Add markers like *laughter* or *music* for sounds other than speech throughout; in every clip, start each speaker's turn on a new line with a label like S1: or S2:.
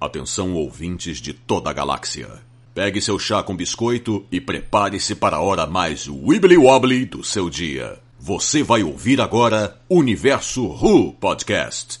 S1: Atenção ouvintes de toda a galáxia. Pegue seu chá com biscoito e prepare-se para a hora mais wibbly wobbly do seu dia. Você vai ouvir agora Universo Who Podcast.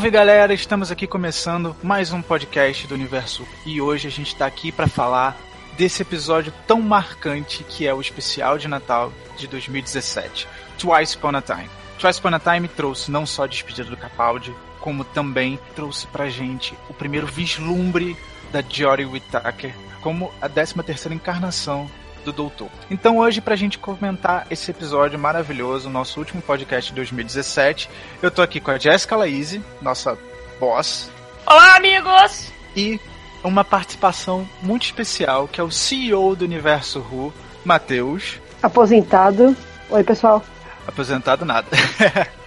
S2: Salve galera, estamos aqui começando mais um podcast do Universo e hoje a gente está aqui para falar desse episódio tão marcante que é o especial de Natal de 2017, Twice Upon a Time. Twice Upon a Time trouxe não só a despedida do Capaldi, como também trouxe pra gente o primeiro vislumbre da Jodie Whittaker como a 13 terceira encarnação do Doutor. Então hoje, pra gente comentar esse episódio maravilhoso, nosso último podcast de 2017, eu tô aqui com a Jessica Laise, nossa boss.
S3: Olá, amigos!
S2: E uma participação muito especial, que é o CEO do Universo Who, Matheus.
S4: Aposentado. Oi, pessoal.
S2: Aposentado nada.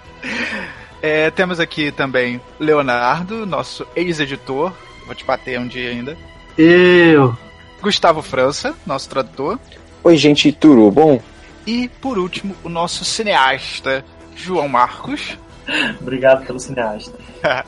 S2: *laughs* é, temos aqui também Leonardo, nosso ex-editor. Vou te bater um dia ainda.
S5: Eu.
S2: Gustavo França, nosso tradutor.
S6: Oi, gente, tudo bom?
S2: E, por último, o nosso cineasta, João Marcos. *laughs*
S5: Obrigado pelo cineasta. *laughs*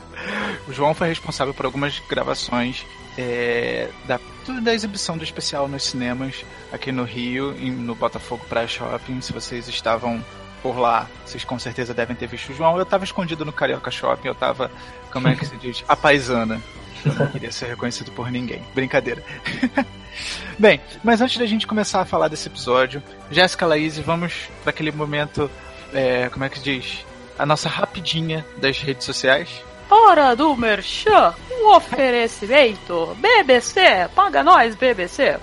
S2: o João foi responsável por algumas gravações é, da, da exibição do especial nos cinemas aqui no Rio, em, no Botafogo Praia Shopping. Se vocês estavam por lá, vocês com certeza devem ter visto o João. Eu estava escondido no Carioca Shopping, eu estava, como é que se *laughs* diz, a paisana. Eu não queria ser reconhecido por ninguém. Brincadeira. *laughs* Bem, mas antes da gente começar a falar desse episódio, Jéssica Laís, vamos para aquele momento, é, como é que diz? A nossa rapidinha das redes sociais.
S3: Hora do Merchan, um oferecimento. BBC, paga nós, BBC.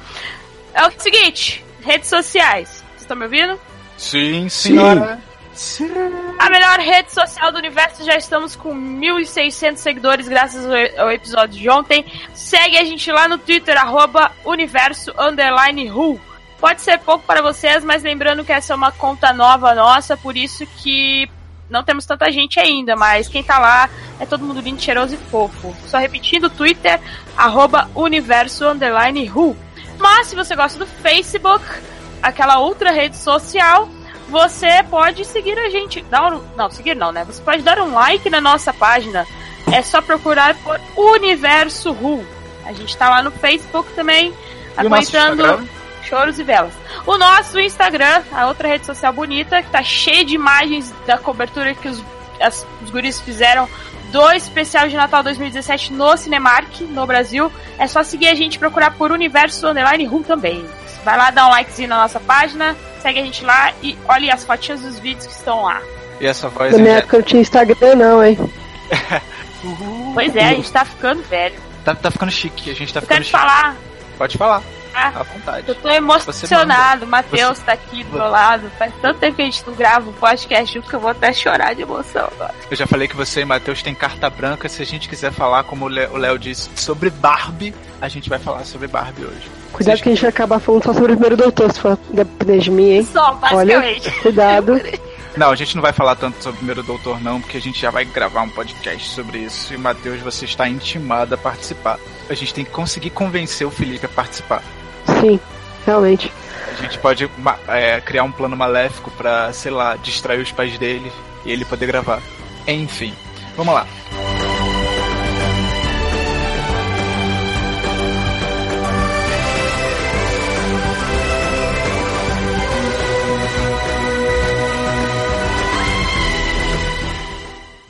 S3: É o seguinte, redes sociais. Vocês estão me ouvindo?
S2: Sim, senhora.
S3: Sim. A melhor rede social do universo, já estamos com 1.600 seguidores graças ao episódio de ontem. Segue a gente lá no Twitter, arroba universo. Pode ser pouco para vocês, mas lembrando que essa é uma conta nova nossa, por isso que não temos tanta gente ainda, mas quem tá lá é todo mundo lindo, cheiroso e fofo. Só repetindo, Twitter, arroba universo. Mas se você gosta do Facebook, aquela outra rede social, você pode seguir a gente. Um, não, seguir não, né? Você pode dar um like na nossa página. É só procurar por Universo Ru. A gente tá lá no Facebook também, aguentando choros e velas. O nosso Instagram, a outra rede social bonita, que tá cheia de imagens da cobertura que os, as, os guris fizeram do especial de Natal 2017 no Cinemark, no Brasil. É só seguir a gente procurar por Universo Underline Ru também. Vai lá dar um likezinho na nossa página, segue a gente lá e olhe as fotinhas dos vídeos que estão lá.
S2: E essa voz
S4: Na minha época eu tinha Instagram não, hein? *laughs*
S3: pois é, a gente tá ficando velho.
S2: Tá, tá ficando chique, a gente tá
S3: eu
S2: ficando
S3: quero
S2: chique.
S3: falar.
S2: Pode falar.
S3: Ah,
S2: à vontade.
S3: Eu tô emocionado, o Matheus tá aqui do meu lado. Faz tanto tempo que a gente não grava um podcast junto que eu vou até chorar de emoção agora.
S2: Eu já falei que você e Matheus têm carta branca. Se a gente quiser falar, como o Léo disse, sobre Barbie, a gente vai falar sobre Barbie hoje.
S4: Cuidado
S2: Vocês-
S4: que a gente vai acabar falando só sobre o primeiro doutor, se for depender de mim, hein?
S3: Só,
S4: Olha,
S3: basicamente.
S4: cuidado. *laughs*
S2: Não, a gente não vai falar tanto sobre o primeiro doutor, não, porque a gente já vai gravar um podcast sobre isso. E Matheus, você está intimado a participar. A gente tem que conseguir convencer o Felipe a participar.
S4: Sim, realmente.
S2: A gente pode é, criar um plano maléfico pra, sei lá, distrair os pais dele e ele poder gravar. Enfim, vamos lá.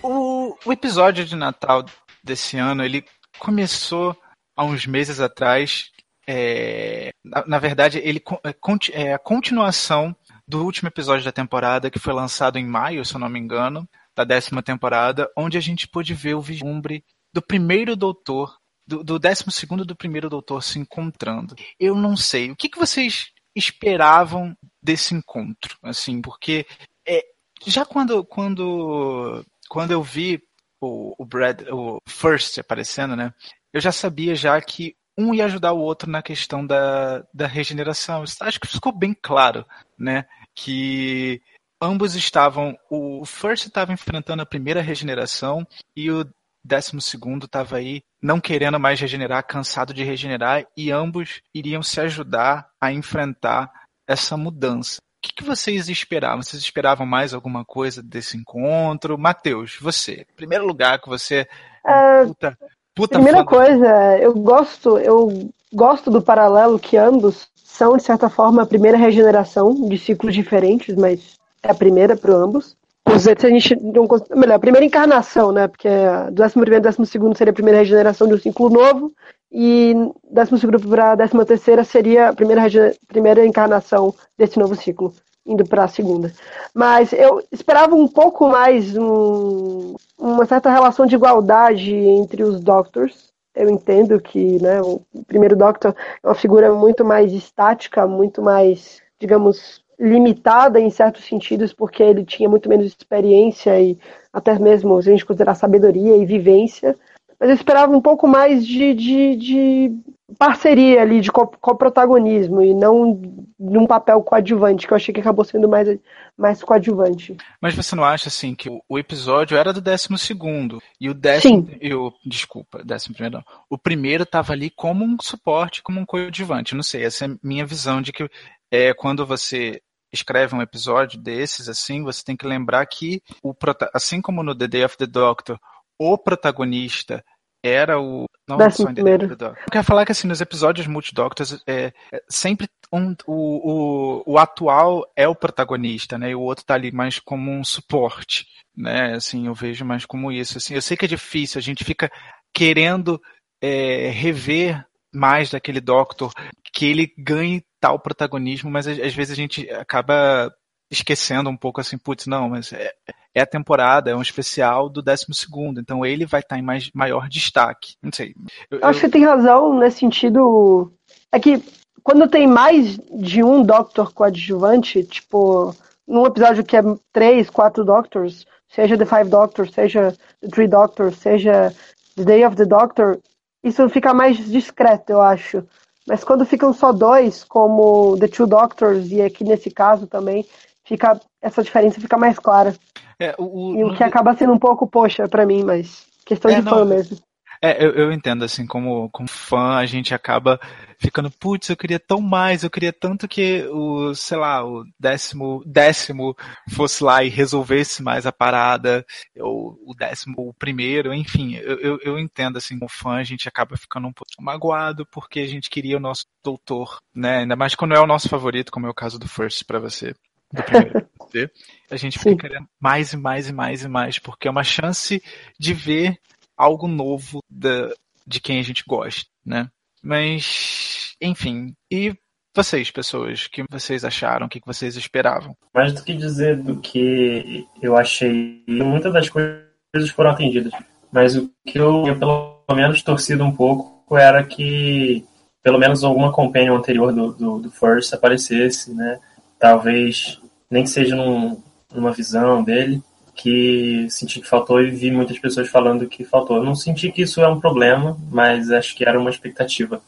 S2: O, o episódio de Natal desse ano, ele começou há uns meses atrás. É, na, na verdade, ele é, é a continuação do último episódio da temporada, que foi lançado em maio, se eu não me engano, da décima temporada, onde a gente pôde ver o vislumbre do primeiro doutor, do, do décimo segundo do primeiro doutor se encontrando. Eu não sei, o que, que vocês esperavam desse encontro? Assim, porque é, já quando, quando, quando eu vi o, o Brad, o First aparecendo, né? Eu já sabia já que um ia ajudar o outro na questão da, da regeneração. Acho que ficou bem claro, né? Que ambos estavam. O First estava enfrentando a primeira regeneração e o décimo segundo estava aí não querendo mais regenerar, cansado de regenerar, e ambos iriam se ajudar a enfrentar essa mudança. O que, que vocês esperavam? Vocês esperavam mais alguma coisa desse encontro? Matheus, você, primeiro lugar que você.
S4: É,
S2: puta, puta
S4: Primeira
S2: fã do-
S4: coisa, eu gosto, eu gosto do paralelo que ambos são, de certa forma, a primeira regeneração de ciclos diferentes, mas é a primeira para ambos. Os a gente não melhor, a primeira encarnação, né? Porque do 11 primeiro e 12 segundo seria a primeira regeneração de um ciclo novo, e 12 segundo para 13 terceira seria a primeira, primeira encarnação desse novo ciclo, indo para a segunda. Mas eu esperava um pouco mais um, uma certa relação de igualdade entre os Doctors. Eu entendo que né, o primeiro Doctor é uma figura muito mais estática, muito mais, digamos, limitada em certos sentidos, porque ele tinha muito menos experiência e até mesmo, se a gente considerar sabedoria e vivência. Mas eu esperava um pouco mais de, de, de parceria ali, de co- coprotagonismo, e não num papel coadjuvante, que eu achei que acabou sendo mais, mais coadjuvante.
S2: Mas você não acha assim que o, episódio era do décimo segundo e o décimo
S4: Sim.
S2: e o desculpa, décimo primeiro não. O primeiro estava ali como um suporte, como um coadjuvante. Não sei, essa é a minha visão de que é quando você escreve um episódio desses assim, você tem que lembrar que o assim como no The Day of the Doctor, o protagonista era o não
S4: Décimo
S2: só
S4: primeiro.
S2: Eu quero falar que assim nos episódios multidoctors é, é sempre um, o, o, o atual é o protagonista, né? E o outro tá ali mais como um suporte, né? Assim, eu vejo mais como isso. Assim, eu sei que é difícil, a gente fica querendo é, rever mais daquele Doctor, que ele ganhe tal protagonismo, mas às, às vezes a gente acaba esquecendo um pouco assim, putz, não, mas é, é a temporada, é um especial do 12 segundo, então ele vai estar em mais, maior destaque. Não sei. Eu,
S4: Eu acho que você tem razão nesse sentido. É que quando tem mais de um Doctor coadjuvante, tipo, num episódio que é três, quatro Doctors, seja The Five Doctors, seja The Three Doctors, seja The Day of the Doctor, isso fica mais discreto, eu acho. Mas quando ficam só dois, como The Two Doctors, e aqui nesse caso também, fica essa diferença fica mais clara.
S2: é, o,
S4: E o que acaba sendo um pouco, poxa, pra mim, mas questão
S2: É,
S4: de
S2: não,
S4: fã mesmo.
S2: É, eu, eu entendo, assim, como, como fã, a gente acaba ficando, putz, eu queria tão mais, eu queria tanto que o, sei lá, o décimo, décimo fosse lá e resolvesse mais a parada, ou o décimo, o primeiro, enfim, eu, eu, eu entendo, assim, como fã, a gente acaba ficando um pouco magoado porque a gente queria o nosso doutor, né, ainda mais quando é o nosso favorito, como é o caso do First pra você, do primeiro *laughs* a gente
S4: Sim.
S2: fica querendo mais e mais e mais e mais, porque é uma chance de ver algo novo da, de quem a gente gosta, né? Mas, enfim. E vocês, pessoas, o que vocês acharam? O que vocês esperavam?
S5: Mais do que dizer do que eu achei, muitas das coisas foram atendidas. Mas o que eu tinha pelo menos torcido um pouco era que pelo menos alguma companion anterior do, do, do First aparecesse, né? Talvez, nem que seja num, numa visão dele, que senti que faltou e vi muitas pessoas falando que faltou. Eu não senti que isso é um problema, mas acho que era uma expectativa.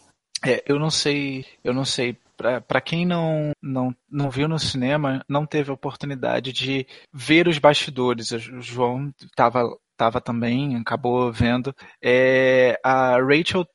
S2: É, eu não sei, eu não sei. Pra quem não, não, não viu no cinema, não teve a oportunidade de ver os bastidores. O João tava, tava também, acabou vendo. É, a Rachel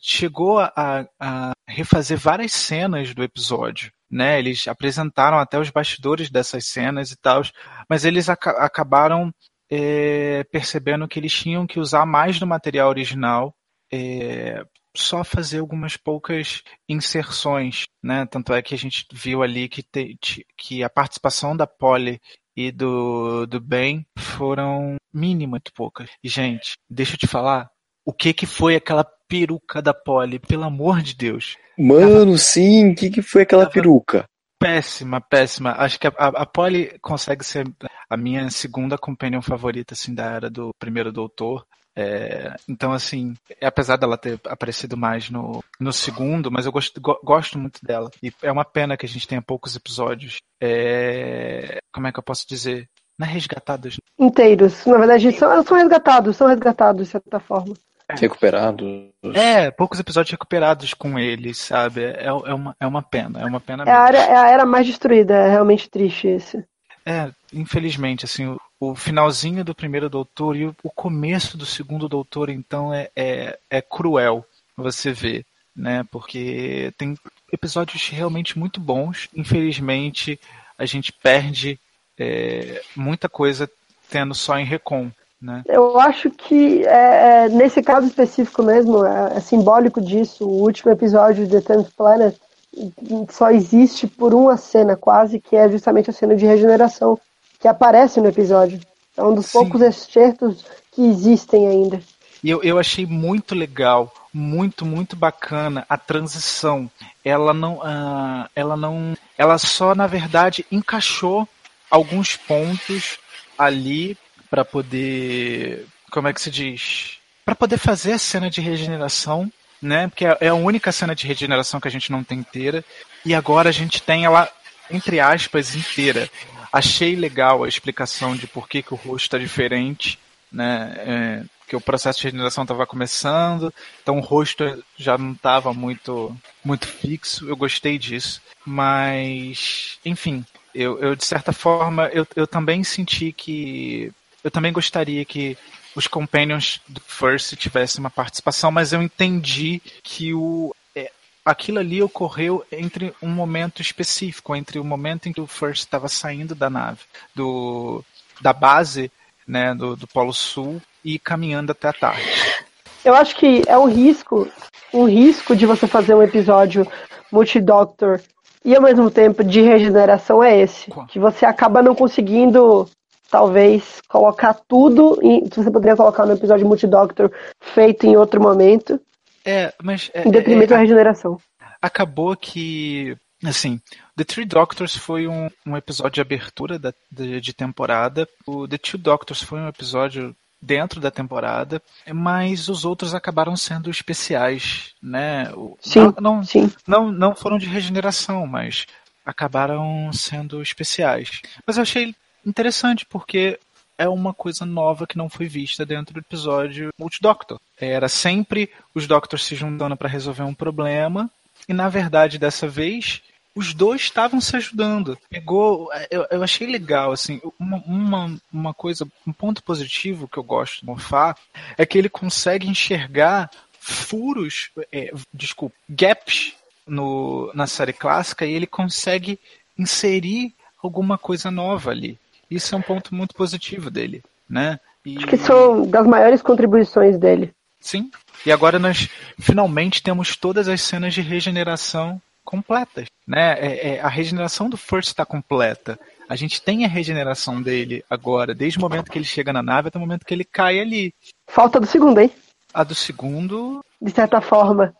S2: chegou a, a refazer várias cenas do episódio. Né, eles apresentaram até os bastidores dessas cenas e tal, mas eles aca acabaram é, percebendo que eles tinham que usar mais do material original é, só fazer algumas poucas inserções, né? Tanto é que a gente viu ali que, te, que a participação da Polly e do, do Ben foram mínimas, muito poucas. E, gente, deixa eu te falar, o que que foi aquela peruca da Polly? Pelo amor de Deus.
S6: Mano, Tava... sim, o que que foi aquela
S2: Tava...
S6: peruca?
S2: Péssima, péssima. Acho que a, a, a Polly consegue ser a minha segunda companion favorita, assim, da era do primeiro doutor. É, então, assim, apesar dela ter aparecido mais no, no segundo, mas eu gosto, go, gosto muito dela. E é uma pena que a gente tenha poucos episódios. É, como é que eu posso dizer? Não é resgatados.
S4: Inteiros. Na verdade, são, são resgatados, são resgatados de certa forma.
S6: Recuperados.
S2: É, poucos episódios recuperados com eles, sabe? É, é, uma, é uma pena, é uma pena
S4: é a, era, é a era mais destruída, é realmente triste isso.
S2: É, infelizmente, assim, o, o finalzinho do primeiro doutor e o, o começo do segundo doutor, então, é, é, é cruel você ver, né? Porque tem episódios realmente muito bons. Infelizmente, a gente perde é, muita coisa tendo só em Recon. Né?
S4: Eu acho que é, é nesse caso específico mesmo, é, é, simbólico disso. O último episódio de The Tenth Planet só existe por uma cena quase, que é justamente a cena de regeneração, que aparece no episódio. É um dos Sim. poucos excertos que existem ainda.
S2: E eu, eu achei muito legal, muito, muito bacana a transição. Ela não, uh, ela não, ela só na verdade encaixou alguns pontos ali para poder, como é que se diz, para poder fazer a cena de regeneração, né? Porque é, a única cena de regeneração que a gente não tem inteira. E agora a gente tem ela entre aspas inteira. Achei legal a explicação de por que, que o rosto está diferente, né? É, que o processo de regeneração estava começando, então o rosto já não estava muito muito fixo. Eu gostei disso, mas enfim, eu, eu de certa forma eu, eu também senti que eu também gostaria que os companions do First tivessem uma participação, mas eu entendi que o é, aquilo ali ocorreu entre um momento específico, entre o momento em que o First estava saindo da nave, do da base, né, do, do Polo Sul e caminhando até a tarde.
S4: Eu acho que é um risco, um risco de você fazer um episódio multidoctor e ao mesmo tempo de regeneração é esse, que você acaba não conseguindo talvez colocar tudo em, você poderia colocar no episódio multidoctor feito em outro momento.
S2: É, mas é,
S4: em detrimento é, da regeneração.
S2: Acabou que assim, The Three Doctors foi um, um episódio de abertura da, de, de temporada. O The Two Doctors foi um episódio dentro da temporada, mas os outros acabaram sendo especiais, né?
S4: Sim, não, sim.
S2: não, não foram de regeneração, mas acabaram sendo especiais. Mas eu achei interessante porque é uma coisa nova que não foi vista dentro do episódio Multidoctor. Era sempre os Doctors se juntando para resolver um problema e na verdade dessa vez os dois estavam se ajudando. Pegou, eu, eu achei legal, assim, uma, uma, uma, coisa, um ponto positivo que eu gosto do Moffat é que ele consegue enxergar furos, é, desculpa, gaps no, na série clássica e ele consegue inserir alguma coisa nova ali. Isso é um ponto muito positivo dele, né?
S4: E... Acho que são das maiores contribuições dele.
S2: Sim. E agora nós finalmente temos todas as cenas de regeneração completas. Né? É, é, a regeneração do First está completa. A gente tem a regeneração dele agora, desde o momento que ele chega na nave até o momento que ele cai ali.
S4: Falta do segundo, hein?
S2: A do segundo.
S4: De certa forma.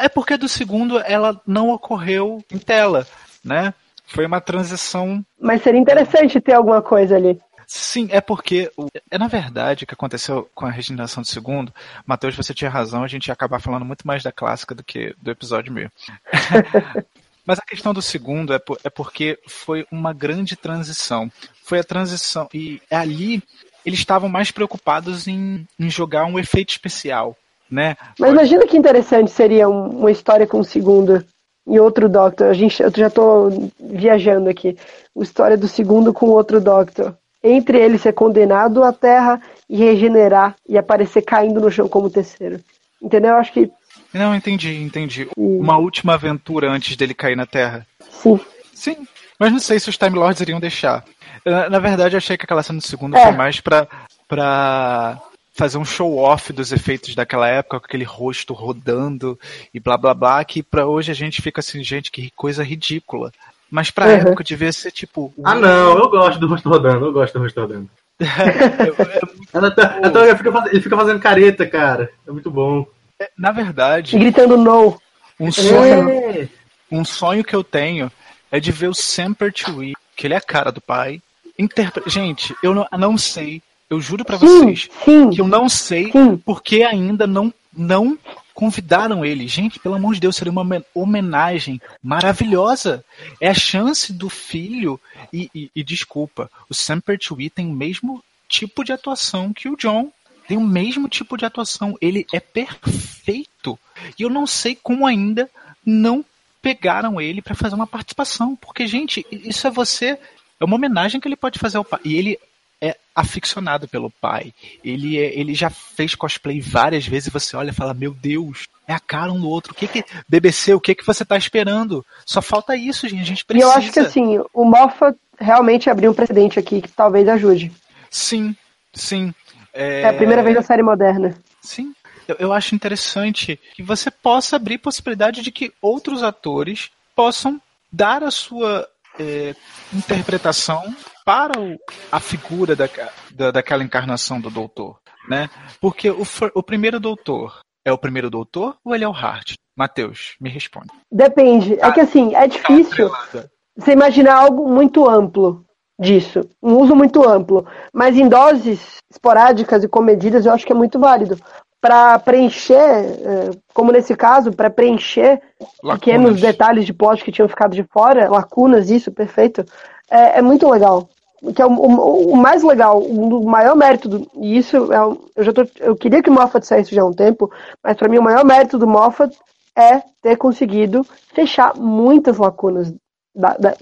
S2: É porque a do segundo ela não ocorreu em tela, né? Foi uma transição.
S4: Mas seria interessante ter alguma coisa ali.
S2: Sim, é porque é na verdade o que aconteceu com a regeneração do segundo. Matheus, você tinha razão, a gente ia acabar falando muito mais da clássica do que do episódio meu. *laughs* Mas a questão do segundo é, por, é porque foi uma grande transição. Foi a transição. E ali eles estavam mais preocupados em, em jogar um efeito especial. Né?
S4: Mas Pode... imagina que interessante seria uma história com o segundo e outro Doctor. A gente, eu já estou viajando aqui. A história do segundo com outro Doctor entre ele ser condenado à terra e regenerar e aparecer caindo no chão como terceiro. Entendeu? Eu acho que.
S2: Não, entendi, entendi. Uma última aventura antes dele cair na Terra.
S4: Sim.
S2: Sim. Mas não sei se os Time Lords iriam deixar. Na, na verdade, eu achei que aquela cena do segundo é. foi mais pra, pra fazer um show-off dos efeitos daquela época, com aquele rosto rodando e blá blá blá, que pra hoje a gente fica assim, gente, que coisa ridícula. Mas pra uhum. época devia ser tipo.
S7: Ah, não, eu gosto do rosto rodando, eu gosto do rosto rodando. *laughs* *laughs* é, tá, então ele, fica, ele fica fazendo careta, cara. É muito bom.
S2: É, na verdade.
S4: E gritando no.
S2: Um sonho, é. um sonho que eu tenho é de ver o Semper Chewie, que ele é a cara do pai. Interpre... Gente, eu não, não sei. Eu juro para vocês
S4: sim,
S2: que eu não sei
S4: sim.
S2: porque ainda não, não convidaram ele. Gente, pelo amor de Deus, seria uma homenagem maravilhosa. É a chance do filho. E, e, e desculpa, o Sam Pertwee tem o mesmo tipo de atuação que o John. Tem o mesmo tipo de atuação. Ele é perfeito. E eu não sei como ainda não pegaram ele para fazer uma participação. Porque, gente, isso é você. É uma homenagem que ele pode fazer ao pai. E ele é aficionado pelo pai. Ele, é, ele já fez cosplay várias vezes e você olha e fala, meu Deus, é a cara um do outro. O que que, BBC, o que que você tá esperando? Só falta isso, gente. A gente precisa.
S4: E eu acho que assim, o Moffat realmente abriu um precedente aqui que talvez ajude.
S2: Sim, sim.
S4: É, é a primeira vez na série moderna.
S2: Sim. Eu, eu acho interessante que você possa abrir possibilidade de que outros atores possam dar a sua é, interpretação para o, a figura da, da, daquela encarnação do doutor, né? Porque o, o primeiro doutor é o primeiro doutor ou ele é o Hart? Matheus, me responde.
S4: Depende. é que assim, é difícil você imaginar algo muito amplo disso. Um uso muito amplo. Mas em doses esporádicas e comedidas eu acho que é muito válido para preencher, é, como nesse caso, para preencher lacunas. pequenos detalhes de plot que tinham ficado de fora, lacunas, isso, perfeito, é, é muito legal. Que é o, o, o, mais legal, o maior mérito, do, e isso é, eu já tô, eu queria que o Moffat saísse já há um tempo, mas para mim o maior mérito do Moffat é ter conseguido fechar muitas lacunas da, da,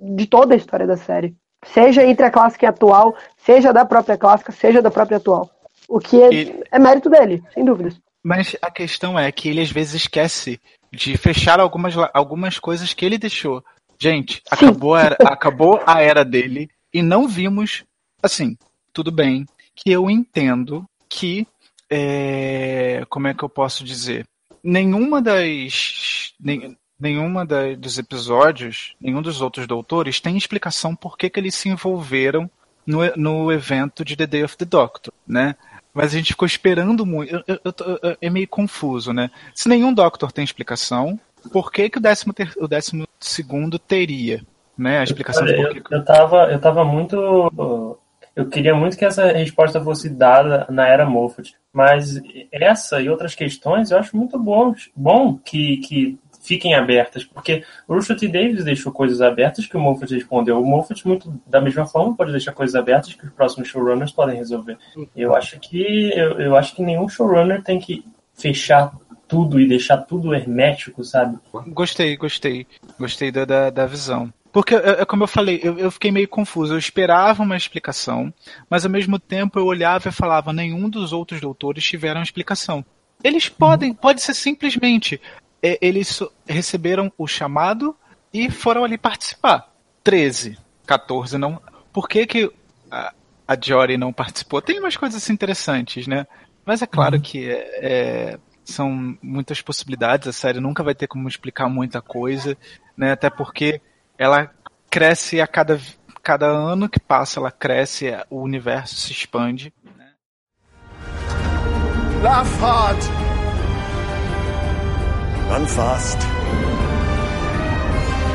S4: de toda a história da série. Seja entre a clássica e a atual, seja da própria clássica, seja da própria atual. O que é, ele... é mérito dele, sem dúvidas.
S2: Mas a questão é que ele às vezes esquece de fechar algumas, algumas coisas que ele deixou. Gente, acabou a, era, acabou a era dele e não vimos. Assim, tudo bem que eu entendo que. É, como é que eu posso dizer? Nenhuma das. Nem, nenhuma da, dos episódios, nenhum dos outros doutores tem explicação por que, que eles se envolveram no, no evento de The Day of the Doctor, né? Mas a gente ficou esperando muito. Eu, eu, eu, é meio confuso, né? Se nenhum Doctor tem explicação, por que, que o, décimo ter, o décimo segundo teria? Né? A explicação
S5: Olha,
S2: de
S5: eu, eu, tava, eu tava muito. Eu queria muito que essa resposta fosse dada na era Moffat. Mas essa e outras questões eu acho muito bom, bom que, que fiquem abertas, porque o Russell T. Davis deixou coisas abertas que o Moffat respondeu. O Moffat, muito da mesma forma, pode deixar coisas abertas que os próximos showrunners podem resolver. Eu acho que eu, eu acho que nenhum showrunner tem que fechar tudo e deixar tudo hermético, sabe?
S2: Gostei, gostei. Gostei da, da, da visão. Porque, é, é como eu falei, eu, eu, fiquei meio confuso. Eu esperava uma explicação, mas ao mesmo tempo eu olhava e falava: nenhum dos outros doutores tiveram explicação. Eles podem, pode ser simplesmente é, eles receberam o chamado e foram ali participar. 13, 14 não. Por que, que a, a Jory não participou? Tem umas coisas interessantes, né? Mas é claro uhum. que é, é, são muitas possibilidades. A série nunca vai ter como explicar muita coisa, né? Até porque ela cresce a cada, cada ano que passa, ela cresce, o universo se expande. Né? Laugh hard. Run fast.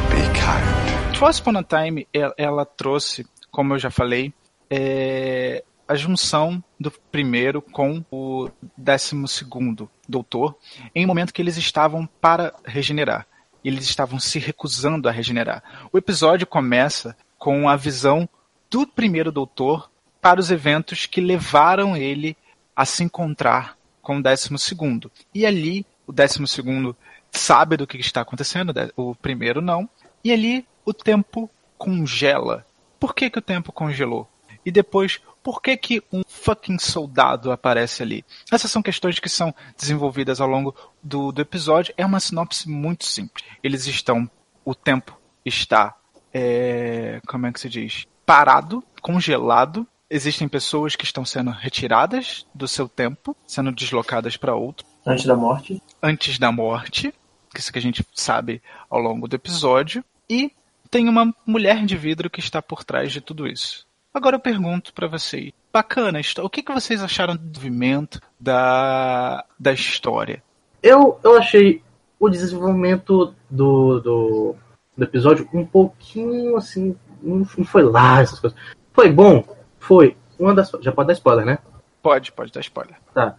S2: Be kind. Twice Upon a Time, ela, trouxe, como eu já falei, é, a junção do primeiro com o décimo segundo doutor em um momento que eles estavam para regenerar. Eles estavam se recusando a regenerar. O episódio começa com a visão do primeiro doutor para os eventos que levaram ele a se encontrar com o décimo segundo. E ali o décimo segundo sabe do que está acontecendo, o primeiro não. E ali o tempo congela. Por que, que o tempo congelou? E depois, por que, que um fucking soldado aparece ali? Essas são questões que são desenvolvidas ao longo do, do episódio. É uma sinopse muito simples. Eles estão. O tempo está. É, como é que se diz? Parado, congelado. Existem pessoas que estão sendo retiradas do seu tempo, sendo deslocadas para outro.
S5: Antes da morte.
S2: Antes da morte. Isso que a gente sabe ao longo do episódio. E tem uma mulher de vidro que está por trás de tudo isso. Agora eu pergunto para vocês. Bacana, o que, que vocês acharam do desenvolvimento da, da história?
S7: Eu, eu achei o desenvolvimento do, do, do episódio um pouquinho assim. Não foi lá essas coisas. Foi bom? Foi. Uma das. Já pode dar spoiler, né?
S2: Pode, pode dar spoiler.
S7: Tá.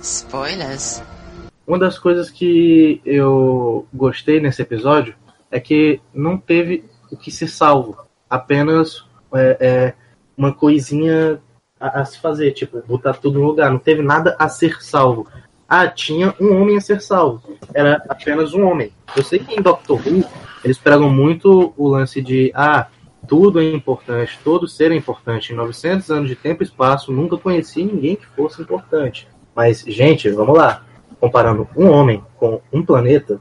S7: Spoilers. Uma das coisas que eu gostei nesse episódio é que não teve o que ser salvo, apenas é, é, uma coisinha a, a, se fazer, tipo, botar tudo no lugar. Não teve nada a ser salvo. Ah, tinha um homem a ser salvo. Era apenas um homem. Eu sei que em Doctor Who eles pregam muito o lance de ah, tudo é importante, todo ser é importante. Em 900 anos de tempo e espaço, nunca conheci ninguém que fosse importante. Mas, gente, vamos lá. Comparando um homem com um planeta,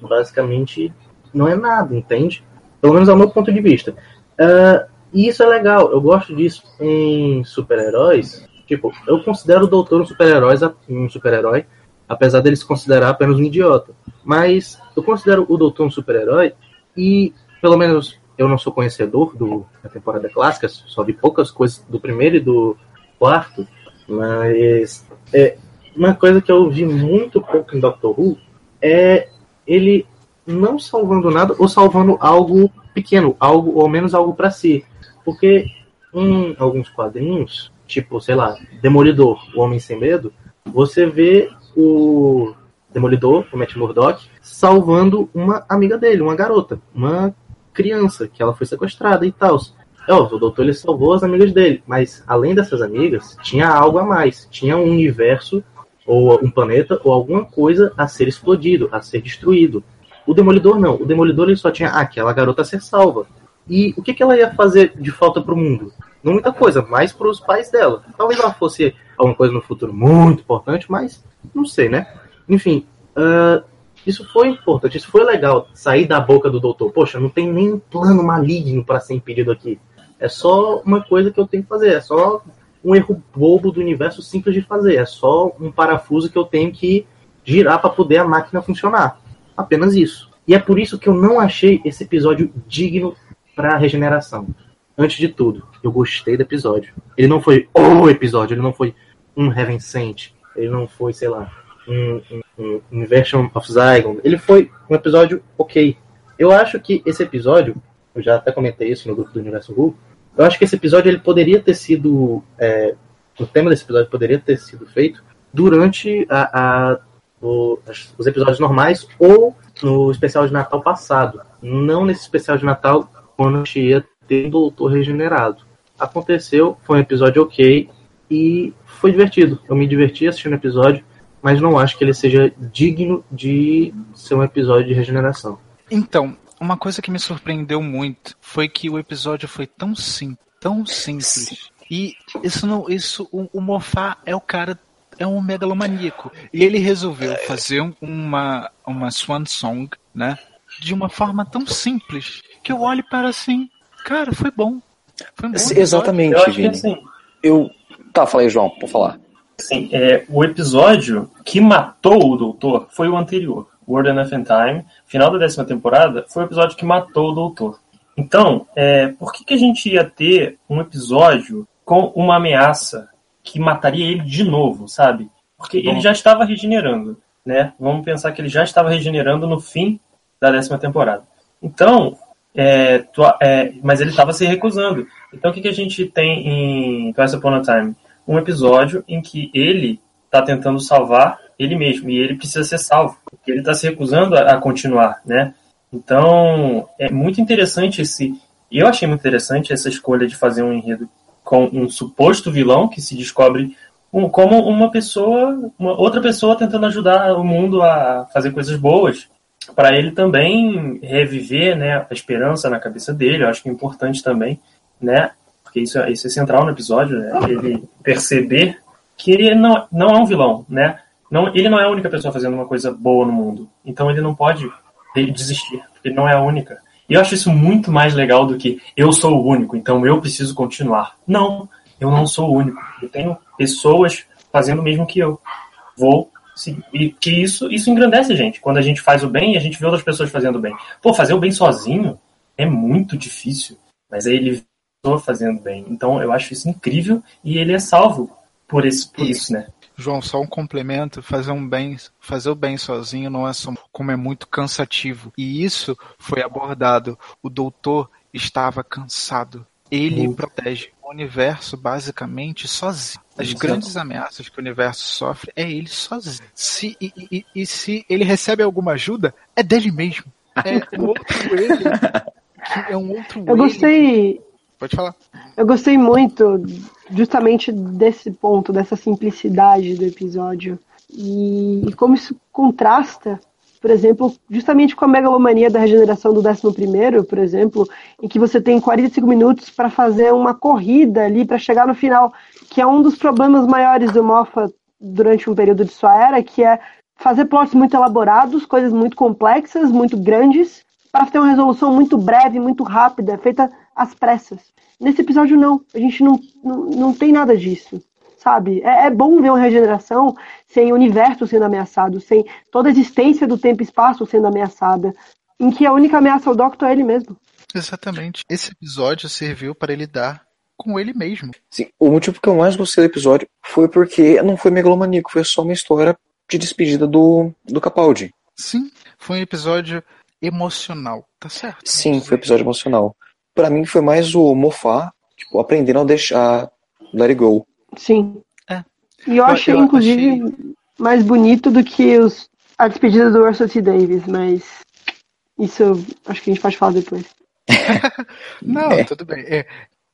S7: basicamente não é nada, entende? Pelo menos é o meu ponto de vista. Uh, e isso é legal, eu gosto disso em super-heróis. Tipo, eu considero o Doutor um super-herói, um super-herói, apesar dele se considerar apenas um idiota. Mas eu considero o Doutor um super-herói e, pelo menos, eu não sou conhecedor do, da temporada clássica, só vi poucas coisas do primeiro e do quarto, mas é, uma coisa que eu vi muito pouco em Doctor Who é ele não salvando nada ou salvando algo pequeno, algo ou menos algo para si. Porque em alguns quadrinhos, tipo, sei lá, Demolidor, o Homem Sem Medo, você vê o Demolidor, o Matt Murdock, salvando uma amiga dele, uma garota, uma criança, que ela foi sequestrada e tal. É, o doutor ele salvou as amigas dele, mas além dessas amigas, tinha algo a mais. Tinha um universo, ou um planeta, ou alguma coisa a ser explodido, a ser destruído. O Demolidor não. O Demolidor ele só tinha ah, aquela garota a ser salva. E o que, que ela ia fazer de falta pro mundo? Não muita coisa, mais para os pais dela. Talvez ela fosse alguma coisa no futuro muito importante, mas não sei, né? Enfim, uh, isso foi importante, isso foi legal. Sair da boca do doutor. Poxa, não tem nem plano maligno para ser impedido aqui. É só uma coisa que eu tenho que fazer. É só um erro bobo do universo simples de fazer. É só um parafuso que eu tenho que girar para poder a máquina funcionar. Apenas isso. E é por isso que eu não achei esse episódio digno para regeneração. Antes de tudo, eu gostei do episódio. Ele não foi o episódio, ele não foi um Heaven Sent, ele não foi, sei lá, um, um, um Inversion of Zygon. Ele foi um episódio ok. Eu acho que esse episódio, eu já até comentei isso no grupo do Universo Who, eu acho que esse episódio ele poderia ter sido. É, o tema desse episódio poderia ter sido feito durante a, a o, os episódios normais ou no especial de Natal passado. Não nesse especial de Natal quando a gente ia ter o Doutor regenerado. Aconteceu, foi um episódio ok e foi divertido. Eu me diverti assistindo o episódio, mas não acho que ele seja digno de ser um episódio de regeneração.
S2: Então, uma coisa que me surpreendeu muito foi que o episódio foi tão simples, tão simples. E isso não, isso o, o Mofá é o cara é um megalomaníaco. E ele resolveu fazer uma, uma swan song, né? De uma forma tão simples que eu olho para assim, cara, foi bom. Foi um bom
S6: Exatamente, eu Vini. Assim, eu. Tá, falei, João, por falar.
S5: Sim, é, o episódio que matou o doutor foi o anterior. World Enough in Time, final da décima temporada, foi o episódio que matou o doutor. Então, é, por que, que a gente ia ter um episódio com uma ameaça que mataria ele de novo, sabe? Porque Bom. ele já estava regenerando, né? Vamos pensar que ele já estava regenerando no fim da décima temporada. Então, é, é, mas ele estava se recusando. Então, o que, que a gente tem em Twice Upon a Time? Um episódio em que ele está tentando salvar ele mesmo e ele precisa ser salvo, porque ele está se recusando a, a, continuar, né? Então, é muito interessante esse. Eu achei muito interessante essa escolha de fazer um enredo com um suposto vilão que se descobre um, como uma pessoa, uma outra pessoa tentando ajudar o mundo a fazer coisas boas, para ele também reviver, né, a esperança na cabeça dele. Eu acho que é importante também, né, porque isso, é, isso é central no episódio, né, ele perceber que ele não, não é um vilão, né? Não, ele não é a única pessoa fazendo uma coisa boa no mundo. Então ele não pode desistir, ele não é a única. E eu acho isso muito mais legal do que eu sou o único, então eu preciso continuar. Não, eu não sou o único. Eu tenho pessoas fazendo o mesmo que eu. Vou seguir. E que isso, isso engrandece a gente. Quando a gente faz o bem e a gente vê outras pessoas fazendo o bem. Pô, fazer o bem sozinho é muito difícil. Mas aí ele fazendo bem. Então eu acho isso incrível e ele é salvo por, esse, por isso, né?
S2: João, só um complemento, fazer um bem, fazer o bem sozinho não é só como é muito cansativo. E isso foi abordado. O doutor estava cansado. Ele muito. protege o universo basicamente sozinho. As Exato. grandes ameaças que o universo sofre é ele sozinho. Se, e, e, e se ele recebe alguma ajuda, é dele mesmo. É um *laughs* outro ele. É um outro
S4: Eu gostei.
S2: Pode falar.
S4: Eu gostei muito justamente desse ponto, dessa simplicidade do episódio. E, e como isso contrasta por exemplo, justamente com a megalomania da regeneração do 11, por exemplo, em que você tem 45 minutos para fazer uma corrida ali para chegar no final, que é um dos problemas maiores do Moffat durante um período de sua era, que é fazer plots muito elaborados, coisas muito complexas, muito grandes, para ter uma resolução muito breve, muito rápida, feita às pressas. Nesse episódio, não. A gente não, não, não tem nada disso sabe? É, é, bom ver uma regeneração sem o universo sendo ameaçado, sem toda a existência do tempo e espaço sendo ameaçada, em que a única ameaça ao Doctor é ele mesmo.
S2: Exatamente. Esse episódio serviu para ele dar com ele mesmo.
S6: Sim, o motivo que eu mais gostei do episódio foi porque não foi megalomaníaco, foi só uma história de despedida do, do Capaldi.
S2: Sim, foi um episódio emocional, tá certo?
S6: Sim, foi um episódio emocional. Para mim foi mais o Mofá, tipo, aprendendo a deixar Let It Go.
S4: Sim.
S2: É.
S4: E eu achei,
S2: eu
S4: inclusive,
S2: achei-
S4: mais bonito do que os, a despedida do Russell T. Davis, mas isso eu acho que a gente pode falar depois. *laughs*
S2: Não,
S6: É.
S2: tudo bem. É,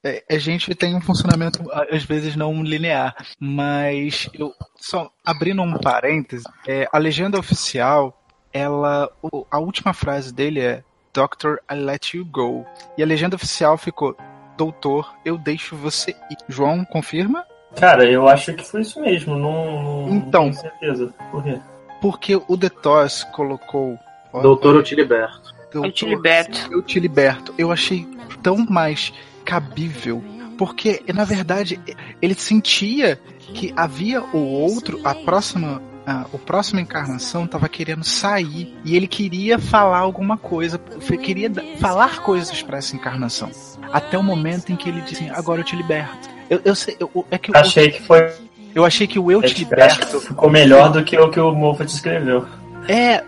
S2: é, a gente tem um funcionamento às vezes não linear, mas eu só abrindo um parêntese, é, a legenda oficial, ela, o- a última frase dele é Doctor, I let you go. E a legenda oficial ficou Doutor, eu deixo você ir. João, confirma?
S5: Cara, eu acho que foi isso mesmo. Não, não,
S2: Então.
S5: não tenho certeza. Por quê?
S2: Porque o Toss colocou.
S7: Doutor, eu te liberto.
S2: Doutor,
S3: Eu te liberto.
S2: Eu te liberto. Eu achei tão mais cabível. Porque, na verdade, ele sentia que havia o outro, a próxima. a- o próximo encarnação estava querendo sair e ele queria falar alguma coisa, queria falar coisas para essa encarnação. Até o momento em que ele disse: Agora eu te liberto. Eu, eu sei, eu- é que eu,
S5: Achei que foi.
S2: eu achei que o eu te
S5: acho que
S2: liberto
S5: ficou melhor do que o que o Moffat escreveu.
S2: É,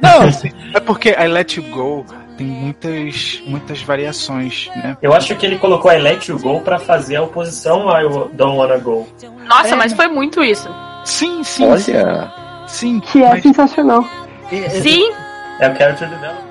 S2: não. *laughs* não, assim, é porque I Let You Go tem muitas, muitas variações, né?
S5: Eu acho que ele colocou I Let You Go pra fazer a oposição a I Don't Wanna Go.
S3: Nossa,
S2: É.
S3: mas foi muito isso.
S2: Sim, sim, sim,
S6: Olha,
S2: sim.
S4: Que é
S2: mas-
S4: sensacional.
S2: é- é-
S3: Sim,
S5: É o character development.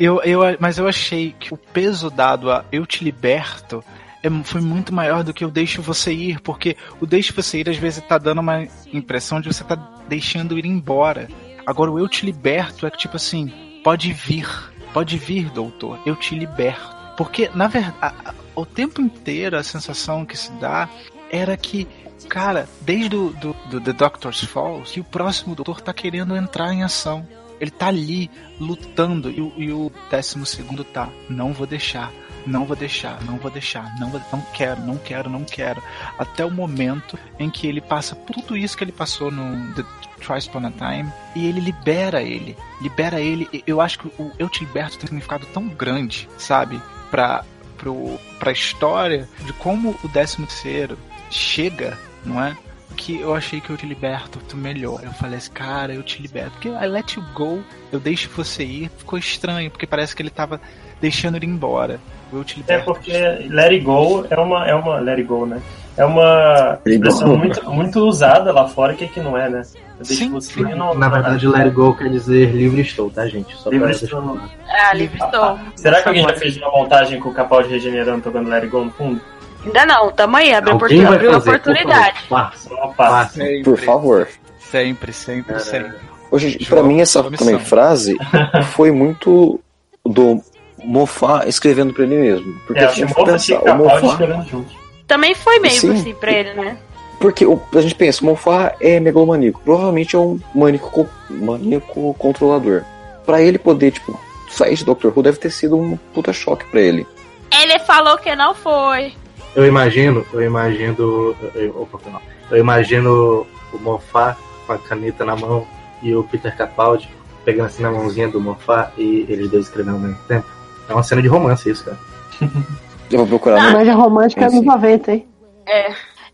S2: Eu, eu, mas eu achei que o peso dado a Eu Te Liberto é, foi muito maior do que o Deixo Você Ir, porque o Deixo Você Ir às vezes tá dando uma impressão de você tá deixando ir embora. Agora o Eu Te Liberto é tipo assim, pode vir, pode vir, doutor, eu te liberto. Porque, na verdade, o tempo inteiro a sensação que se dá era que, cara, desde o do, do The Doctor's Falls, que o próximo doutor tá querendo entrar em ação. Ele tá ali lutando e, o- e o décimo segundo tá. Não vou deixar, não vou deixar, não vou deixar, não, vou, não quero, não quero, não quero. Até o momento em que ele passa tudo isso que ele passou no The Twice Upon a Time e ele libera ele. Libera ele. Eu acho que o Eu Te Liberto tem um significado tão grande, sabe? Pra, pro, pra história de como o décimo terceiro chega, não é? Que eu achei que eu te liberto tu melhor. Eu falei assim, cara, eu te liberto. Porque I let you go, eu deixo você ir, ficou estranho, porque parece que ele tava deixando ele embora. Eu te
S5: É
S2: liberto.
S5: porque Let It Go é uma. É uma Let It Go, né? É uma expressão muito, muito usada lá fora, que que não é, né? Eu deixo
S2: Sim,
S5: você
S2: sim.
S5: não-
S7: Na verdade, let it go quer dizer livre estou, tá, gente? Só
S5: Livre
S7: pra
S5: estou.
S7: deixar claro.
S3: ah, livre estou.
S5: Será que alguém já fez uma montagem com o Capaldi regenerando tocando Let It Go no fundo?
S3: Ainda não, tamo aí, abriu,
S7: Alguém vai
S3: abriu a
S7: fazer, por
S3: oportunidade.
S7: favor, faça,
S5: Opa!
S7: faça.
S2: Sempre,
S6: por favor.
S2: Sempre, sempre, sempre.
S6: Hoje,
S2: João,
S6: pra mim, essa também frase *laughs* foi muito do Mofá escrevendo pra ele mesmo. Porque
S5: É,
S6: se a gente
S5: o
S6: for
S5: Moffat e
S6: pensar,
S5: o
S6: Mofá.
S3: Também foi meio
S6: Sim.
S3: assim pra ele, né?
S6: Porque a gente pensa, o Mofá é megalomaníaco. Provavelmente é um maníaco, co- maníaco controlador. Pra ele poder, tipo, sair de Doctor Who deve ter sido um puta choque pra ele.
S3: Ele falou que não foi.
S7: Eu imagino, eu imagino. Eu, opa, mal. eu imagino o Mofá com a caneta na mão e o Peter Capaldi pegando assim na mãozinha do Mofá e eles dois escrevendo ao mesmo tempo. É uma cena de romance isso, cara.
S6: Eu vou procurar. no-
S4: Comédia romântica
S6: Sim,
S4: nos
S6: sim.
S4: 90, hein?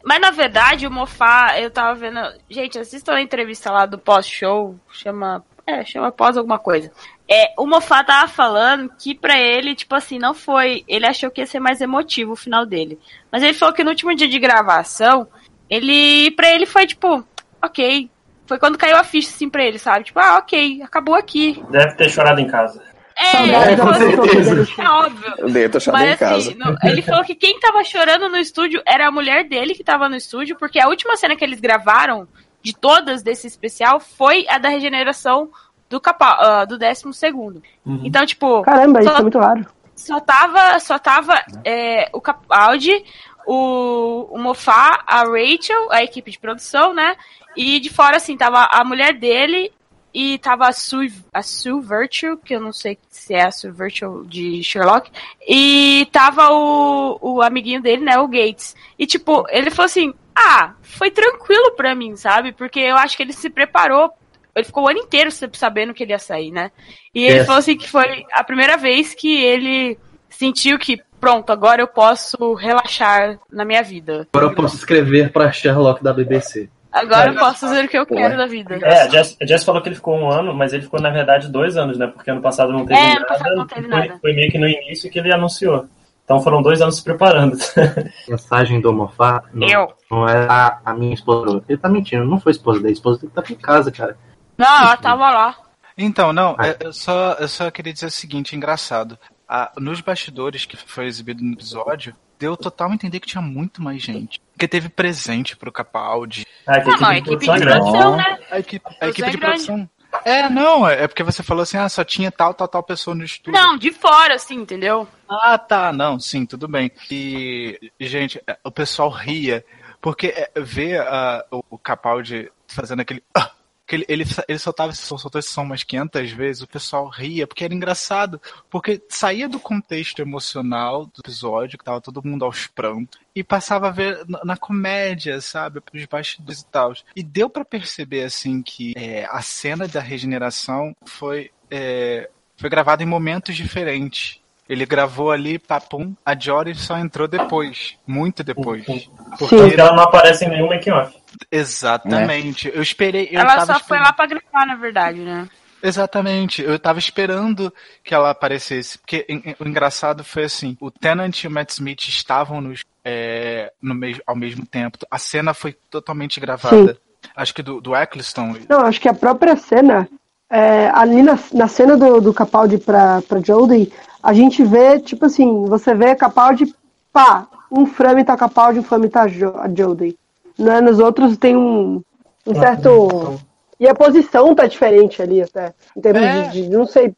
S3: Mas na verdade, o Mofá, eu tava vendo. Gente, assistam a entrevista lá do pós-show, chama. É, chama pós alguma coisa. É, o Moffat tava falando que pra ele, tipo assim, não foi. Ele achou que ia ser mais emotivo o final dele. Mas ele falou que no último dia de gravação, ele. Pra ele foi tipo, ok. Foi quando caiu a ficha assim pra ele, sabe? Tipo, ah, ok, acabou aqui.
S5: Deve ter chorado em casa.
S3: É, assim,
S4: pessoa dele.
S3: é óbvio.
S6: Eu dei, tô chorando em
S3: Mas
S6: casa.
S3: assim, ele falou que quem tava chorando no estúdio era a mulher dele que tava no estúdio, porque a última cena que eles gravaram, de todas desse especial, foi a da regeneração do, capa, ah, do décimo segundo. Então, tipo,
S4: Caramba, isso
S3: Só-
S4: é muito raro.
S3: só tava, só tava é, o Capaldi, o, o Mofá, a Rachel, a equipe de produção, né? E de fora, assim, tava a mulher dele e tava a Sue, a Sue Virtue, que eu não sei se é a Sue Virtue de Sherlock, e tava o, o amiguinho dele, né, o Gates. E, tipo, ele falou assim, ah, foi tranquilo pra mim, sabe? Porque eu acho que ele se preparou ele ficou o ano inteiro sabendo que ele ia sair, né? E ele
S7: Yes.
S3: falou assim que foi a primeira vez que ele sentiu que, pronto, agora eu posso relaxar na minha vida.
S7: Agora eu posso escrever pra Sherlock da BBC.
S3: Agora eu posso fazer o que eu
S6: Pô,
S3: quero
S6: é.
S3: da vida.
S5: É, a Jess, a Jess falou que ele ficou um ano, mas ele ficou, na verdade, dois anos, né? Porque ano passado não teve
S3: É, ano
S5: nada.
S3: passado não teve
S5: foi,
S3: nada.
S5: foi meio que no início que ele anunciou. Então foram dois anos se preparando. *laughs*
S7: Mensagem do Mofá não,
S3: Eu.
S7: não é a, a minha esposa. Ele tá mentindo, não foi a esposa dele. A esposa dele tava em casa, cara.
S3: Não, ela tava lá.
S2: Então, não,
S7: Ah.
S2: é- eu só, eu só queria dizer o seguinte, engraçado. Ah, nos bastidores que foi exibido no episódio, deu total a entender que tinha muito mais gente. Porque teve presente pro Capaldi.
S5: Ah,
S3: Não, a
S5: equipe
S3: equipe
S5: de produção é
S3: né?
S2: A equipe, a equipe de produção. É, não, é é porque você falou assim, ah, só tinha tal, tal, tal pessoa no estúdio.
S3: Não, de fora, assim, entendeu?
S2: Ah, tá, não, sim, tudo bem. E, gente, o pessoal ria, porque ver ah, o, Capaldi fazendo aquele. ah, que ele, ele, ele soltava esse som, soltou esse som umas 500 vezes, o pessoal ria, porque era engraçado, porque saía do contexto emocional do episódio, que tava todo mundo aos prantos, e passava a ver na, na comédia, sabe, pros bastidores e tal. E deu pra perceber, assim, que é, a cena da regeneração foi, é, foi gravada em momentos diferentes. Ele gravou ali, papum, a Jory só entrou depois, muito depois. Porque
S4: Sim.
S5: Porque ela não aparece em nenhum making-off.
S2: Exatamente. Eu esperei. Eu
S3: ela
S2: tava
S3: só foi
S2: esperando-
S3: lá pra gravar, na verdade, né?
S2: Exatamente. Eu tava esperando que ela aparecesse. Porque o engraçado foi assim: o Tennant e o Matt Smith estavam nos, é, no mes- ao mesmo tempo. A cena foi totalmente gravada. Acho que do, do Eccleston.
S4: Não, acho que a própria cena, é, ali na, na cena do, do Capaldi pra, pra Jodie, a gente vê, tipo assim, você vê Capaldi, pá, um frame tá Capaldi, um frame tá jo, a Jodie. Né? Nos outros tem um, um certo... E a posição tá diferente ali até, em termos
S2: É.
S4: de, de- não sei,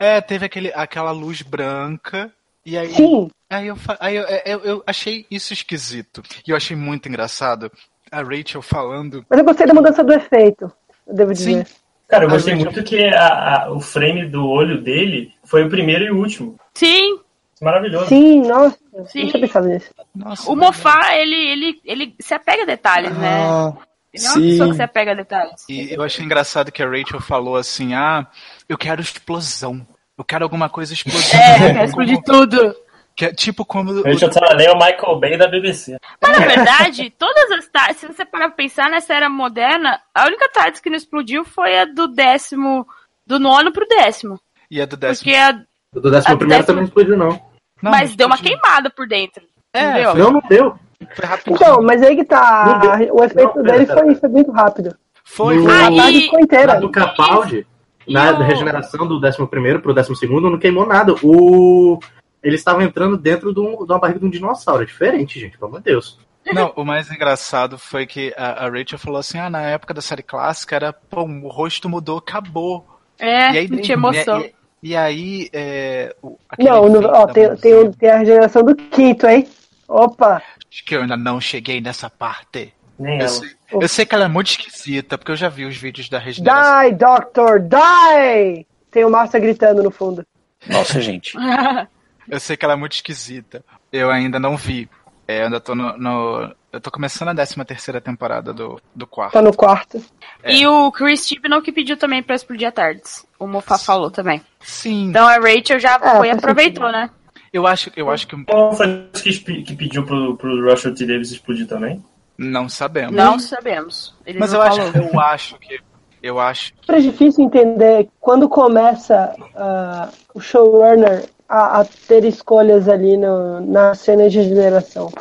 S2: É, teve aquele, aquela luz branca. E aí,
S4: sim,
S2: aí, eu, aí eu, eu, eu achei isso esquisito. E eu achei muito engraçado a Rachel falando.
S4: mas eu gostei da mudança do efeito, eu devo
S2: Sim.
S4: dizer.
S5: Cara, eu gostei
S2: gente-
S5: muito que a- a- o frame do olho dele foi o primeiro e o último.
S3: Sim,
S5: Maravilhoso.
S4: Sim, nossa,
S3: Sim.
S4: não tinha pensado nisso.
S2: Nossa,
S3: o Mofá, ele, ele, ele se apega a detalhes, né?
S6: Ah,
S3: Ele é uma pessoa que
S6: sim.
S3: se apega a detalhes.
S2: E eu achei engraçado que a Rachel falou assim: ah, eu quero explosão. Eu quero alguma coisa explosiva.
S3: É,
S2: Como-
S3: quer explodir tudo.
S2: que é tipo como. o-
S5: Richard Salaney é o Michael Bay da BBC.
S3: Mas na verdade, todas as tardes, se você parar pra pensar nessa era moderna, a única tarde que não explodiu foi a do décimo, do nono pro décimo.
S2: E a do décimo.
S3: Porque a,
S7: Do décimo
S3: A
S7: primeiro
S3: décima-
S7: também não explodiu, não.
S2: Não,
S3: mas
S2: não
S3: deu uma queimada por dentro.
S2: É?
S7: Não, não deu.
S2: Foi rapidinho.
S4: Então, mas aí que tá, o efeito
S7: Não,
S4: dele foi, foi muito rápido.
S2: Foi,
S7: No-
S2: foi
S4: A tarde ficou inteira.
S7: Na do Capaldi, na
S3: E o-
S7: regeneração do 11 pro 12 não queimou nada. O... Eles estavam entrando dentro de, um- de uma barriga de um dinossauro. É diferente, gente, pelo amor de Deus.
S2: Não, o mais engraçado foi que a, a Rachel falou assim: ah, na época da série clássica era, pô, o rosto mudou, acabou.
S3: É,
S2: e aí,
S3: não tinha emoção.
S2: E, e aí, é, o-
S4: Não, no- ó, tem, tem, tem a regeneração do quinto, hein? Opa!
S2: Acho que eu ainda não cheguei nessa parte.
S5: Nem
S2: Eu
S5: ela.
S2: sei, eu sei que ela é muito esquisita, porque eu já vi os vídeos da regeneração.
S4: Die, Doctor, die! Tem o Márcia gritando no fundo.
S6: Nossa, gente. *laughs*
S2: Eu sei que ela é muito esquisita. Eu ainda não vi. É, eu ainda tô no, no- Eu tô começando a 13 terceira temporada do, do quarto.
S4: Tá no quarto.
S3: E o Chris Chibnall que pediu também pra explodir a tardes. O Mofá falou também.
S2: Sim,
S3: Então a Rachel já
S4: É,
S3: foi e aproveitou, né?
S2: eu acho, eu acho que
S5: Qual foi que, que pediu pro, pro Russell T. Davis explodir também?
S2: não sabemos.
S3: Não sabemos. Ele
S2: Mas
S3: não
S2: eu
S3: falou.
S2: acho, eu acho que Eu acho
S4: É difícil entender quando começa ah, o showrunner a, a ter escolhas ali no, na cena de regeneração.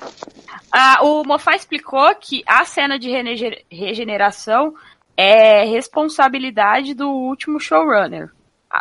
S3: Ah, o Mofá explicou que a cena de regeneração é responsabilidade do último showrunner.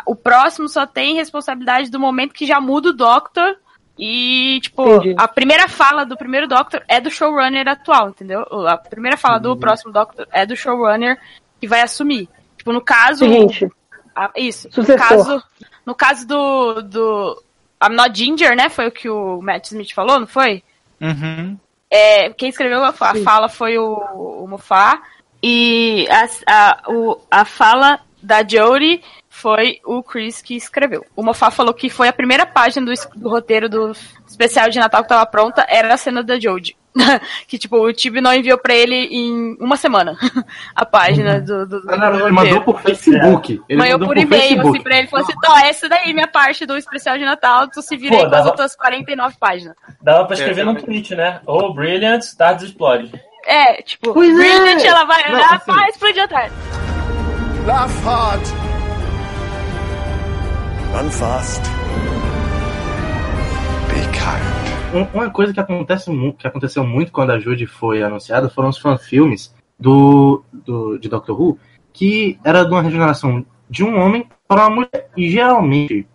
S3: O próximo só tem responsabilidade do momento que já muda o Doctor. E, tipo,
S4: Entendi.
S3: a primeira fala do primeiro Doctor é do showrunner atual, entendeu? A primeira fala do próximo Doctor é do showrunner que vai assumir. Tipo, no caso.
S4: Seguinte,
S3: Ah, isso. No
S4: Sucessor.
S3: caso, no caso do, do I'm Not Ginger, né? Foi o que o Matt Smith falou, não foi?
S2: Uhum.
S3: É, quem escreveu a, fala foi o, o Mofá. E a, a, o, a fala da Jodie foi o Chris que escreveu. O Mofá falou que foi a primeira página do, do roteiro do especial de Natal que tava pronta, era a cena da Jodie. *laughs* que, tipo, o Tibi não enviou pra ele em uma semana *laughs* a página do, do, do
S7: Ah, não, não, ele mandou por Facebook. Ele
S3: Mandou
S7: mandou
S3: por
S7: por
S3: e-mail, assim, pra ele. Falou assim, ó, essa daí, minha parte do especial de Natal, tu se vira
S5: Pô,
S3: aí com as outras 49 páginas.
S5: Dava pra escrever
S2: É,
S5: num tweet, né? Oh, brilliant, Stars Explode.
S3: É, tipo,
S7: Pois é!
S3: Brilliant, ela vai
S7: Não,
S3: olhar,
S7: assim-
S3: pá, explodir atrás.
S8: Laugh hard. Run fast.
S7: Um- Uma coisa que, acontece, que aconteceu muito quando a Judy foi anunciada foram os fanfilmes do, do, de Doctor Who, que era de uma regeneração de um homem para uma mulher. E geralmente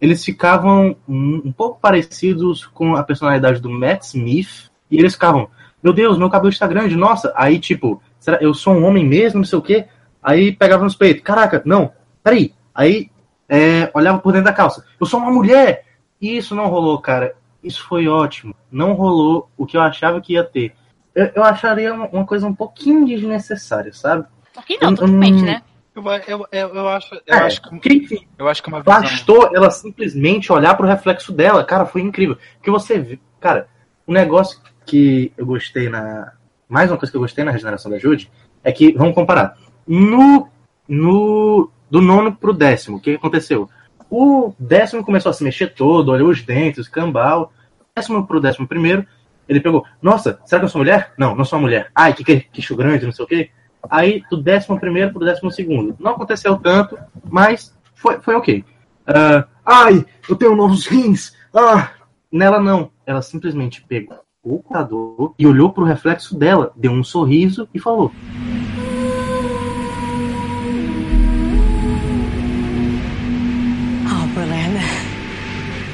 S7: eles ficavam um, um pouco parecidos com a personalidade do Matt Smith. E eles ficavam, meu Deus, meu cabelo está grande, nossa. Aí, tipo, será, eu sou um homem mesmo, não sei o quê. Aí pegava nos peitos, caraca, não, peraí. Aí é, olhava por dentro da calça, eu sou uma mulher. E isso não rolou, cara. Isso foi ótimo. Não rolou o que eu achava que ia ter. Eu, eu acharia uma, uma coisa um pouquinho desnecessária, sabe?
S3: Aqui não,
S7: Hum,
S3: totalmente, né?
S2: Eu, eu, eu, eu acho, eu
S7: É,
S2: acho que,
S7: que, enfim,
S2: eu acho que é uma visão.
S7: bastou ela simplesmente olhar pro reflexo dela. Cara, foi incrível. Porque você viu. Cara, um negócio que eu gostei na. Mais uma coisa que eu gostei na regeneração da Jude é que, vamos comparar. No. no do nono pro décimo, o que aconteceu? O décimo começou a se mexer todo, olhou os dentes, cambal. Décimo pro décimo primeiro, ele pegou, nossa, será que eu sou mulher? Não, não sou mulher. Ai, que que- queixo grande, não sei o quê. Aí, do décimo primeiro pro décimo segundo. Não aconteceu tanto, mas foi, foi ok. Ah, ai, eu tenho novos rins. Ah, nela não. Ela simplesmente pegou o computador e olhou pro reflexo dela, deu um sorriso e falou: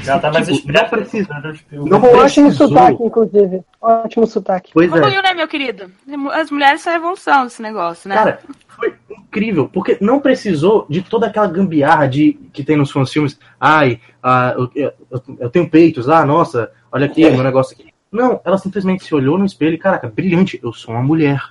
S5: Já tá mais
S7: Tipo, não precisa-
S5: né, do filme.
S7: não
S4: ótimo
S7: precisou.
S4: sotaque, inclusive. Ótimo sotaque.
S7: Pois é.
S3: Evoluiu, né, meu querido? As mulheres são a evolução desse negócio, né?
S7: Cara, foi incrível, porque não precisou de toda aquela gambiarra de, que tem nos fãs filmes. Ai, ah, eu, eu- eu- tenho peitos, ah, nossa, olha aqui, meu negócio aqui. Não, ela simplesmente se olhou no espelho e, caraca, brilhante, eu sou uma mulher.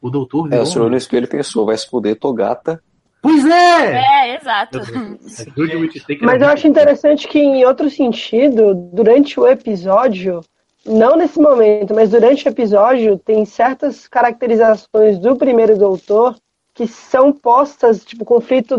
S7: O doutor
S6: É,
S7: virou
S6: o senhor
S7: um-
S6: no espelho pensou, vai se fuder, tô gata.
S7: Pois é!
S3: É, exato.
S7: Whittaker *laughs*
S4: Mas
S7: é
S4: eu acho interessante que, em outro sentido, durante o episódio, não nesse momento, mas durante o episódio, tem certas caracterizações do primeiro doutor que são postas, tipo, conflito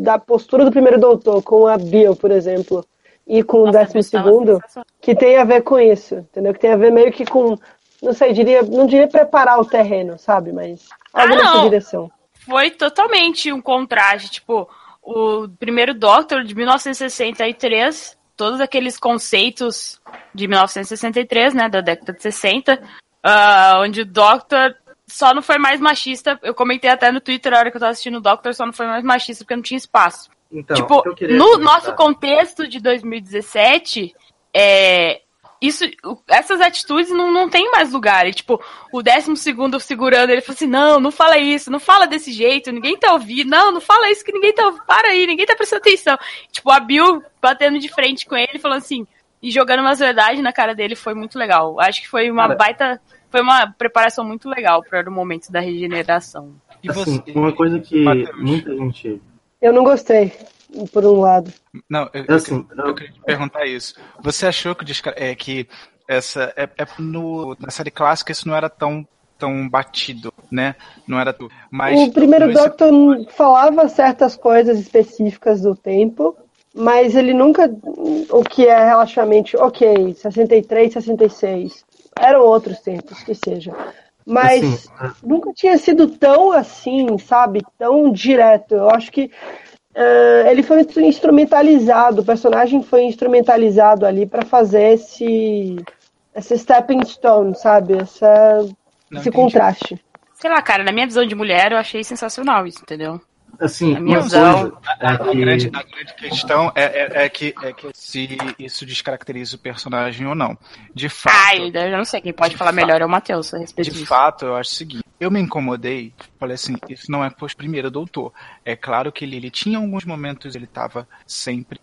S4: da postura do primeiro doutor com a Bill, por exemplo, e com o
S3: Nossa,
S4: décimo
S3: versão é
S4: segundo, que tem a ver com isso, entendeu? Que tem a ver meio que com, não sei, diria, não diria preparar o terreno, sabe? Mas algo
S3: Ah,
S4: nessa
S3: não.
S4: direção.
S3: Foi totalmente um contraste. Tipo, o primeiro Doctor de 1963, todos aqueles conceitos de 1963, né, da década de 60, ah, onde o Doctor só não foi mais machista. Eu comentei até no Twitter a hora que eu tava assistindo o Doctor, só não foi mais machista porque não tinha espaço.
S7: Então,
S3: tipo,
S7: queria
S3: no
S7: comentar-
S3: nosso contexto de 2017, é, isso, essas atitudes não, não tem mais lugar. E, tipo, o décimo segundo segurando, ele falou assim, não, não fala isso, não fala desse jeito, ninguém tá ouvindo, não, não fala isso que ninguém tá ouvindo, para aí, ninguém tá prestando atenção. Tipo, a Bill batendo de frente com ele, falando assim, e jogando umas verdades na cara dele, foi muito legal. Acho que foi uma
S7: Cara-
S3: baita, foi uma preparação muito legal para o momento da regeneração.
S2: E
S7: Assim,
S2: você,
S7: uma coisa que
S2: Matheus?
S7: muita gente.
S4: Eu não gostei, por um lado.
S2: Não, eu, eu
S7: Assim,
S2: queria- eu queria te perguntar isso. Você achou que, é, que essa é, é no, na série clássica isso não era tão tão batido, né? Não era tu. Mas
S4: o primeiro Doctor falava certas coisas específicas do tempo, mas ele nunca. O que é relativamente ok, 63, 66. Eram outros tempos, que seja. Mas
S7: Assim,
S4: nunca tinha sido tão assim, sabe? Tão direto. Eu acho que eh, ele foi instrumentalizado, o personagem foi instrumentalizado ali pra fazer esse esse stepping stone, sabe? Essa,
S2: Não
S4: esse
S2: entendi.
S4: contraste.
S3: Sei lá, cara, na minha visão de mulher, eu achei sensacional isso, entendeu?
S7: Assim,
S3: A minha visão-
S7: coisa é
S2: A grande,
S7: que...
S2: a grande questão é, é, é que, é que se isso descaracteriza o personagem ou não. De fato.
S3: Ai, eu não sei, quem pode
S2: De
S3: falar
S2: fato.
S3: melhor é o Matheus a respeito
S2: De
S3: disso.
S2: fato, eu acho o seguinte. Eu me incomodei, falei assim, isso não é pois primeiro doutor. É claro que ele, ele tinha alguns momentos, ele estava sempre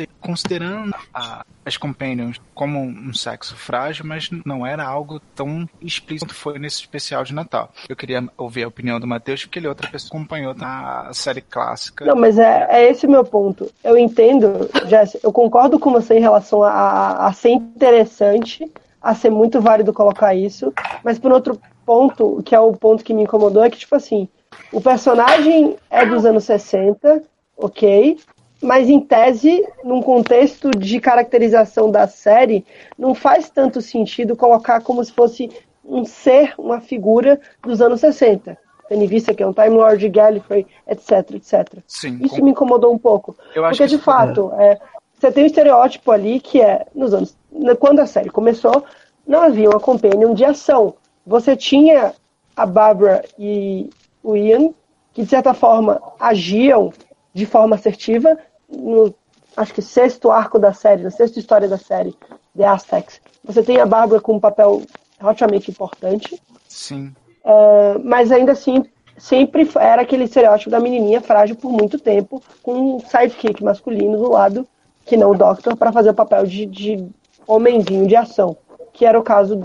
S2: é considerando a- as companions como um sexo frágil, mas não era algo tão explícito quanto foi nesse especial de Natal. Eu queria ouvir a opinião do Matheus, porque ele é outra pessoa que acompanhou na série clássica.
S4: Não, mas é, é esse o meu ponto. Eu entendo, Jess, eu concordo com você em relação a, a ser interessante, a ser muito válido colocar isso, mas por outro ponto, que é o ponto que me incomodou, é que, tipo assim, o personagem é dos anos 60, ok, mas em tese, num contexto de caracterização da série, não faz tanto sentido colocar como se fosse um ser, uma figura dos anos 60. Tendo em vista que é um Time Lord Gallifrey, etc, etc.
S2: Sim,
S4: Isso
S2: com-
S4: me incomodou um pouco.
S2: eu
S4: Porque,
S2: que
S4: de fato, é, você tem um estereótipo ali que é, nos anos. Quando a série começou, não havia uma companion de ação. Você tinha a Barbara e o Ian, que de certa forma agiam de forma assertiva, no acho que sexto arco da série, na sexta história da série, The Aztecs. Você tem a Barbara com um papel relativamente importante,
S2: sim.
S4: Uh, mas ainda assim, sempre era aquele estereótipo da menininha frágil por muito tempo, com um sidekick masculino do lado, que não o Doctor, para fazer o papel de, de homenzinho de ação, que era o caso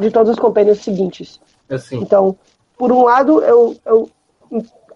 S4: de todos os companheiros seguintes.
S7: Assim,
S4: Então, por um lado, eu, eu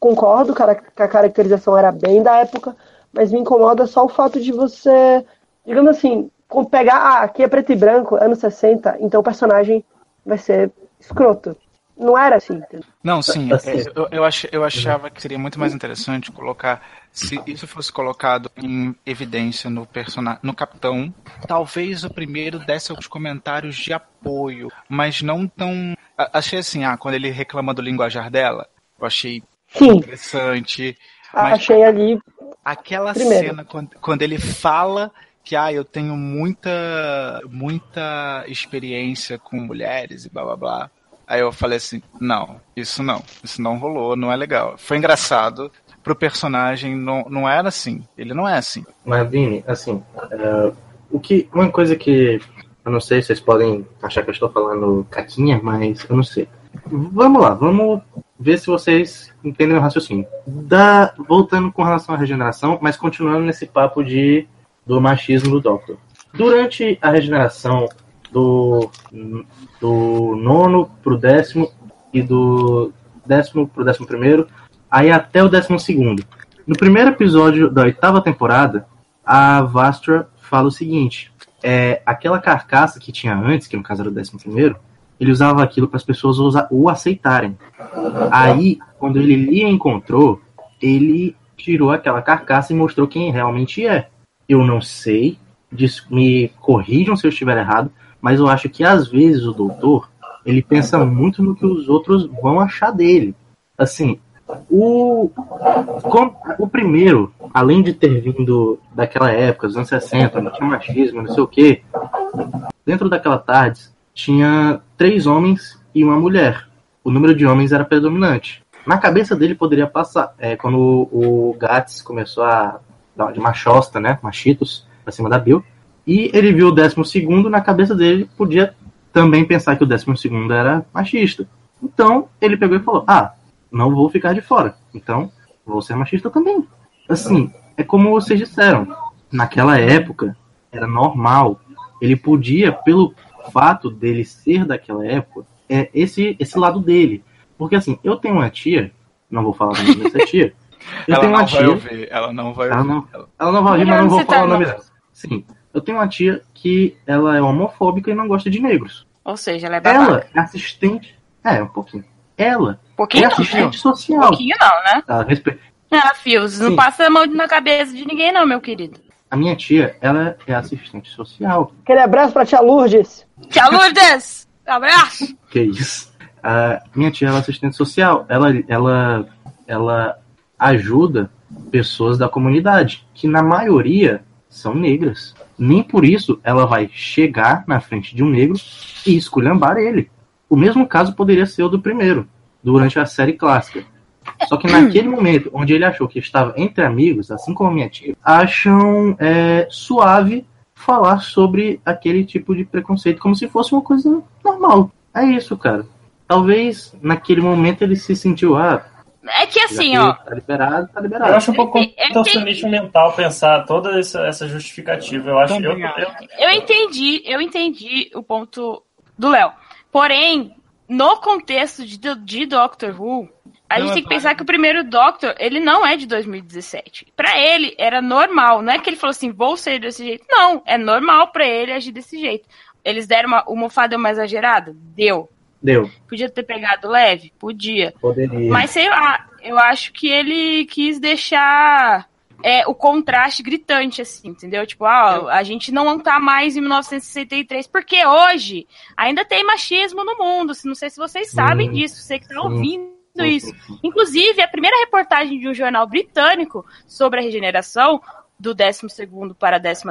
S4: concordo que a caracterização era bem da época, mas me incomoda só o fato de você, digamos assim, pegar, ah, aqui é preto e branco, anos 60, então o personagem vai ser escroto. Não era assim, entendeu?
S2: Não, sim,
S7: Assim.
S2: é, eu, eu, ach, eu achava que seria muito mais interessante colocar, se isso fosse colocado em evidência no personagem, no Capitão, talvez o primeiro desse alguns comentários de apoio, mas não tão. Achei assim, ah, quando ele reclama do linguajar dela, eu achei
S4: Sim,
S2: interessante. Mas
S4: achei ali.
S2: aquela
S4: Primeiro.
S2: cena quando, quando ele fala que ah, eu tenho muita muita experiência com mulheres e blá blá blá. Aí eu falei assim, não, isso não, isso não rolou, não é legal. Foi engraçado, pro personagem não, não era assim, ele não é assim.
S7: Mas, Vini, assim, é, o que, uma coisa que eu não sei, vocês podem achar que eu estou falando caquinha, mas eu não sei. Vamos lá, vamos ver se vocês entendem o raciocínio. Da, voltando com relação à regeneração, mas continuando nesse papo de, do machismo do Doctor. Durante a regeneração do, do nono pro décimo e do décimo pro décimo primeiro, aí até o décimo segundo. No primeiro episódio da oitava temporada, a Vastra fala o seguinte: é, aquela carcaça que tinha antes, que no caso era o décimo primeiro, ele usava aquilo para as pessoas o aceitarem. Aí, quando ele lhe encontrou, ele tirou aquela carcaça e mostrou quem realmente é. Eu não sei, dis- me corrijam se eu estiver errado, mas eu acho que às vezes o doutor ele pensa muito no que os outros vão achar dele. Assim, o, com- o primeiro, além de ter vindo daquela época, dos anos 60, não tinha machismo, não sei o quê, dentro daquela tarde tinha três homens e uma mulher. O número de homens era predominante. Na cabeça dele poderia passar, é, quando o, o Gats começou a dar de machosta, né, machitos, pra cima da Bill, e ele viu o décimo segundo, na cabeça dele podia também pensar que o décimo segundo era machista. Então, ele pegou e falou, ah, não vou ficar de fora. Então, vou ser machista também. Assim, é como vocês disseram. Naquela época, era normal. Ele podia, pelo fato dele ser daquela época, é esse, esse lado dele. Porque assim, eu tenho uma tia, não vou falar o nome dessa tia. *laughs* Eu
S2: ela
S7: tenho
S2: não
S7: uma
S2: vai
S7: tia.
S2: ouvir, ela não vai
S7: Ela
S2: ouvir.
S7: não-
S2: Ela-
S7: não vai ouvir, mas
S3: Não
S7: vou falar o nome dela. Sim. Eu tenho uma tia que ela é homofóbica e não gosta de negros.
S3: Ou seja, ela é babaca.
S7: Ela é assistente. É, um pouquinho. Ela
S3: Um pouquinho
S7: é
S3: não,
S7: assistente
S3: Um
S7: social.
S3: pouquinho não, né?
S7: Ela respe-
S3: Ah, Fios, não passa a mão na cabeça de ninguém não, meu querido.
S7: A minha tia, ela é assistente social.
S4: Aquele abraço pra tia Lourdes.
S3: Tia Lourdes! Abraço!
S7: Que isso. A minha tia ela é assistente social. Ela, ela, ela ajuda pessoas da comunidade, que na maioria são negras. Nem por isso ela vai chegar na frente de um negro e esculhambar ele. O mesmo caso poderia ser o do primeiro, durante a série clássica. Só que naquele *clears throat* momento, onde ele achou que estava entre amigos, assim como a minha tia, acham é, suave falar sobre aquele tipo de preconceito como se fosse uma coisa normal. É isso, cara. Talvez naquele momento ele se sentiu, ah,
S3: É que assim, ó.
S7: tá liberado, tá
S5: Eu
S7: liberado.
S5: acho um pouco
S3: Eu entendi-
S5: contorcionismo mental pensar toda essa, essa justificativa. Eu acho eu, eu,
S3: Eu entendi, eu entendi o ponto do Léo. Porém, no contexto de, de Doctor Who, a
S2: Não
S3: gente
S2: é
S3: tem que pensar que o primeiro Doctor, ele não é de 2017. Pra ele era normal, não é que ele falou assim, vou ser desse jeito. Não, é normal pra ele agir desse jeito. Eles deram uma, o mofado deu mais exagerado? Deu.
S7: Deu.
S3: Podia ter pegado leve? Podia.
S7: Poderia.
S3: Mas sei lá, eu acho que ele quis deixar é, o contraste gritante, assim, entendeu? Tipo, ah, a gente não tá mais em 1963, porque hoje ainda tem machismo no mundo. Não sei se vocês sabem
S7: Hum.
S3: disso, sei que estão
S7: Sim.
S3: ouvindo isso. Inclusive, a primeira reportagem de um jornal britânico sobre a regeneração do 12 para a 13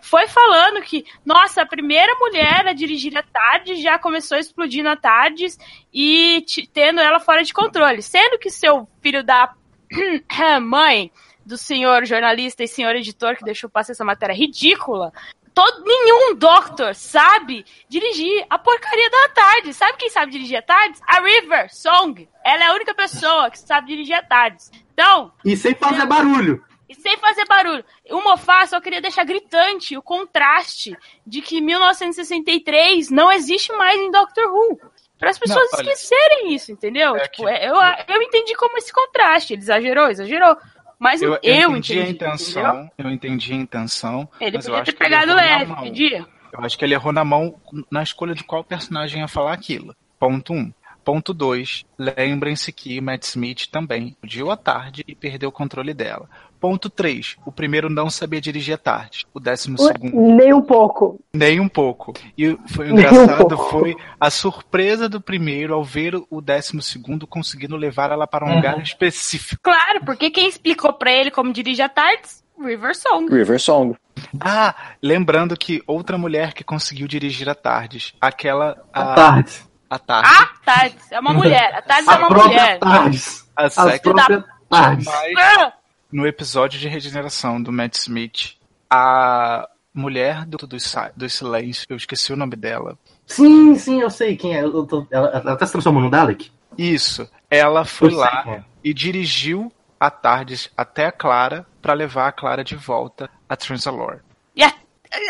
S3: foi falando que, nossa, a primeira mulher a dirigir a tarde já começou explodindo a tardes e te- tendo ela fora de controle. Sendo que seu filho da *clears throat* mãe do senhor jornalista e senhor editor que deixou passar essa matéria ridícula, todo, nenhum doctor sabe dirigir a porcaria da tarde. Sabe quem sabe dirigir a tardes? A River Song. Ela é a única pessoa que sabe dirigir a tardes. Então,
S7: E sem fazer barulho.
S3: E sem fazer barulho. O Mofá só queria deixar gritante o contraste de que 1963 não existe mais em Doctor Who. Para as pessoas
S2: Não, olha,
S3: esquecerem isso, entendeu?
S2: é
S3: Tipo,
S2: que-
S3: é- eu, eu entendi como esse contraste. Ele exagerou, exagerou. Mas eu,
S2: Eu, eu
S3: entendi,
S2: entendi a
S3: entendeu?
S2: intenção, eu entendi a intenção,
S3: Ele
S2: mas eu
S3: podia
S2: acho
S3: ter pegado leve, podia.
S2: Eu acho que ele errou na mão na escolha de qual personagem ia falar aquilo. Ponto 1. Um. Ponto 2. Lembrem-se que Matt Smith também pediu a tarde e perdeu o controle dela. Ponto 3. O primeiro não sabia dirigir a tarde. O décimo segundo,
S4: Nem um pouco.
S2: nem um pouco. E foi *laughs*
S4: um
S2: engraçado
S4: pouco.
S2: foi a surpresa do primeiro ao ver o décimo segundo conseguindo levar ela para um
S5: Uhum.
S2: lugar específico.
S3: Claro, porque quem explicou pra ele como dirige a tardes? River Song.
S6: River Song.
S2: Ah, lembrando que outra mulher que conseguiu dirigir a tardes, aquela
S7: A
S2: a,
S7: tarde.
S2: A tarde,
S3: A tardes é uma mulher. A tardes é
S7: A
S3: uma
S7: própria
S3: mulher.
S7: tardes.
S2: a
S7: As próprias tardes.
S2: Mas
S3: Ah!
S2: no episódio de regeneração do Matt Smith, a mulher do, dos, sa- dos silêncios, eu esqueci o nome dela.
S7: Sim, sim, eu sei quem é. Eu tô- ela, ela tá se transformando no Dalek?
S2: Isso, ela foi
S7: Eu
S2: lá
S7: é.
S2: e dirigiu a Tardes até a Clara para levar a Clara de volta a Transalore.
S3: E a, eu,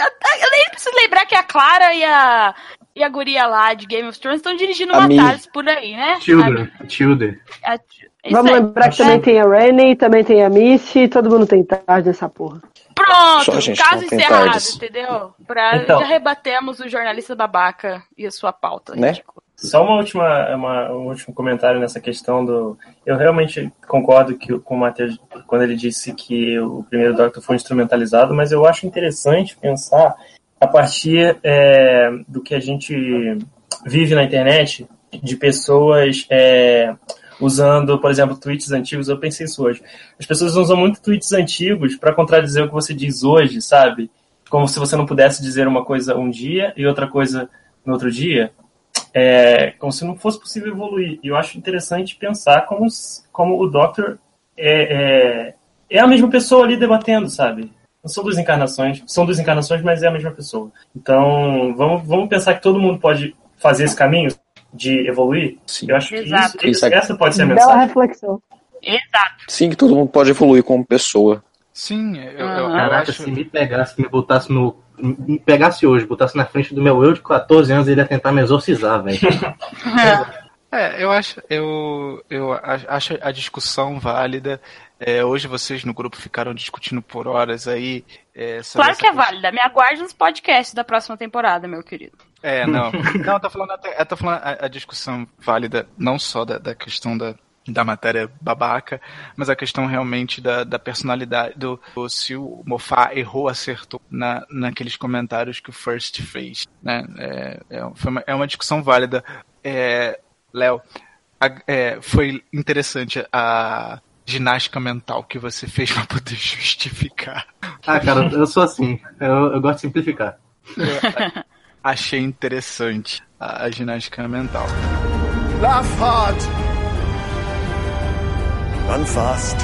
S3: eu nem preciso lembrar que a Clara e a, e a guria lá de Game of Thrones estão dirigindo
S6: A
S3: tardes por aí, né?
S7: Children.
S3: A- a- isso
S4: Vamos
S3: aí.
S4: lembrar que também tem a Rennie, também tem a Missy, todo mundo tem tarde nessa porra.
S3: Pronto,
S6: Só a gente
S3: caso encerrado,
S6: tardes.
S3: entendeu? Pra,
S5: Então.
S3: Já rebatemos o jornalista babaca e a sua pauta.
S6: Né?
S3: ridícula.
S5: Só uma última, uma, um último comentário nessa questão do. Eu realmente concordo que, com o Matheus quando ele disse que o primeiro Doctor foi instrumentalizado, mas eu acho interessante pensar a partir é, do que a gente vive na internet de pessoas é, usando, por exemplo, tweets antigos. Eu pensei isso hoje. As pessoas usam muito tweets antigos para contradizer o que você diz hoje, sabe? Como se você não pudesse dizer uma coisa um dia e outra coisa no outro dia é, como se não fosse possível evoluir. E eu acho interessante pensar como, como o Doctor é, é, é a mesma pessoa ali debatendo, sabe? São duas encarnações, são duas encarnações, mas é a mesma pessoa. Então, vamos, vamos pensar que todo mundo pode fazer esse caminho de evoluir.
S6: Sim.
S5: Eu acho que
S3: Exato.
S5: isso, isso-
S6: Isso é-
S5: essa pode ser a
S4: Bela
S5: mensagem.
S4: reflexão.
S3: Exato.
S6: Sim, que todo mundo pode evoluir como pessoa.
S2: Sim, eu, eu- eu
S7: Caraca,
S2: acho.
S7: se me pegasse, me botasse no. Me pegasse hoje, botasse na frente do meu eu de 14 anos, ele ia tentar me exorcizar, velho. *laughs*
S2: É, eu acho, eu, eu acho a discussão válida. É, hoje vocês no grupo ficaram discutindo por horas aí. É, sobre
S3: Claro que é
S2: questão-
S3: válida. Me aguarde nos podcasts da próxima temporada, meu querido.
S2: É, não. *laughs* Não, eu tô falando, até, eu tô falando a, a discussão válida não só da, da questão da, da matéria babaca, mas a questão realmente da, da personalidade, do, do se o Moffat errou ou acertou na, naqueles comentários que o First fez. Né? É, é, foi uma, é uma discussão válida. É, Léo, é, foi interessante a ginástica mental que você fez para poder *laughs* justificar.
S7: Ah, cara, eu sou assim. Eu, eu gosto de simplificar.
S2: Achei interessante a, a ginástica mental.
S8: Laugh hard. Run fast.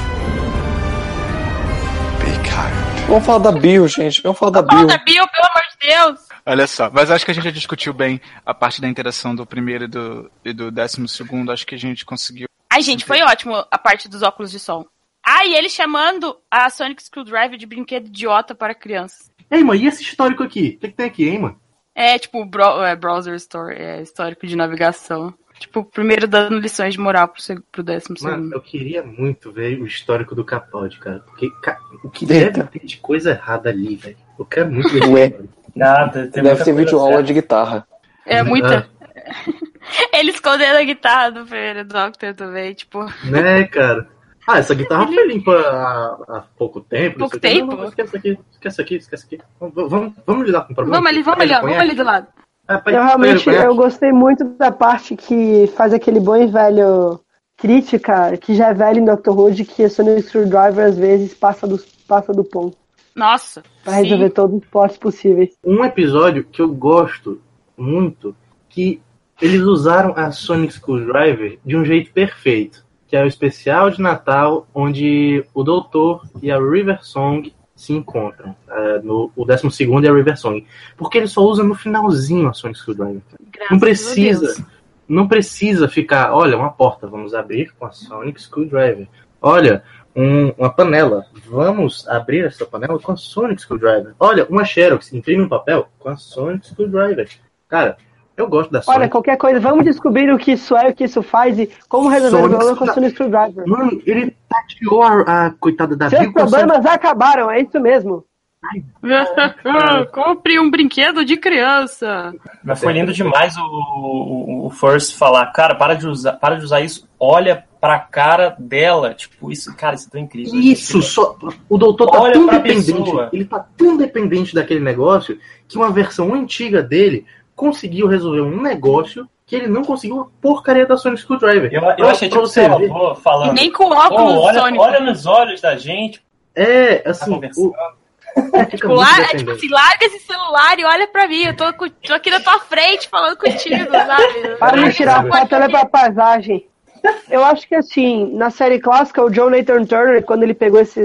S8: Be kind.
S6: Vamos falar da Bill, gente. Vamos falar da Bill.
S3: Fala, Bill, pelo amor de Deus!
S2: Olha só, mas acho que a gente já discutiu bem a parte da interação do primeiro e do, e do décimo segundo. Acho que a gente conseguiu.
S3: Ai, gente, foi ótimo a parte dos óculos de som. Ah, e ele chamando a Sonic Screwdriver de brinquedo idiota para crianças.
S7: Ei, mano, e esse histórico aqui? O que, que tem aqui, hein, mano?
S3: É, tipo, bro, é, browser story, é histórico de navegação. Tipo, primeiro dando lições de moral pro, pro décimo
S7: Mano,
S3: segundo.
S7: eu queria muito ver o histórico do Capaldi, cara. Porque ca- o que
S6: Eita.
S7: deve ter de coisa errada ali, velho. Eu quero muito ver
S6: Ué.
S5: Nada, tem
S6: Deve
S5: muita
S6: ter vídeo aula de guitarra.
S3: É muita.
S7: Ah, *laughs* *laughs*
S3: Ele escondendo a guitarra do primeiro Doctor também, tipo.
S7: né, cara? Ah, essa guitarra foi limpa há, há pouco tempo.
S3: Pouco tempo?
S7: Não, não, esquece aqui, esquece aqui, esquece aqui. Vamos, vamos, vamos lidar com o problema.
S3: Vamos ali, vamos ali, ó, vamos ali do lado.
S7: É,
S4: Eu realmente
S7: pai,
S4: eu gostei muito da parte que faz aquele bom e velho crítica, que já é velho em Doctor Who, de que a Sonic Screwdriver às vezes passa do, passa do ponto.
S3: Nossa.
S4: Pra
S3: sim.
S4: resolver todos os plots possíveis.
S7: Um episódio que eu gosto muito, que eles usaram a Sonic Screwdriver de um jeito perfeito, que é o especial de Natal, onde o Doutor e a River Song se encontram. É, no, o 12 é a River Song. Porque ele só usa no finalzinho a Sonic Screwdriver.
S3: Graças
S7: Não precisa. Não precisa ficar, olha, uma porta, vamos abrir com a Sonic Screwdriver. Olha, um- uma panela, vamos abrir essa panela com a Sonic Screwdriver. Olha, uma Xerox, imprime um papel com a Sonic Screwdriver. Cara, eu gosto da
S4: Olha,
S7: Sonic.
S4: qualquer coisa, vamos descobrir o que isso é, o que isso faz e como resolver o
S7: Sonic
S4: problema com a
S7: Screwdriver.
S4: Sonic Screwdriver.
S7: Mano, ele tateou a, a coitada da
S4: Seus problemas acabaram, é isso mesmo. *laughs*
S3: Compre um brinquedo de criança.
S5: Mas foi lindo demais o, o, o First falar, cara, para de usar, para de usar isso, olha pra cara dela. Tipo, isso, cara, isso é tão incrível.
S7: Isso, só, o doutor tá
S5: Olha
S7: tão dependente,
S5: pessoa.
S7: ele tá tão dependente daquele negócio que uma versão antiga dele conseguiu resolver um negócio que ele não conseguiu a porcaria da Sonic Screwdriver.
S5: Eu, eu
S7: Pra-
S5: achei
S7: pra
S5: tipo
S7: você ver.
S5: avô falando.
S3: E nem com
S5: "Pô,
S3: óculos
S5: olha,
S3: Sonic.
S5: olha nos olhos da gente,
S7: É,
S5: tá
S7: assim,
S5: conversando.
S7: o,
S3: Tipo, lá, é tipo assim, larga esse celular e olha pra mim. Eu tô, tô aqui na tua frente falando contigo, *laughs* sabe?
S4: Para de tirar a foto, olha
S3: porcaria.
S4: pra paisagem. Eu acho que assim, na série clássica, o John Nathan Turner, quando ele pegou esse,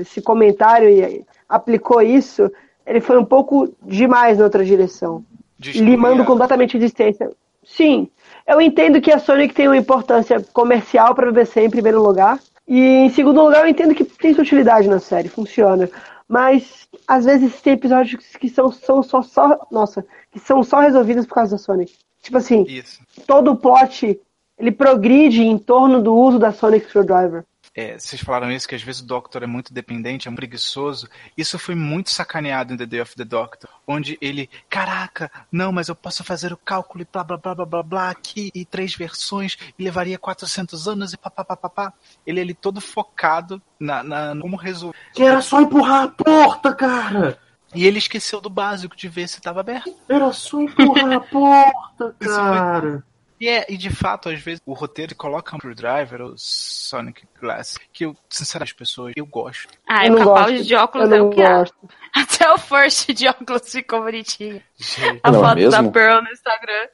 S4: esse comentário e aplicou isso, ele foi um pouco demais na outra direção.
S2: Destruir
S4: limando
S2: a-
S4: completamente a distância. Sim, eu entendo que a Sonic tem uma importância comercial para BBC em primeiro lugar. E em segundo lugar, eu entendo que tem sua utilidade na série, funciona. Mas às vezes tem episódios que são, são só, só. Nossa, que são só resolvidos por causa da Sonic. Tipo assim,
S2: Isso.
S4: todo o plot ele progride em torno do uso da Sonic Screwdriver.
S2: É, vocês falaram isso, que às vezes o Doctor é muito dependente, é muito preguiçoso. Isso foi muito sacaneado em The Day of the Doctor, onde ele, caraca, não, mas eu posso fazer o cálculo e blá blá blá blá blá blá aqui, e três versões, e levaria 400 anos e papapá. Ele ele todo focado na, na como resolver.
S7: Que era só empurrar a porta, cara!
S2: E ele esqueceu do básico de ver se estava aberto.
S7: Era só empurrar a porta, *laughs* cara!
S2: E, é, e de fato, às vezes, o roteiro coloca um Screwdriver ou Sonic Glass, que eu, sinceramente, as pessoas, eu gosto.
S3: Ah,
S4: eu
S3: o
S4: não
S3: Capaldi de óculos
S4: eu
S3: é o que
S4: gosto. *laughs*
S3: Até o First de óculos ficou bonitinho.
S2: Gente,
S3: A
S6: Não é
S3: foto da? Pearl no Instagram.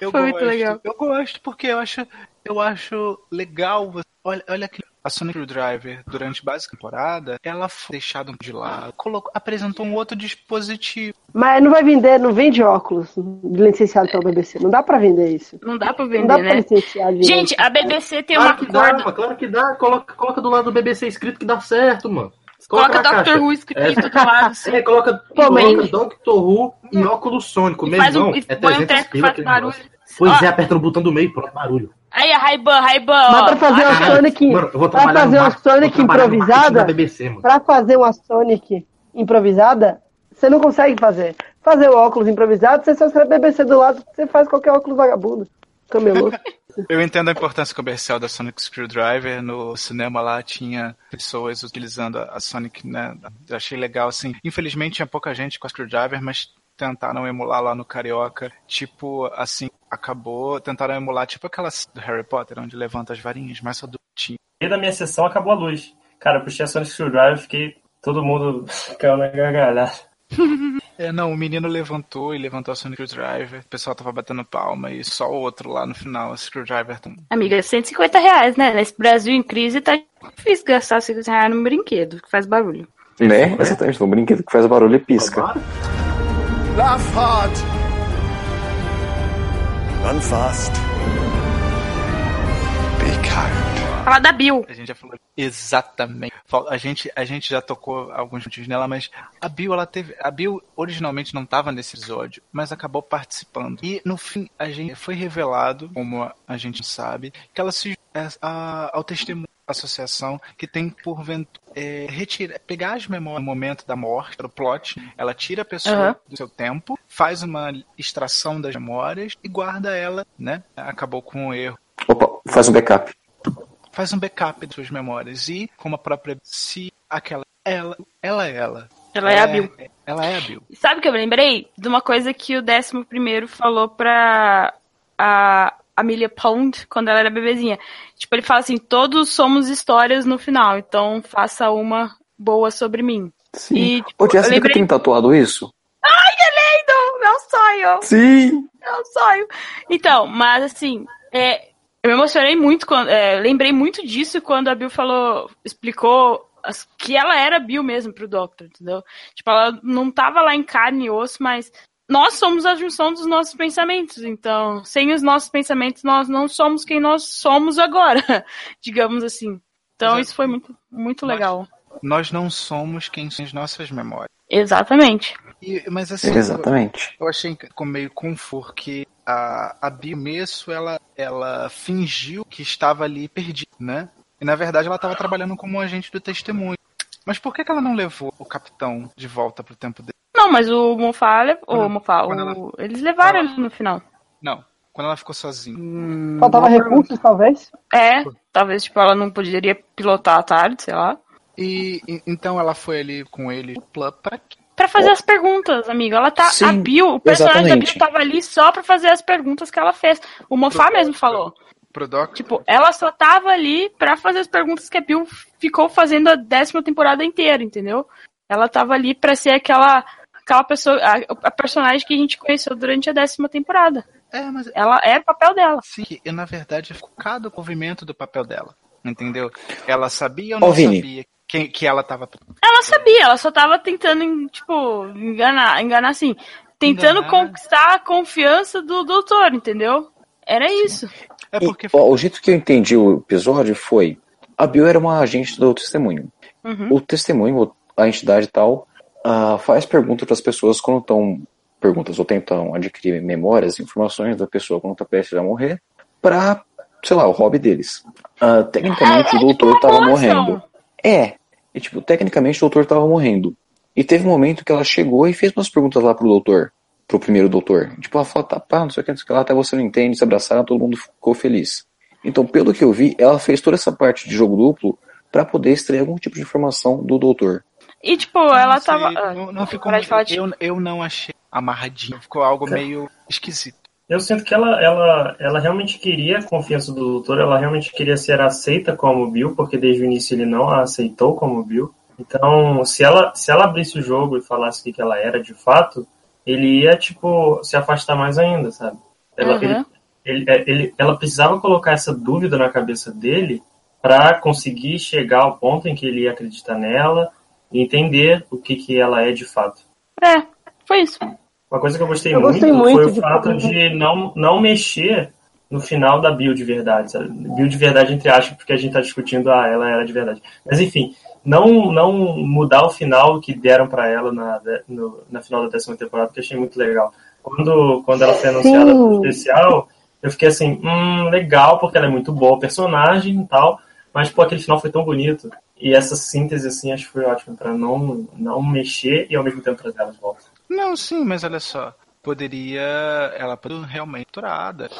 S2: Eu
S3: Foi
S2: gosto,
S3: muito legal.
S2: Eu gosto porque eu acho, eu acho legal. você- Olha, olha aqui. A Sonic Screwdriver, durante base temporada, ela foi deixada de lado, colocou, apresentou um outro dispositivo.
S4: Mas não vai vender, não vende óculos licenciado pela BBC. Não dá pra vender isso.
S3: Não dá pra
S4: Não
S3: vender,
S4: dá pra
S3: né?
S4: licenciar
S3: Gente, a BBC tem uma
S7: Claro que dá,
S3: corda.
S7: mano, claro que dá. Coloca, coloca do lado do BBC escrito que dá certo, mano.
S3: Coloca
S7: na
S3: Doctor. Who escrito do lado. assim.
S7: É, coloca,
S4: Pô,
S7: coloca Doctor Who e óculos sônico.
S3: E
S7: Mesmo
S3: faz um,
S7: não,
S3: e
S7: é
S3: põe um
S7: 300
S3: treco que faz barulho.
S7: negócio. Pois
S3: Ó,
S7: é, aperta no botão do meio, pronto, barulho.
S3: Aí, Ray-Ban,
S4: Dá
S3: ó.
S4: pra fazer uma
S7: Caralho,
S4: Sonic.
S7: mano, eu vou
S4: Pra fazer uma Sonic improvisada.
S7: da BBC, mano.
S4: Pra fazer uma Sonic improvisada, você não consegue fazer. Fazer o óculos improvisado, você só escreve BBC do lado, você faz qualquer óculos vagabundo. Camelô. *laughs*
S2: Eu entendo a importância comercial da Sonic Screwdriver. No cinema lá tinha pessoas utilizando a Sonic, né? Eu achei legal, assim. Infelizmente tinha pouca gente com a Screwdriver, mas tentaram emular lá no Carioca. Tipo, assim, acabou. Tentaram emular, tipo aquela do Harry Potter, onde levanta as varinhas, mas só do tinha.
S5: E da minha sessão acabou a luz. Cara, eu puxei a Sonic Screwdriver, fiquei. Todo mundo *laughs* caiu na gargalhada. *laughs*
S2: É, não, o menino levantou e levantou a Sonic Screwdriver. O pessoal tava batendo palma e só o outro lá no final, a Screwdriver. tam-
S3: Amiga, 150 reais, né? Nesse Brasil em crise tá difícil gastar 150 reais num brinquedo que faz barulho.
S6: Né? Exatamente, um brinquedo que faz barulho e pisca.
S8: Laugh hard. Run fast. Be kind.
S3: Fala da Bill.
S2: A gente já falou exatamente. A gente, a gente já tocou alguns motivos nela, mas a Bill, ela teve. A Bill originalmente não estava nesse episódio, mas acabou participando. E no fim, a gente foi revelado, como a gente sabe, que ela se é, a- ao testemunho associação que tem por ventura é, retira, pegar as memórias no momento da morte, do plot, ela tira a pessoa
S3: Aham.
S2: do seu tempo, faz uma extração das memórias e guarda ela, né? Acabou com o erro
S6: Opa, faz um backup.
S2: faz um backup de suas memórias e como a própria se aquela ela ela é ela
S3: Ela é a Bill.
S2: ela é a Bill
S3: Sabe o que eu lembrei? De uma coisa que o 11 falou pra a Amelia Pond quando ela era bebezinha. Tipo, ele fala assim: todos somos histórias no final, então faça uma boa sobre mim.
S6: Sim.
S3: E, tipo,
S6: Ô, Jess,
S3: eu
S6: você
S3: lembrei-
S6: tem tatuado isso?
S3: Ai, que lindo! Meu sonho!
S6: Sim!
S3: Meu sonho! Então, mas assim, é, eu me emocionei muito quando. é, lembrei muito disso quando a Bill falou, explicou as- que ela era Bill mesmo pro Doctor, entendeu? Tipo, ela não tava lá em carne e osso, mas nós somos a junção dos nossos pensamentos. Então, sem os nossos pensamentos, nós não somos quem nós somos agora, *laughs* digamos assim. Então,
S2: Exato.
S3: isso foi muito, muito legal.
S2: nós não somos quem são as nossas memórias
S3: Exatamente.
S2: E- mas assim
S6: Exatamente.
S2: eu, eu achei meio confuso que a a Bill mesmo ela ela fingiu que estava ali perdida né e na verdade ela estava trabalhando como um agente do testemunho mas por que, que ela não levou o capitão de volta pro tempo dele
S3: Não, mas o Mofá, le- o Mofá, o- eles levaram
S2: ela-
S3: ele no final.
S2: não quando ela ficou sozinha
S4: Faltava recursos, talvez?
S3: É, talvez, tipo, ela não poderia pilotar à tarde, sei lá.
S2: E, e- então ela foi ali com ele pra quê?
S3: Pra fazer as perguntas, amigo. Ela tá.
S6: Sim,
S3: a Bill, o personagem
S6: exatamente.
S3: da Bill tava ali só pra fazer as perguntas que ela fez. O Mofá mesmo falou.
S2: pro
S3: Tipo, ela só tava ali pra fazer as perguntas que a Bill ficou fazendo a décima temporada inteira, entendeu? Ela tava ali pra ser aquela, aquela pessoa, a, a personagem que a gente conheceu durante a décima temporada.
S2: é mas
S3: Ela é o papel dela.
S2: Sim, e na verdade ficou cada movimento do papel dela. Entendeu? Ela sabia ou não
S6: Ô,
S2: sabia que, que ela tava.
S3: Ela sabia, ela só tava tentando, tipo, enganar, enganar assim, tentando
S2: Enganar.
S3: conquistar a confiança do doutor, entendeu? Era isso.
S2: É
S6: E,
S2: porque
S6: ó, o jeito que eu entendi o episódio foi: a Bill era uma agente do testemunho.
S3: Uhum.
S6: O testemunho, a entidade tal, ah, faz perguntas para as pessoas quando estão. Perguntas ou tentam adquirir memórias, informações da pessoa quando está prestes a morrer, para, sei lá, o hobby deles. Ah, tecnicamente, o doutor estava
S3: doação.
S6: morrendo. É. E, tipo, tecnicamente, o doutor estava morrendo. E teve um momento que ela chegou e fez umas perguntas lá pro doutor, pro primeiro doutor. Tipo, ela falou, tá, pá, não sei o que, não sei o que lá, até você não entende, se abraçaram, todo mundo ficou feliz. Então, pelo que eu vi, ela fez toda essa parte de jogo duplo para poder extrair algum tipo de informação do doutor.
S3: E, tipo, ela
S2: não sei,
S3: tava. ah,
S2: Não, não ficou
S3: parar de falar
S2: muito,
S3: de-
S2: eu, eu não achei amarradinho. Ficou algo meio esquisito.
S5: Eu sinto que ela, ela, ela realmente queria a confiança do doutor, ela realmente queria ser aceita como Bill, porque desde o início ele não a aceitou como Bill. Então, se ela, se ela abrisse o jogo e falasse o que que ela era de fato, ele ia, tipo, se afastar mais ainda, sabe? Ela,
S3: Uhum.
S5: ele, ele, é, ele- ela precisava colocar essa dúvida na cabeça dele para conseguir chegar ao ponto em que ele ia acreditar nela e entender o que, que ela é de fato.
S3: É, foi isso.
S5: Uma coisa que eu gostei,
S4: Eu
S5: muito,
S4: gostei muito
S5: foi o
S4: de
S5: fato de não, não mexer no final da build de verdade, sabe? Build de verdade entre aspas, porque a gente tá discutindo, ah, ela era de verdade. Mas enfim, não, não mudar o final que deram pra ela na, no- na final da décima temporada, que eu achei muito legal. Quando, quando ela foi anunciada
S4: Sim.
S5: pro especial, eu fiquei assim, hum, legal, porque ela é muito boa personagem e tal, mas, pô, aquele final foi tão bonito. E essa síntese, assim, acho que foi ótima, pra não, não mexer e ao mesmo tempo trazer ela de volta.
S2: Não, sim, mas olha só. poderia. Ela poderia realmente torturada.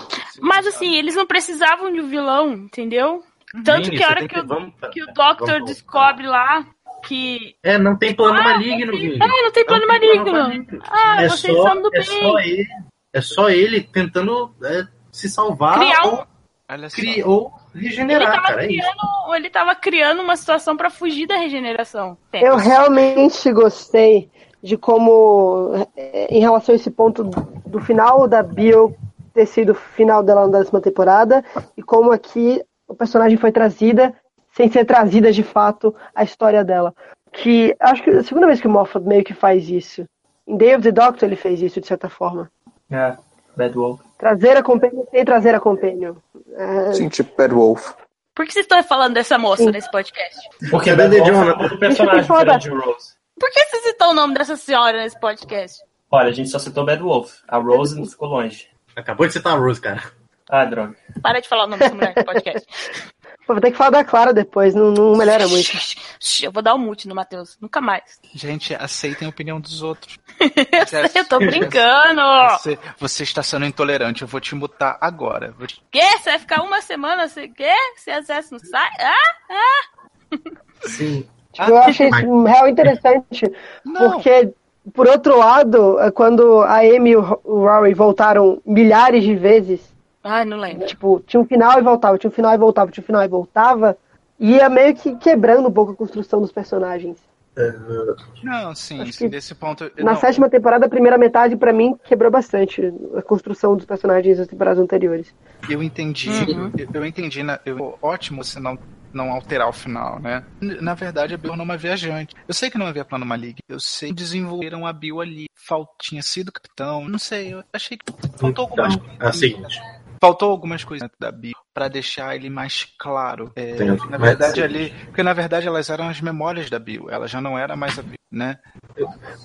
S3: Mas assim, eles não precisavam de um vilão, entendeu? Tanto
S7: Vini,
S3: que a hora
S7: tem
S3: que, o,
S7: vamos-
S3: que o Doctor
S7: vamos-
S3: descobre lá que.
S7: É, não tem plano
S3: Ah,
S7: maligno, Vini.
S3: Ah, não tem plano
S7: Não tem
S3: maligno.
S7: plano maligno.
S3: Ah,
S7: é
S3: vocês
S7: só,
S3: são do
S7: é
S3: bem.
S7: só ele. É só ele tentando é, se salvar
S3: Criar um-
S7: ou,
S2: Olha só.
S7: cri- ou
S3: Ele
S7: regenerar,
S3: tava,
S7: cara. É
S3: criando, ele tava criando uma situação pra fugir da regeneração.
S4: Eu realmente gostei de como, eh, em relação a esse ponto do final da Bill ter sido o final dela na décima temporada, e como aqui o personagem foi trazida, sem ser trazida de fato a história dela. Que acho que é a segunda vez que o Moffat meio que faz isso. Em Day of the Doctor ele fez isso, de certa forma.
S5: É, Bad Wolf.
S4: Trazer a Companion sem trazer a Companion. É,
S6: Sim, tipo Bad Wolf.
S3: Por que vocês estão falando dessa moça
S4: Sim.
S3: nesse podcast?
S5: Porque
S7: É
S5: Bad Wolf é um outro personagem
S4: eu falar
S5: diferente de Rose.
S3: Por que vocês citam o nome dessa senhora nesse podcast?
S5: Olha, a gente só citou Bad Wolf. A Rose não ficou longe.
S7: Acabou de citar a Rose, cara.
S5: Ah, droga.
S3: Para de falar o nome dessa mulher no podcast.
S4: Pô, vou ter que falar da Clara depois, não, não melhora muito.
S3: Eu vou dar um mute no Matheus. Nunca mais.
S2: Gente, aceitem a opinião dos outros. *laughs*
S3: Eu sei, eu tô brincando.
S2: Você, você está sendo intolerante, eu vou te mutar agora. Vou te-
S3: Quê? Você vai ficar uma semana sem quê? Se acesso não sai? Ah?
S7: Sim.
S4: Tipo, *laughs* eu achei isso real interessante,
S2: Não.
S4: porque, por outro lado, é quando a Amy e o o Rory voltaram milhares de vezes,
S3: Ai, não lembro.
S4: tipo, tinha um final e voltava, tinha um final e voltava, tinha um final e voltava, ia meio que quebrando um pouco a construção dos personagens.
S2: Não, sim,
S4: Acho
S2: sim, desse ponto.
S4: Na
S2: não,
S4: sétima temporada, a primeira metade, pra mim, quebrou bastante a construção dos personagens das temporadas anteriores.
S2: Eu entendi,
S3: Uhum.
S2: eu, eu entendi, na, eu- ótimo você não, não alterar o final, né? Na verdade, a Bill não é uma viajante. Eu sei que não havia plano maligno, eu sei que desenvolveram a Bill ali, Fal, tinha sido capitão, não sei, eu achei que faltou algumas
S7: Então, é o seguinte.
S2: Faltou algumas coisas da Bill pra deixar ele mais claro. É,
S7: Entendo.
S2: na verdade, ali. Porque na verdade elas eram as memórias da Bill. Ela já não era mais a Bill, né?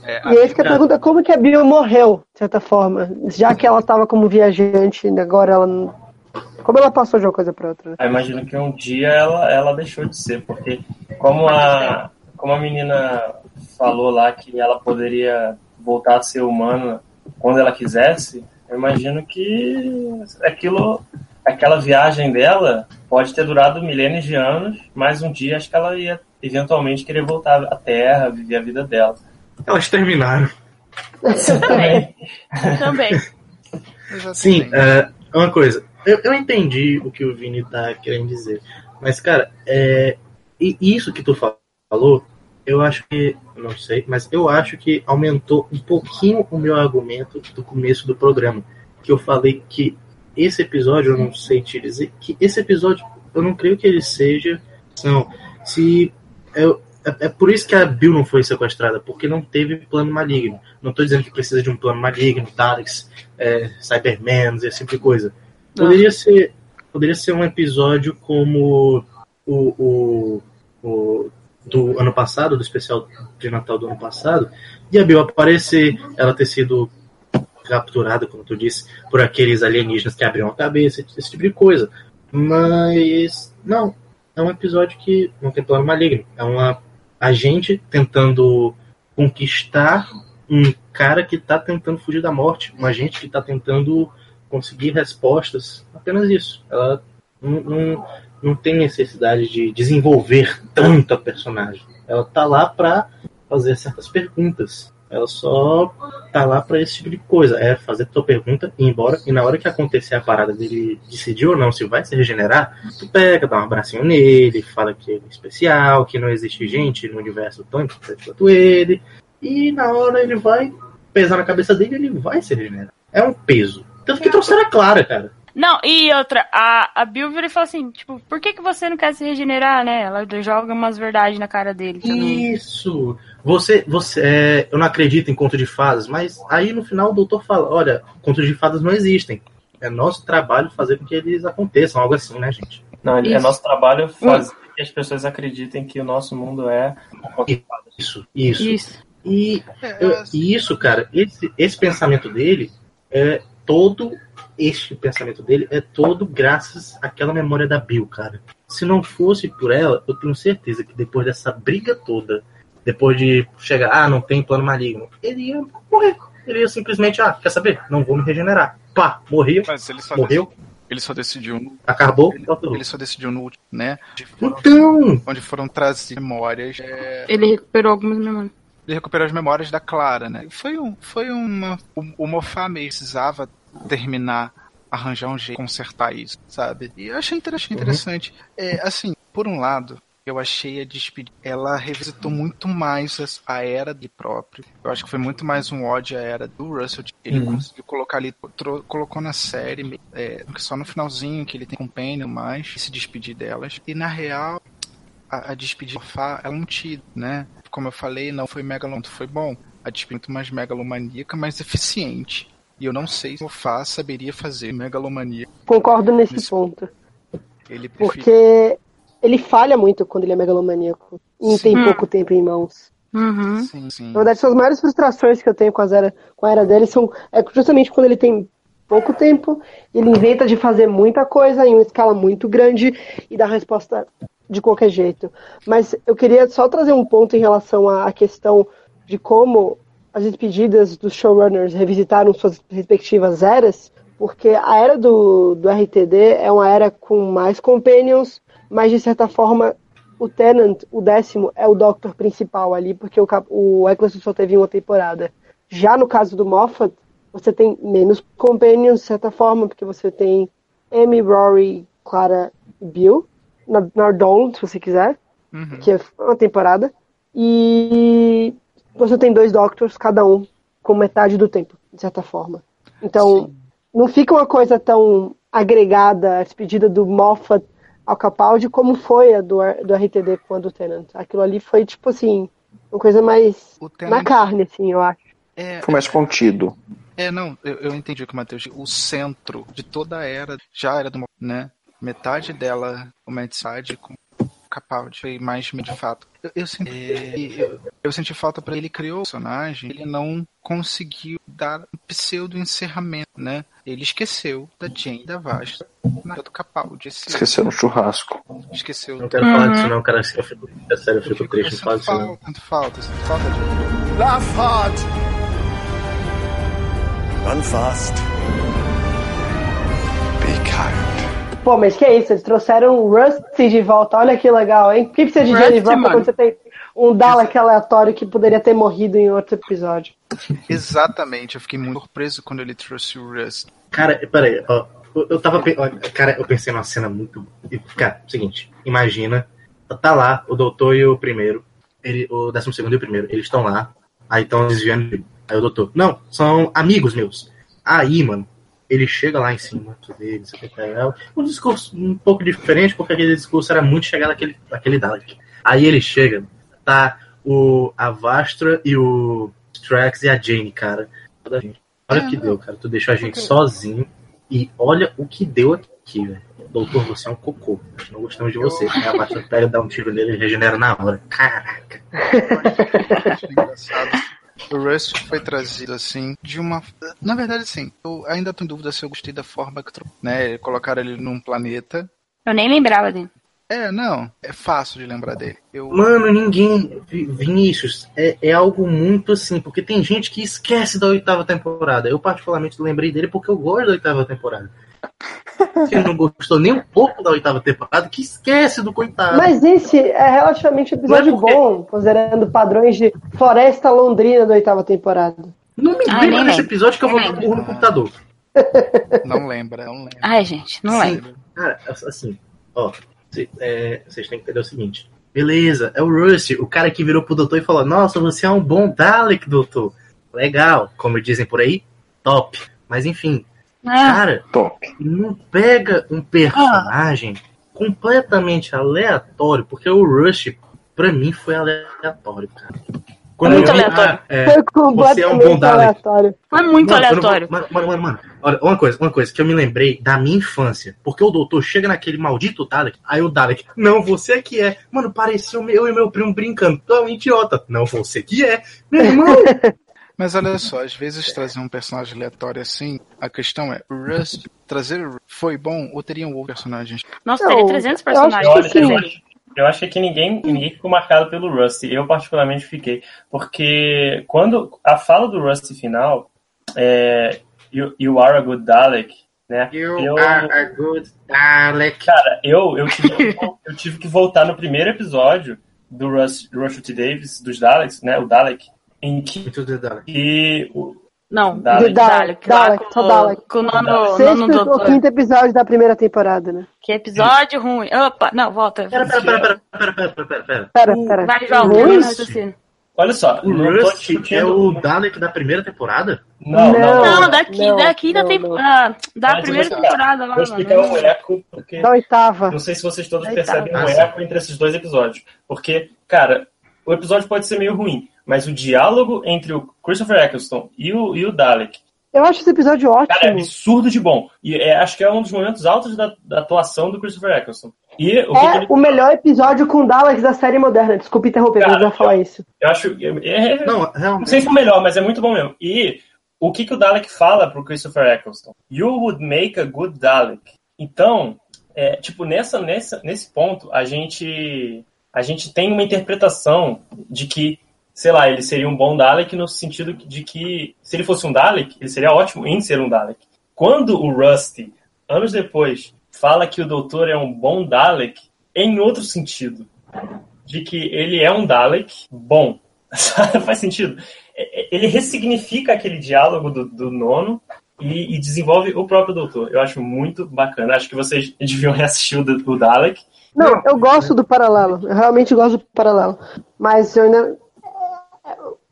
S2: É, a
S4: E aí fica a pergunta, como que a Bill morreu, de certa forma? Já que ela estava como viajante, agora ela não... Como ela passou de uma coisa pra outra? né?
S5: Eu imagino que um dia ela, ela deixou de ser, porque como a, como a menina falou lá que ela poderia voltar a ser humana quando ela quisesse, eu imagino que aquilo, aquela viagem dela pode ter durado milênios de anos, mas um dia acho que ela ia eventualmente querer voltar à Terra, viver a vida dela.
S7: Elas terminaram.
S3: Também. *laughs* Também.
S7: Sim, é, uma coisa. Eu, eu entendi o que o Vini tá querendo dizer. Mas, cara, é, e isso que tu fa- falou, eu acho que. Não sei, mas eu acho que aumentou um pouquinho o meu argumento do começo do programa. Que eu falei que esse episódio, eu não sei te dizer, que esse episódio, eu não creio que ele seja. Não, se. Eu, é, é por isso que a Bill não foi sequestrada, porque não teve plano maligno. Não tô dizendo que precisa de um plano maligno, Daleks, é, Cybermen, esse tipo de coisa. Poderia ser, poderia ser um episódio como o, o, o do ano passado, do especial de Natal do ano passado, e a Bill aparecer, ela ter sido capturada, como tu disse, por aqueles alienígenas que abriam a cabeça, esse tipo de coisa. Mas não, é um episódio que não tem plano maligno. É uma agente tentando conquistar um cara que está tentando fugir da morte, um agente que está tentando conseguir respostas. Apenas isso. Ela não, não tem necessidade de desenvolver tanto a personagem. Ela tá lá para fazer certas perguntas. Ela só tá lá para esse tipo de coisa. É fazer tua pergunta ir embora. E na hora que acontecer a parada dele decidir ou não se vai se regenerar, tu pega, dá um abracinho nele, fala que ele é especial, que não existe gente no universo tão importante quanto ele. E na hora ele vai pesar na cabeça dele ele vai se regenerar. É um peso. Tanto que trouxeram a Clara, cara.
S3: Não, e outra, a, a Bill vira e fala assim, tipo, por que, que você não quer se regenerar, né? Ela joga umas verdades na cara dele também.
S7: Isso. Você, você, é, eu não acredito em conto de fadas, mas aí no final o doutor fala, olha, contos de fadas não existem. É nosso trabalho fazer com que eles aconteçam, algo assim, né, gente?
S5: Não, é
S3: Isso.
S5: nosso trabalho fazer que as pessoas acreditem que o nosso mundo é conto de fadas.
S7: Isso, isso.
S3: Isso.
S7: E
S2: É,
S7: eu- e isso, cara, esse, esse pensamento dele é todo. Este pensamento dele é todo graças àquela memória da Bill, cara. Se não fosse por ela, eu tenho certeza que depois dessa briga toda, depois de chegar, ah, não tem plano maligno, ele ia morrer. ele ia simplesmente, ah, quer saber? Não vou me regenerar. Pá, morreu,
S2: Mas ele só,
S7: morreu,
S2: decidiu, ele só decidiu no,
S7: acabou,
S2: ele, ele só decidiu no último, né? Onde foram,
S7: Então,
S2: onde foram trazidas memórias. é,
S3: Ele recuperou algumas memórias.
S2: ele recuperou as memórias da Clara, né? Foi um, foi uma, o, o Mofá meio precisava terminar, arranjar um jeito consertar isso, sabe? E eu achei inter- achei interessante. É, assim, por um lado, eu achei a despedida. Ela revisitou muito mais a era de próprio. Eu acho que foi muito mais um ódio à era do Russell. Ele
S6: Uhum.
S2: conseguiu colocar ali, colocou na série, é, só no finalzinho que ele tem companion mais, e se despedir delas. E na real, a, a despedida do Fá é um tiro, né? Como eu falei, não foi megalomaníaco, foi bom. A despedida muito mais megalomaníaca, mas eficiente. E eu não sei se o Fá saberia fazer megalomania.
S4: Concordo nesse
S2: Isso.
S4: ponto.
S2: Ele prefere.
S4: Porque ele falha muito quando ele é megalomaníaco. E
S2: Sim.
S4: tem pouco tempo em mãos.
S3: Uhum.
S2: Sim, sim.
S4: Na verdade, são as maiores frustrações que eu tenho com a era, com a era dele são é justamente quando ele tem pouco tempo, ele inventa de fazer muita coisa em uma escala muito grande e dá resposta de qualquer jeito. Mas eu queria só trazer um ponto em relação à questão de como as despedidas dos showrunners revisitaram suas respectivas eras, porque a era do, do RTD é uma era com mais companions, mas de certa forma o Tenant, o décimo, é o Doctor principal ali, porque o, o Eccleston só teve uma temporada. Já no caso do Moffat, você tem menos companions, de certa forma, porque você tem Amy, Rory, Clara e Bill, na- Nardone, se você quiser,
S2: Uhum.
S4: que é uma temporada, e você tem dois Doctors, cada um com metade do tempo, de certa forma. Então,
S2: Sim.
S4: não fica uma coisa tão agregada, a despedida do Moffat ao Capaldi, como foi a do, do RTD com a do Tennant. Aquilo ali foi, tipo assim, uma coisa mais
S2: O
S4: na carne, assim, eu acho.
S2: é,
S6: Foi mais contido.
S2: É, não, eu, eu entendi o que o Matheus disse. O centro de toda a era já era do né? Metade dela, o Madside com o Capaldi, foi mais de fato. Eu, eu, senti, é, eu, eu senti falta para ele criou o personagem, ele não conseguiu dar um pseudo encerramento, né? Ele esqueceu da Jane da Vasta na do Capaldi. Esse,
S6: Esqueceu no churrasco.
S2: esqueceu.
S7: não quero falar disso não, cara. Eu fico, é sério, eu fico triste, não
S2: eu sinto
S7: disso não.
S2: falta, falta de
S8: Laugh hard. Run fast.
S4: Pô, mas que é isso? Eles trouxeram o Rusty de volta. Olha que legal, hein? O que precisa de
S3: Rusty,
S4: Rock
S3: mano.
S4: quando você tem um Dalek aleatório que poderia ter morrido em outro episódio?
S2: Exatamente, eu fiquei muito surpreso quando ele trouxe o Rust.
S7: Cara, peraí, ó. Eu, tava. Cara, eu pensei numa cena muito. Cara, seguinte, imagina. Tá lá o doutor e o primeiro. Ele, o décimo segundo e o primeiro. Eles estão lá. Aí estão desviando. Aí o doutor. Não, são amigos meus. Aí, mano, ele chega lá em cima deles. É um discurso um pouco diferente, porque aquele discurso era muito chegado àquele, àquele Dalek. Aí ele chega, tá o, a Vastra e o Strax e a Jane, cara. Olha o que deu, cara. Tu deixou a gente sozinho. E olha o que deu aqui, velho. Doutor, você é um cocô. Nós não gostamos de você. Aí a Vastra pega, dá um tiro nele e regenera na hora. Caraca.
S2: Eu *laughs* acho engraçado. O Rust foi trazido assim de uma. Na verdade, sim. Eu ainda tô em dúvida se eu gostei da forma que né? Colocaram ele num planeta.
S3: Eu nem lembrava dele.
S2: É, não. É fácil de lembrar dele. Eu,
S7: Mano, ninguém. Vi- Vinícius, é, é algo muito assim, porque tem gente que esquece da oitava temporada. Eu, particularmente, lembrei dele porque eu gosto da oitava temporada. *laughs* Quem não gostou nem um pouco da oitava temporada, que esquece do coitado.
S4: Mas esse é relativamente um episódio
S7: é porque-
S4: bom, considerando padrões de Floresta Londrina da oitava temporada.
S7: Não me
S3: Ah,
S7: lembra
S3: nem
S7: desse
S3: lembro.
S7: episódio que eu vou burro no computador. *laughs*
S2: não lembra, não lembra.
S3: Ai, gente, não
S7: Sim.
S3: lembro.
S7: Cara, assim, ó, é, vocês têm que entender o seguinte. Beleza, é o Rusty, o cara que virou pro doutor e falou: Nossa, você é um bom Dalek, doutor. Legal, como dizem por aí, top. Mas enfim, cara,
S6: Top.
S7: não pega um personagem completamente aleatório, porque o Rush, pra mim, foi aleatório, cara. Quando
S3: Muito
S7: vi,
S3: aleatório.
S7: ah, é,
S4: Foi
S7: você é um
S4: completamente
S7: bom Dalek.
S4: aleatório.
S3: foi muito
S7: Mano,
S3: aleatório.
S7: Mano, mano, mano, mano. Olha, uma coisa, uma coisa que eu me lembrei da minha infância. Porque o doutor chega naquele maldito Dalek, aí o Dalek, não, você que é. Mano, parecia eu e meu primo brincando. Tu é um idiota. Não, você que é. Meu irmão. *laughs*
S2: Mas olha só, às vezes trazer um personagem aleatório assim, a questão é, o Rust, trazer o Rust foi bom ou teriam outros personagens?
S3: Nossa, teria 300
S4: eu acho
S3: personagens.
S4: que
S5: eu acho, eu acho que ninguém, ninguém ficou marcado pelo Rusty. Eu, particularmente, fiquei. Porque quando a fala do Rusty final, é, you, you Are a Good Dalek, né?
S7: You
S5: eu,
S7: are a good Dalek.
S5: Cara, eu, eu, tive, eu tive que voltar no primeiro episódio do Rush, Russell T. Davis, dos Daleks, né? O Dalek, em que. E o,
S3: não,
S5: Dalek.
S3: do
S4: Dalek, Dalek, Dalek.
S3: com o nono,
S4: Sexto
S3: nono doutor.
S4: quinto episódio da primeira temporada, né?
S3: Que episódio Sim. ruim. Opa, não, volta.
S7: Pera, pera, pera, pera, pera, pera, pera, pera. Pera,
S4: pera.
S3: Vai, João, raciocínio.
S5: Olha só,
S7: o Rust é o Dalek da primeira temporada?
S5: Não, não,
S4: não.
S5: não
S3: daqui,
S4: não,
S3: daqui
S4: não,
S3: da,
S4: tempo,
S3: ah, da primeira temporada. Lá,
S5: vou explicar o um eco, porque...
S4: Da oitava.
S5: Não sei se vocês todos percebem o
S7: ah, um
S5: eco entre esses dois episódios. Porque, cara, o episódio pode ser meio ruim, mas o diálogo entre o Christopher Eccleston e o, e o Dalek,
S4: Eu acho esse episódio
S5: cara, é
S4: ótimo.
S5: absurdo de bom. E é- acho que é um dos momentos altos da, da atuação do Christopher Eccleston. E o que, que
S4: É
S5: ele
S4: o melhor episódio com Daleks da série moderna. Desculpa interromper,
S5: Cara,
S4: mas eu ia falar isso.
S5: Eu acho. É, é-
S7: Não,
S5: não
S7: realmente.
S5: sei se é o melhor, mas é muito bom mesmo. E o que, que o Dalek fala pro Christopher Eccleston? You would make a good Dalek. Então, é, tipo, nessa, nessa, nesse ponto, a gente, a gente tem uma interpretação de que, sei lá, ele seria um bom Dalek no sentido de que, se ele fosse um Dalek, ele seria ótimo em ser um Dalek. Quando o Rusty, anos depois, fala que o doutor é um bom Dalek, em outro sentido. De que ele é um Dalek bom. *laughs* Faz sentido? É- é- Ele ressignifica aquele diálogo do, do nono e, e desenvolve o próprio doutor. Eu acho muito bacana. Acho que vocês *laughs* deviam reassistir o, o Dalek.
S4: Não, eu gosto do paralelo. Eu realmente gosto do paralelo. Mas eu ainda.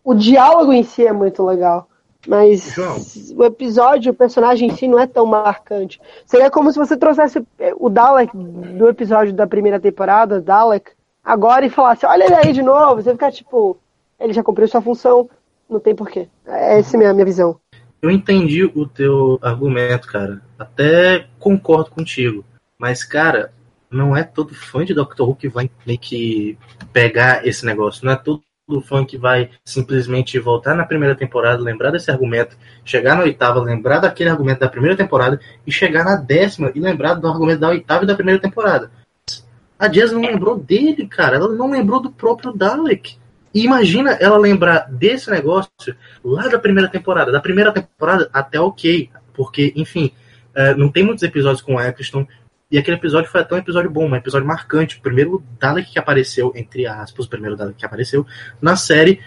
S4: O diálogo em si é muito legal. Mas
S7: João.
S4: o episódio, o personagem em si não é tão marcante. Seria como se você trouxesse o Dalek do episódio da primeira temporada, Dalek, agora e falasse, olha ele aí de novo. Você ficar tipo, ele já cumpriu sua função, não tem porquê. É essa a minha, minha visão.
S7: Eu entendi o teu argumento, cara. Até concordo contigo. Mas, cara, não é todo fã de Doctor Who que vai meio que pegar esse negócio. Não é todo fã que vai simplesmente voltar na primeira temporada, lembrar desse argumento, chegar na oitava, lembrar daquele argumento da primeira temporada e chegar na décima e lembrar do argumento da oitava e da primeira temporada. A Jazz não lembrou dele, cara. Ela não lembrou do próprio Dalek. E imagina ela lembrar desse negócio lá da primeira temporada. Da primeira temporada até ok, porque, enfim, eh, não tem muitos episódios com o Eccleston. E aquele episódio foi até um episódio bom, um episódio marcante. O primeiro Dalek que apareceu, entre aspas, o primeiro Dalek que apareceu na série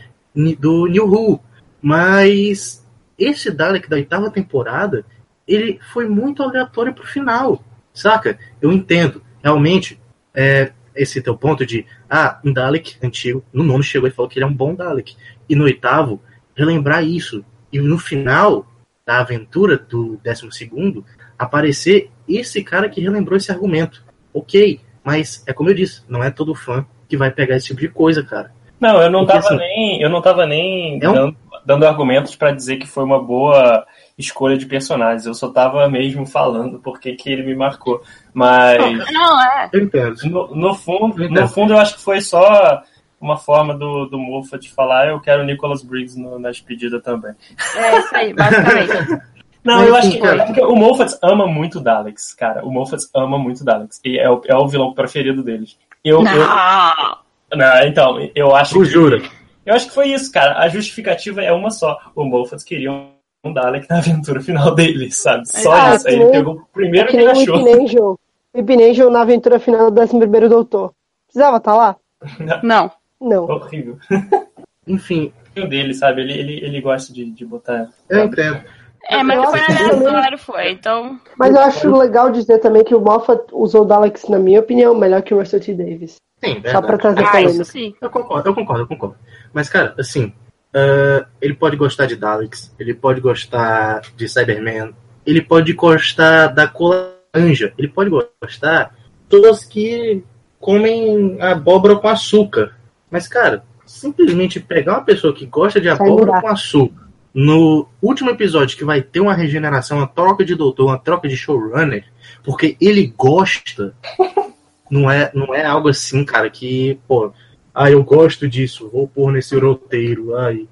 S7: do New Who. Mas esse Dalek da oitava temporada, ele foi muito aleatório pro final, saca? Eu entendo, realmente, é, esse teu ponto de, ah, um Dalek antigo, no nono chegou e falou que ele é um bom Dalek. E no oitavo, relembrar isso. E no final da aventura do décimo segundo, aparecer esse cara que relembrou esse argumento. Ok, mas é como eu disse, não é todo fã que vai pegar esse tipo de coisa, cara.
S5: Não, eu não
S7: Porque,
S5: tava
S7: assim,
S5: nem. Eu não tava nem
S7: é um-
S5: dando, dando argumentos pra dizer que foi uma boa escolha de personagens. Eu só tava mesmo falando porque que ele me marcou. Mas.
S3: Não, é.
S7: Eu entendo.
S5: No, no fundo,
S7: Eu entendo.
S5: no fundo, eu acho que foi só uma forma do, do Moffat falar eu quero o Nicholas Briggs no- na despedida também.
S3: É isso aí, basicamente. *laughs*
S5: Não,
S7: Mas,
S5: eu acho que
S7: cara.
S5: é o Moffat ama muito Daleks, cara. O Moffat ama muito Daleks. E é o, é o vilão preferido deles. Eu, eu,
S3: Não.
S5: não, então, eu acho
S7: Tu
S5: que,
S7: jura?
S5: eu acho que foi isso, cara. A justificativa é uma só. O Moffat queria um Dalek na aventura final dele, sabe? Só
S4: Ah,
S5: isso. Aí ele
S4: nem-
S5: pegou o primeiro
S4: É
S5: que
S4: que
S5: ele
S4: o
S5: achou.
S4: Whip Angel. Whip Angel na aventura final do 11 Doutor. Precisava estar lá?
S3: Não.
S4: Não. *laughs*
S5: Horrível.
S7: Enfim,
S5: O dele, sabe? Ele, ele, ele gosta de, de botar.
S7: eu entendo.
S3: É, mas
S4: Eu
S3: não foi aleatório, foi. Então.
S4: Mas eu acho legal dizer também que o Moffat usou Daleks, na minha opinião, melhor que o Russell T. Davis.
S7: Sim,
S4: Só pra
S7: verdade.
S4: trazer
S3: Ah,
S4: polêmica.
S3: isso sim.
S7: Eu concordo, eu concordo, eu concordo. Mas, cara, assim, ah, ele pode gostar de Daleks, ele pode gostar de Cyberman, ele pode gostar da Colanja, ele pode gostar de todas que comem abóbora com açúcar. Mas, cara, simplesmente pegar uma pessoa que gosta de abóbora com açúcar no último episódio que vai ter uma regeneração, uma troca de doutor, uma troca de showrunner, porque ele gosta, *laughs* não é, não é algo assim, cara, que, pô, ah, eu gosto disso, vou pôr nesse roteiro. Ai,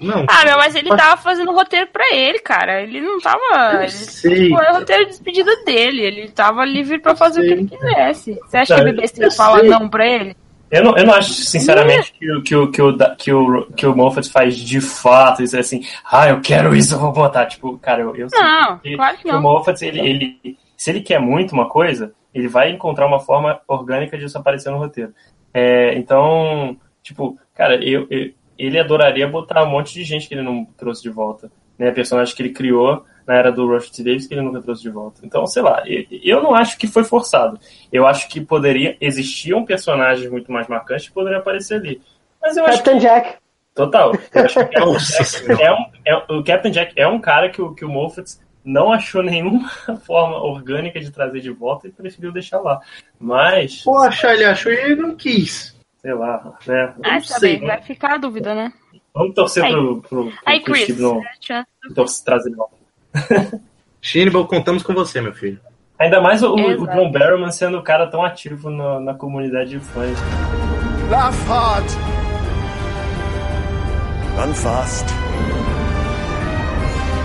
S7: não.
S3: Ah, meu, mas ele tava fazendo roteiro pra ele, cara. Ele não tava.
S7: Eu
S3: Ele,
S7: sei.
S3: Foi o roteiro de despedida dele. Ele tava livre pra fazer o que ele quisesse. Você acha que a BBC fala
S7: sei.
S3: não pra ele?
S5: Eu não, eu não acho, sinceramente, que, o- que, o, que, o, que, o, que o Moffat faz de fato isso é assim, ah, eu quero isso, eu vou botar. Tipo, cara, eu, eu sei
S3: Não,
S5: que,
S3: claro que
S5: que o
S3: não.
S5: Moffat, ele, ele, se ele quer muito uma coisa, ele vai encontrar uma forma orgânica disso aparecer no roteiro. É, então, tipo, cara, eu, eu- ele adoraria botar um monte de gente que ele não trouxe de volta. Né? Personagens que ele criou na era do Rush T. Davis que ele nunca trouxe de volta. Então, sei lá, eu, não acho que foi forçado. Eu acho que poderia, existiam personagens muito mais marcantes que poderiam aparecer ali. Mas eu acho que
S4: Captain Jack.
S5: Total. Eu acho que *laughs* o Captain Jack é um, é- o Captain Jack é um cara que o, que o Moffat não achou nenhuma *laughs* forma orgânica de trazer de volta e preferiu deixar lá. Mas,
S7: Poxa, ele achou e ele não quis.
S5: sei lá, né?
S3: Ah,
S7: não
S3: tá
S7: sei,
S3: bem, vai ficar a dúvida, né?
S5: Vamos torcer
S3: Aí.
S5: pro, pro, pro,
S3: Aí,
S5: pro
S3: Chris,
S5: Steve não torce- trazer de volta. *laughs*
S7: Shinbal, contamos com você, meu filho.
S5: Ainda mais o, o. John Barrowman sendo um cara tão ativo na, na comunidade de fãs.
S8: Laugh hard. Run fast.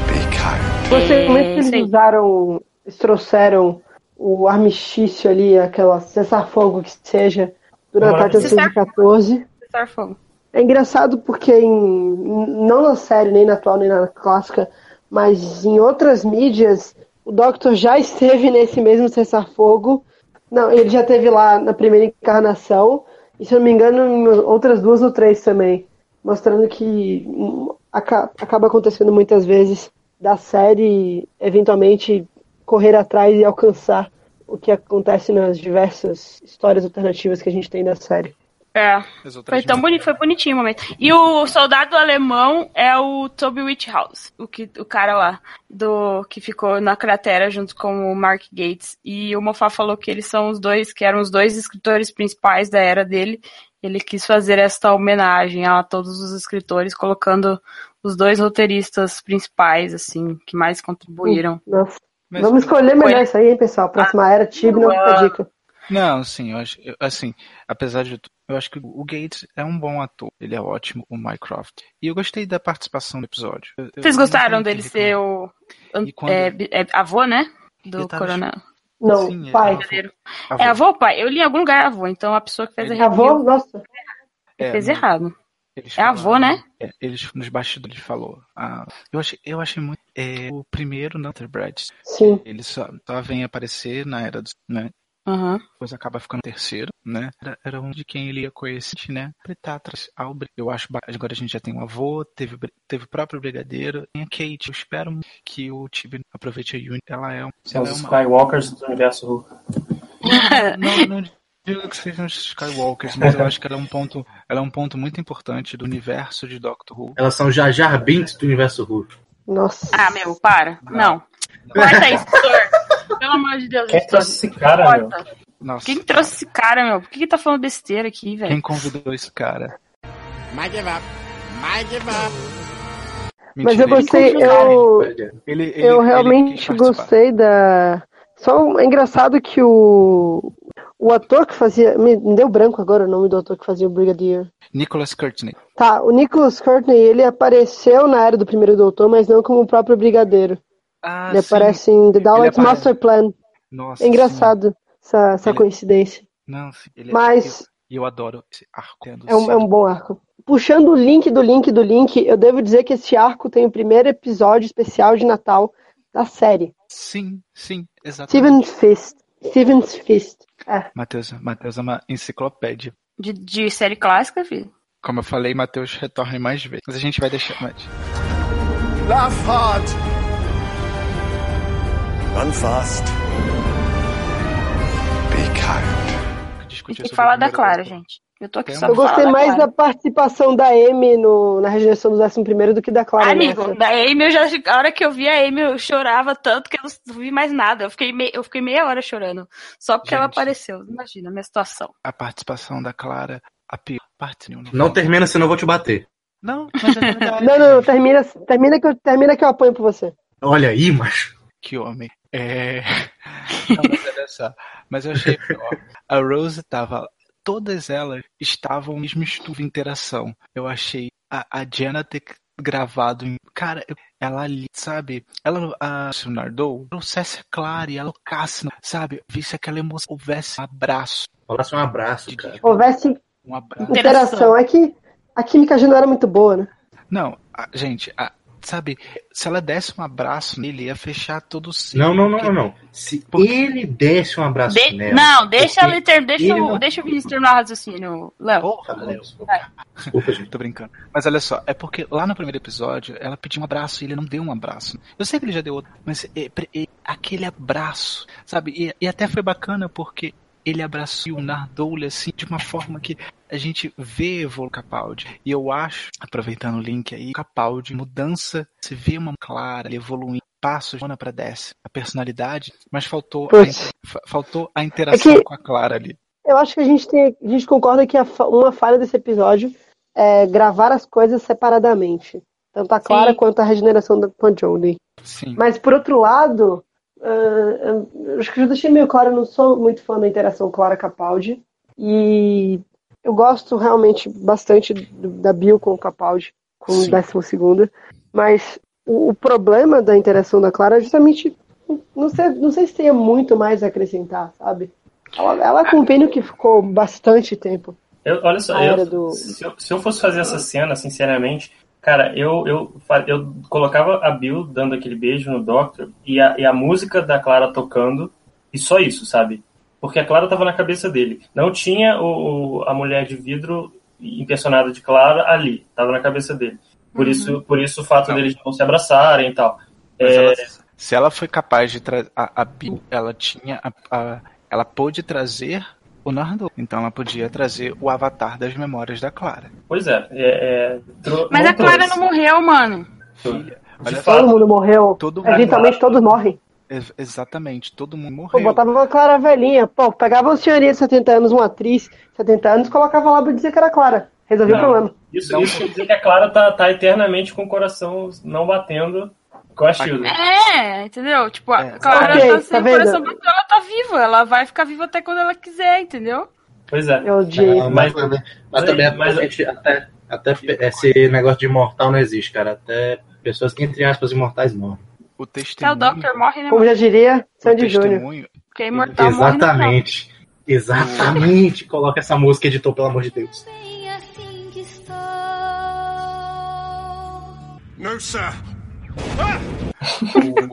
S8: Be kind.
S4: Gostei muito que eles
S3: sim.
S4: usaram, eles trouxeram o armistício ali, aquela cessar-fogo que seja, durante a
S5: Maravilhoso.
S4: 1914.
S3: Cessar fogo.
S4: É engraçado porque em, não na série, nem na atual, nem na clássica, mas em outras mídias, o Doctor já esteve nesse mesmo cessar-fogo. Não, ele já esteve lá na primeira encarnação, e se eu não me engano, em outras duas ou três também. Mostrando que hum, aca- acaba acontecendo muitas vezes da série eventualmente correr atrás e alcançar o que acontece nas diversas histórias alternativas que a gente tem da série.
S3: É, foi tão bonito, foi bonitinho o momento. E o soldado alemão é o Toby Whithouse, o, que, o cara lá, do que ficou na cratera junto com o Mark Gates. E o Moffat falou que eles são os dois, que eram os dois escritores principais da era dele. Ele quis fazer esta homenagem a todos os escritores, colocando os dois roteiristas principais, assim, que mais contribuíram.
S4: Nossa.
S2: Mas-
S4: Vamos escolher melhor
S3: Foi.
S4: isso aí, hein, pessoal. Próxima era, Tibi não fica
S3: Ah.
S4: dica.
S2: Não, sim, eu acho, eu- assim, apesar de tudo, eu acho que o Gates é um bom ator, ele é ótimo, o Mycroft. E eu gostei da participação no episódio. Eu-
S3: Vocês gostaram dele ser o
S2: quando-
S3: é, é avô, né? Do
S2: tava
S3: coronel.
S4: Não,
S2: Sim, é
S4: pai.
S2: avô.
S3: É avô ou pai? Eu li em algum lugar avô, então a pessoa que fez a
S2: Ele-
S3: review
S4: Avô? Nossa.
S2: É,
S3: fez
S2: não,
S3: errado.
S2: eles
S3: É avô,
S2: falaram-
S3: né?
S2: é, eles nos bastidores falou. Ah, eu achei, eu achei muito. é, o primeiro não ter Brad.
S4: Sim.
S2: Ele só, só vem aparecer na era dos, né?
S3: Uhum.
S2: Depois acaba ficando terceiro, né? Era, era um de quem ele ia conhecer, né? Ele tá atrás ao Bri- Eu acho. Agora a gente já tem um avô, teve, teve o próprio Brigadeiro, tem a Kate. Eu espero que o Tibi aproveite a Uni. Ela é, um-
S5: São
S2: ela é
S5: os
S2: uma.
S5: Skywalkers do universo Hulk. *laughs*
S2: Não, não digo que sejam os Skywalkers, mas eu acho que ela é um ponto, ela é um ponto muito importante do universo de Doctor Who.
S7: Elas são Jar Jar Binks do universo Hulk.
S4: Nossa.
S3: Ah, meu, para. Não. Corta isso, *laughs* editor. Pelo amor de Deus,
S5: Quem trouxe esse cara, meu?
S2: Nossa,
S3: Quem trouxe esse cara, meu? Por que, que tá falando besteira aqui, velho?
S2: quem convidou esse cara?
S9: Might give up. Might give up.
S4: Mas eu
S2: ele-
S4: gostei, eu,
S2: Ele, ele,
S4: eu
S2: ele
S4: realmente
S2: participar.
S4: gostei da. Só um- é engraçado que o. O ator que fazia. Me me deu branco agora o nome do ator que fazia o Brigadier.
S2: Nicholas Courtney.
S4: Tá, o Nicholas Courtney, ele apareceu na era do primeiro doutor, mas não como o próprio Brigadeiro.
S2: Ah,
S4: ele
S2: sim.
S4: aparece em The Daleks
S2: aparece.
S4: Master Plan.
S2: Nossa,
S4: É engraçado essa, essa
S2: Ele-
S4: coincidência.
S2: sim. Não, sim, ele é-
S4: Mas-
S2: eu, eu adoro esse arco.
S4: É um, é um bom arco. Puxando o link do link do link, eu devo dizer que esse arco tem o primeiro episódio especial de Natal da série.
S2: Sim, sim, exatamente.
S4: Steven Fist. Steven's Fist. É.
S2: Matheus, Matheus é uma enciclopédia.
S3: De, de série clássica, filho.
S2: Como eu falei, Matheus retorne mais vezes. Mas a gente vai deixar mais.
S8: Laugh hard. Run fast. Be kind.
S2: discutir
S3: Tem que falar da Clara, gente. Eu tô aqui
S2: Tem
S3: só
S4: Eu
S3: pra
S4: gostei
S3: falar
S4: mais
S3: Clara.
S4: da participação da Amy no, na regeneração do 11 do que da Clara.
S3: Amigo,
S4: nessa.
S3: da Amy, eu já, a hora que eu vi a Amy, eu chorava tanto que eu não vi mais nada. Eu fiquei, mei- eu fiquei meia hora chorando. Só porque ela
S2: Gente.
S3: apareceu. Imagina a minha situação.
S2: A participação da Clara, a pior parte. Não,
S7: Não termina, senão eu vou te bater.
S2: Não, mas é verdade. *laughs*
S4: Não, não, não, termina, termina, que eu, termina que eu apanho por você.
S7: Olha aí, macho.
S2: Que homem. É. Não, mas olha só. Mas eu achei pior. A Rose tava. Todas elas estavam no mesmo estudo de interação. Eu achei a, a Jenna ter gravado em. Cara, ela ali, sabe? Ela, a Nardou, trouxesse a Clara e ela tocasse, sabe? Visse aquela emoção, houvesse um abraço.
S7: Falasse um abraço, cara.
S4: Houvesse
S2: Um abraço.
S4: Interação. É que a química já não era muito boa, né?
S2: Não, a- gente, a- sabe, se ela desse um abraço nele, ia fechar todo o ciclo.
S7: Não, não, não,
S2: porque-
S7: não, não. Se ele desse um abraço
S3: De-
S7: nela.
S3: Não, deixa
S7: porque
S3: ele ter, deixa,
S7: ele
S3: o,
S7: não-
S3: deixa o Vinícius terminar o raciocínio, Léo.
S2: Porra,
S7: Tá
S2: Léo.
S7: desculpa. Gente.
S2: Tô brincando. Mas olha só, é porque lá no primeiro episódio ela pediu um abraço e ele não deu um abraço. Eu sei que ele já deu outro, mas é, pre- é, aquele abraço, sabe? E, e até foi bacana porque ele abraçou o Nardole assim de uma forma que a gente vê evolu Capaldi. E eu acho, aproveitando o link aí, Capaldi, mudança, se vê uma clara, ele evoluindo. Passos de para desce a personalidade, mas faltou a, faltou a interação
S4: É que-
S2: com a Clara ali.
S4: Eu acho que a gente tem, a gente concorda que a uma falha desse episódio é gravar as coisas separadamente. Tanto a Clara
S3: Sim.
S4: quanto a regeneração da.
S2: Sim.
S4: Mas por outro lado, eu acho que eu deixei meio claro, eu não sou muito fã da interação Clara Capaldi. E eu gosto realmente bastante do- da Bill com o Capaldi, com
S2: Sim.
S4: o décimo segundo. Mas o, o problema da interação da Clara é justamente. Não sei, não sei se tem muito mais a acrescentar, sabe? Ela, ela com o Penny que ficou bastante tempo.
S5: Eu, olha só, eu-
S4: do-
S5: se, eu, se eu fosse fazer essa cena, sinceramente, cara, eu, eu, eu colocava a Bill dando aquele beijo no Doctor e a, e a música da Clara tocando, e só isso, sabe? Porque a Clara tava na cabeça dele. Não tinha o, o- a mulher de vidro impersonada de Clara ali, tava na cabeça dele. Por, isso, por isso o fato
S2: Não.
S5: deles não se abraçarem e tal. É,
S2: ela- se ela foi capaz de trazer a, a Bill, ela tinha a, a- ela pôde trazer o Nardole. Então ela podia trazer o avatar das memórias da Clara.
S5: Pois é, é, é, tro-
S3: Mas a Clara
S5: trouxe.
S3: não morreu, mano.
S2: Filha, olha
S5: fato.
S4: Todo mundo morreu.
S2: Todo
S4: Eventualmente todos morrem.
S2: Ex- exatamente, todo mundo
S4: Pô,
S2: morreu.
S4: botava uma Clara velhinha. Pô, pegava uma senhoria de 70 anos, uma atriz de 70 anos, colocava lá pra dizer que era Clara. Resolveu o problema.
S5: Isso,
S2: Não.
S5: isso quer dizer que a Clara tá, tá eternamente com o coração não batendo com a Shield.
S3: É, entendeu? Tipo, a
S2: É.
S3: Clara
S4: Ok,
S3: tá sem
S4: tá
S3: o coração
S4: vendo?
S3: batendo, ela tá viva. Ela vai ficar viva até quando ela quiser, entendeu?
S5: Pois é.
S4: Eu odiei.
S7: Não, mas,
S5: Mas-
S7: mas, mas também
S5: mas-
S7: atualmente, até, até esse negócio de imortal não existe, cara. Até pessoas que, entre aspas, imortais morrem.
S2: O
S3: Até o
S2: testemunho,
S3: Doctor morre, né,
S4: Como já diria,
S2: o
S4: Sandy Júnior.
S2: testemunho
S3: Porque imortal morre no final.
S7: Exatamente. Exatamente. Coloca essa música, editor, pelo amor de Deus.
S10: Assim que estou.
S8: No, sir.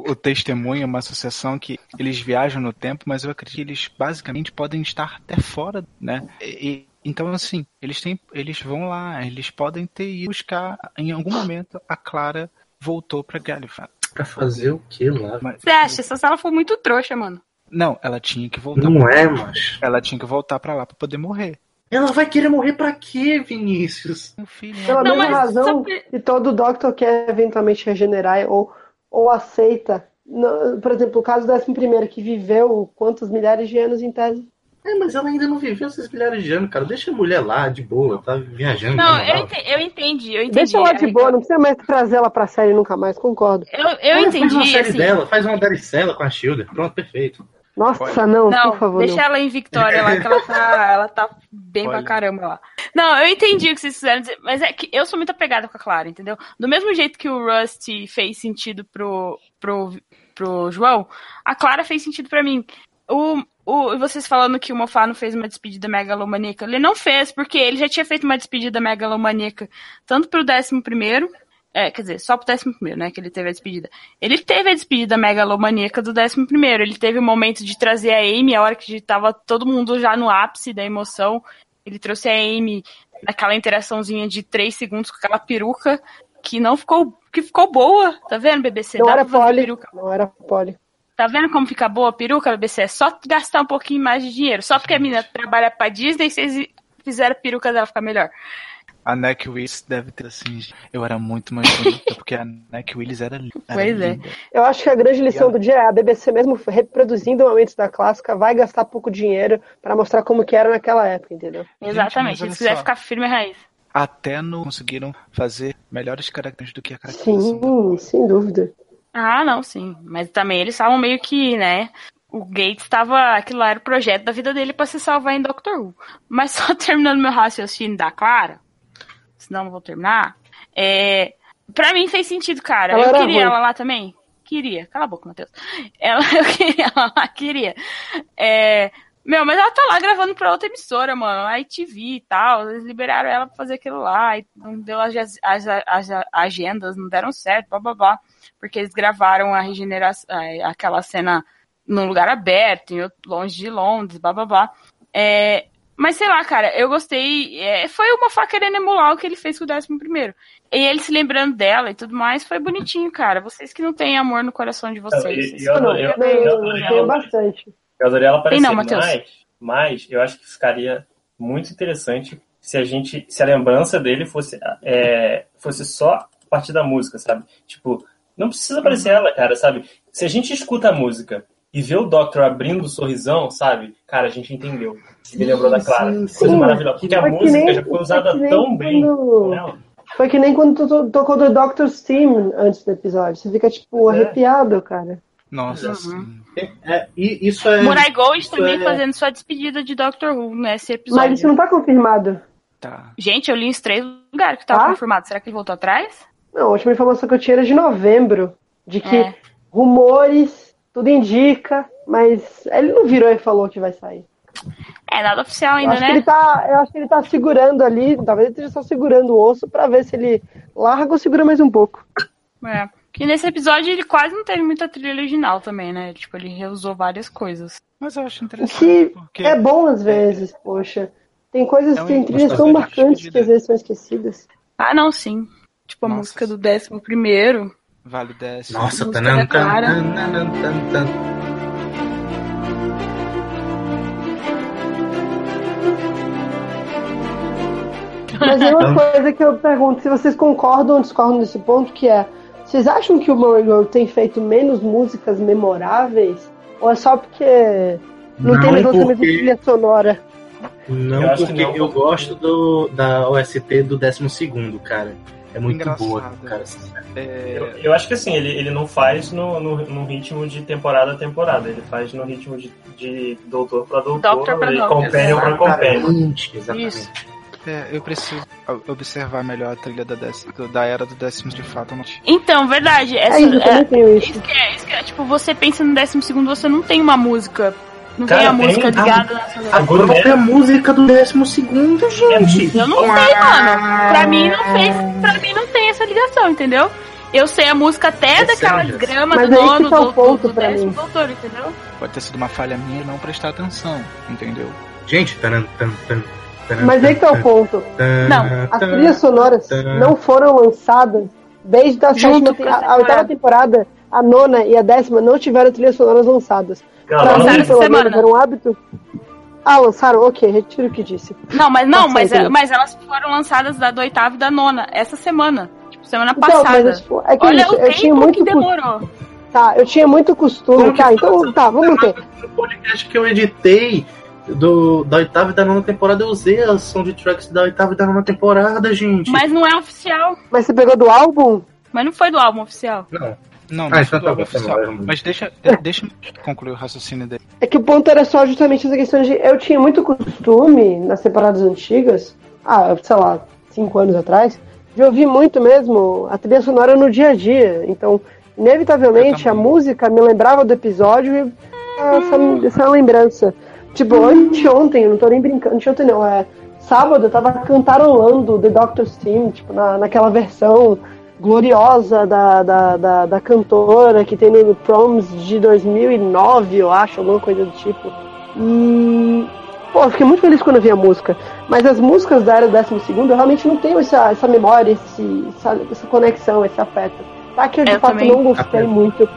S2: O, o testemunho é uma associação que eles viajam no tempo, mas eu acredito que eles basicamente podem estar até fora, né? E, e- então assim, eles têm, eles vão lá, eles podem ter ido buscar em algum momento a Clara voltou para Gallifrey.
S7: Pra fazer o que lá?
S2: Mas-
S3: Você acha? Essa sala foi muito trouxa, mano.
S2: Não, ela tinha que voltar.
S7: Não
S2: pra-
S7: é, macho.
S2: Ela tinha que voltar para lá para poder morrer.
S7: Ela vai querer morrer pra quê, Vinícius?
S2: Filho,
S4: Pela
S3: Não,
S4: mesma razão que todo Doctor quer eventualmente regenerar ou, ou aceita. Por exemplo, o caso do 11 que viveu quantos milhares de anos em tese.
S7: É, mas ela ainda não viveu esses milhares de anos, cara. Deixa a mulher lá, de boa, tá viajando.
S3: Não, eu entendi, eu entendi, eu entendi.
S4: Deixa ela de boa, não precisa mais trazer ela pra série nunca mais, concordo.
S3: Eu, eu
S7: Olha, Faz uma
S3: entendi,
S7: série
S3: assim.
S7: dela, faz uma Daricela com a Shielder. Pronto, perfeito.
S4: Nossa, não,
S3: Não,
S4: por favor.
S3: deixa
S4: não.
S3: ela em Victoria lá, que ela tá, *laughs* ela tá bem pra
S2: Olha.
S3: caramba lá. Não, eu entendi o que vocês quiseram dizer, mas é que eu sou muito apegada com a Clara, entendeu? Do mesmo jeito que o Rusty fez sentido pro, pro, pro João, a Clara fez sentido pra mim. O, o, e vocês falando que o Mofá não fez uma despedida megalomaníaca, ele não fez, porque ele já tinha feito uma despedida megalomaníaca, tanto pro décimo primeiro, é, quer dizer, só pro décimo primeiro, né, que ele teve a despedida. Ele teve a despedida megalomaníaca do décimo primeiro, ele teve o momento de trazer a Amy, a hora que tava todo mundo já no ápice da emoção, ele trouxe a Amy naquela interaçãozinha de três segundos com aquela peruca, que não ficou, que ficou boa, tá vendo, BBC?
S4: Não
S3: Dá
S4: era poli.
S3: peruca.
S4: Não era poli.
S3: Tá vendo como fica boa a peruca, BBC? É só gastar um pouquinho mais de dinheiro. Só porque a menina trabalha pra Disney, vocês fizeram a peruca dela ficar melhor.
S2: A Neck Willis deve ter assim. Eu era muito mais bonita, porque a Neck Willis era linda. era *laughs*
S3: Pois é.
S2: linda.
S4: Eu acho que a grande lição
S2: a-
S4: do dia é a BBC mesmo reproduzindo momentos da clássica, vai gastar pouco dinheiro pra mostrar como que era naquela época, entendeu?
S3: Exatamente.
S2: olha
S3: Se quiser
S2: só.
S3: ficar firme e raiz.
S2: Até não conseguiram fazer melhores caracteres do que a caracterização. da
S4: Sim, sem dúvida.
S3: Ah, não, sim. Mas também eles estavam meio que, né? O Gates estava. Aquilo lá era o projeto da vida dele pra se salvar em Doctor Who. Mas *laughs* só terminando meu raciocínio da Clara, senão não vou terminar. É, pra mim fez sentido, cara.
S4: Ela
S3: eu queria
S4: ruim.
S3: ela lá também. Queria. Cala a boca, Matheus. Ela, *laughs* eu queria ela lá, queria. É, Meu, mas ela tá lá gravando pra outra emissora, mano. A ITV e tal. Eles liberaram ela pra fazer aquilo lá. E não deu as, as, as, as agendas, não deram certo, blá blá blá. Porque eles gravaram a regeneração, a- aquela cena num lugar aberto, longe de Londres, blá blá blá. É, mas sei lá, cara, eu gostei. é, foi uma faca querendo emular o que ele fez com o décimo primeiro. E ele se lembrando dela e tudo mais, foi bonitinho, cara. Vocês que não têm amor no coração de vocês.
S5: Eu
S3: não-
S5: adorei- eu-
S4: Não,
S5: eu
S4: eu
S5: adorei
S4: tenho
S5: ela-
S4: bastante.
S5: Eu adoraria ela aparecer
S3: não,
S5: mais, mas eu acho que ficaria muito interessante se a gente, se a lembrança dele fosse, é, fosse só a partir da música, sabe? Tipo, não precisa aparecer ela, cara, sabe? Se a gente escuta a música e vê o Doctor abrindo o sorrisão, sabe? Cara, a gente entendeu. Me lembrou da Clara.
S7: sim,
S5: Coisa
S4: sim.
S5: maravilhosa. Porque a
S4: Foi
S5: música
S4: nem-
S5: já foi
S4: foi
S5: usada
S4: nem
S5: tão bem.
S4: quando-
S5: né?
S4: Foi que nem quando tu to- tocou do Doctor's Theme antes do episódio. Você fica, tipo,
S5: É.
S4: arrepiado, cara.
S2: Nossa,
S3: Uhum.
S2: sim.
S7: É, e isso é.
S3: Murai Gold
S7: isso
S3: também
S7: é-
S3: fazendo sua despedida de Doctor Who nesse episódio.
S4: Mas isso não tá confirmado.
S2: Tá.
S3: Gente, eu li em três lugares que tava
S4: Tá?
S3: confirmado. Será que ele voltou atrás?
S4: Não, a última informação que eu tinha era de novembro. De que
S3: É.
S4: rumores, tudo indica, mas ele não virou e falou que vai sair.
S3: É, nada oficial
S4: Eu
S3: ainda,
S4: acho, que ele
S3: né?
S4: tá, eu acho que ele tá segurando ali, talvez ele esteja só segurando o osso pra ver se ele larga ou segura mais um pouco.
S3: É. Que nesse episódio ele quase não teve muita trilha original também, né? Tipo, ele reusou várias coisas.
S2: Mas eu acho
S4: O
S2: interessante.
S4: que
S2: porque
S4: é bom às vezes, poxa. Tem coisas,
S2: É um
S4: tem trilhas tão marcantes que às vezes são esquecidas.
S3: Ah, não, sim. Tipo, a
S2: Nossa.
S3: música do décimo primeiro.
S2: Vale 10.
S7: Nossa,
S3: Música
S7: tanan,
S3: da Clara.
S7: tan, tanan, tan, tan.
S4: Mas é uma coisa que eu pergunto se vocês concordam ou discordam desse ponto, que é, vocês acham que o Murray Gold tem feito menos músicas memoráveis? Ou é só porque não,
S7: Não,
S4: tem mais lançamento de
S7: porque-
S4: trilha sonora?
S7: Não,
S5: Eu acho que
S7: porque
S5: não,
S7: eu gosto do, da OST do 12, cara. É muito
S2: Engraçado.
S7: boa, cara. sincero.
S2: É,
S5: Eu, eu acho que assim, ele, ele não faz no, no, no ritmo de temporada a temporada, ele faz no ritmo de, de doutor pra doutor,
S3: Doctor pra
S5: e
S3: doutor.
S5: companion pra companion.
S7: Exatamente.
S3: Isso.
S2: é, eu preciso observar melhor a trilha da, da era do décimo de fato. não-
S3: Então, verdade. Essa,
S4: É isso, eu
S3: é,
S4: isso
S3: que é, isso que é. Tipo, você pensa no décimo segundo, você não tem uma música. Não
S5: Cara,
S3: tem a
S5: tem.
S3: música
S5: Ah,
S3: ligada.
S7: A própria música do 12, gente.
S3: Eu não sei, mano. Pra mim não fez. Pra mim não tem essa ligação, entendeu? Eu sei a música até
S7: É
S3: daquela grama
S4: Mas
S3: do nono,
S4: tá o
S3: do,
S4: ponto
S3: do, do décimo doutor, entendeu?
S2: Pode ter sido uma falha minha não prestar atenção, entendeu?
S7: Gente, tanan, tan, tan, tanan,
S4: Mas aí que tá o ponto.
S3: Não,
S4: As trilhas sonoras não foram lançadas desde a sétima, a, a oitava temporada, a nona e a décima não tiveram trilhas sonoras lançadas.
S3: Lançaram essa semana.
S4: menos, era um hábito. Ah, lançaram? Ok, retiro o que disse.
S3: Não, mas não, mas,
S4: entendeu?
S3: mas elas foram lançadas da do oitavo e da nona, essa semana. Tipo, semana
S4: Então,
S3: passada.
S4: mas tipo, é que
S3: Olha
S4: isso,
S3: o
S4: eu tinha
S3: tempo
S4: muito
S3: que demorou.
S4: Tá, eu tinha muito costume. Tá, então tá, vamos ter.
S7: No podcast que eu editei do, da oitava e da nona temporada, eu usei as soundtracks da oitava e da nona temporada, gente.
S3: Mas não é oficial.
S4: Mas você pegou do álbum?
S3: Mas não foi do álbum oficial.
S7: Não.
S2: Não,
S7: Ah,
S2: não
S7: então tá bom, tá
S2: oficial.
S7: bom.
S2: Mas deixa, é, deixa eu concluir o raciocínio dele.
S4: É que o ponto era só justamente essa questão de. Eu tinha muito costume nas temporadas antigas, ah, sei lá, cinco anos atrás, de ouvir muito mesmo a trilha sonora no dia a dia. Então, inevitavelmente, a música me lembrava do episódio e essa, essa lembrança. Tipo, anteontem, eu não tô nem brincando, anteontem não, é. Sábado eu tava cantarolando The Doctor's Theme, tipo, na, naquela versão gloriosa da, da, da, da cantora que tem no Proms de 2009, eu acho, alguma coisa do tipo. E. Pô, eu fiquei muito feliz quando eu vi a música. Mas as músicas da era do 12 eu realmente não tenho essa, essa memória, esse, essa, essa conexão, esse afeto. Tá que eu de
S3: Eu
S4: fato
S3: também.
S4: não gostei muito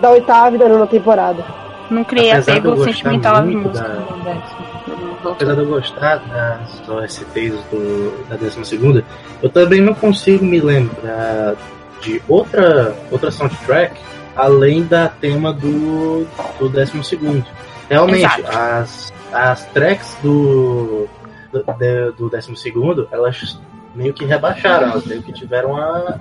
S4: da oitava e da nona temporada.
S3: Não criei
S7: Apesar
S3: apego sentimental às músicas.
S7: da- Apesar de eu gostar das OSTs do, da 12, eu também não consigo me lembrar de outra, outra soundtrack além da tema do, do 12. Realmente,
S3: Exato.
S7: as, as tracks do, do, do 12, elas meio que rebaixaram, elas meio que tiveram uma,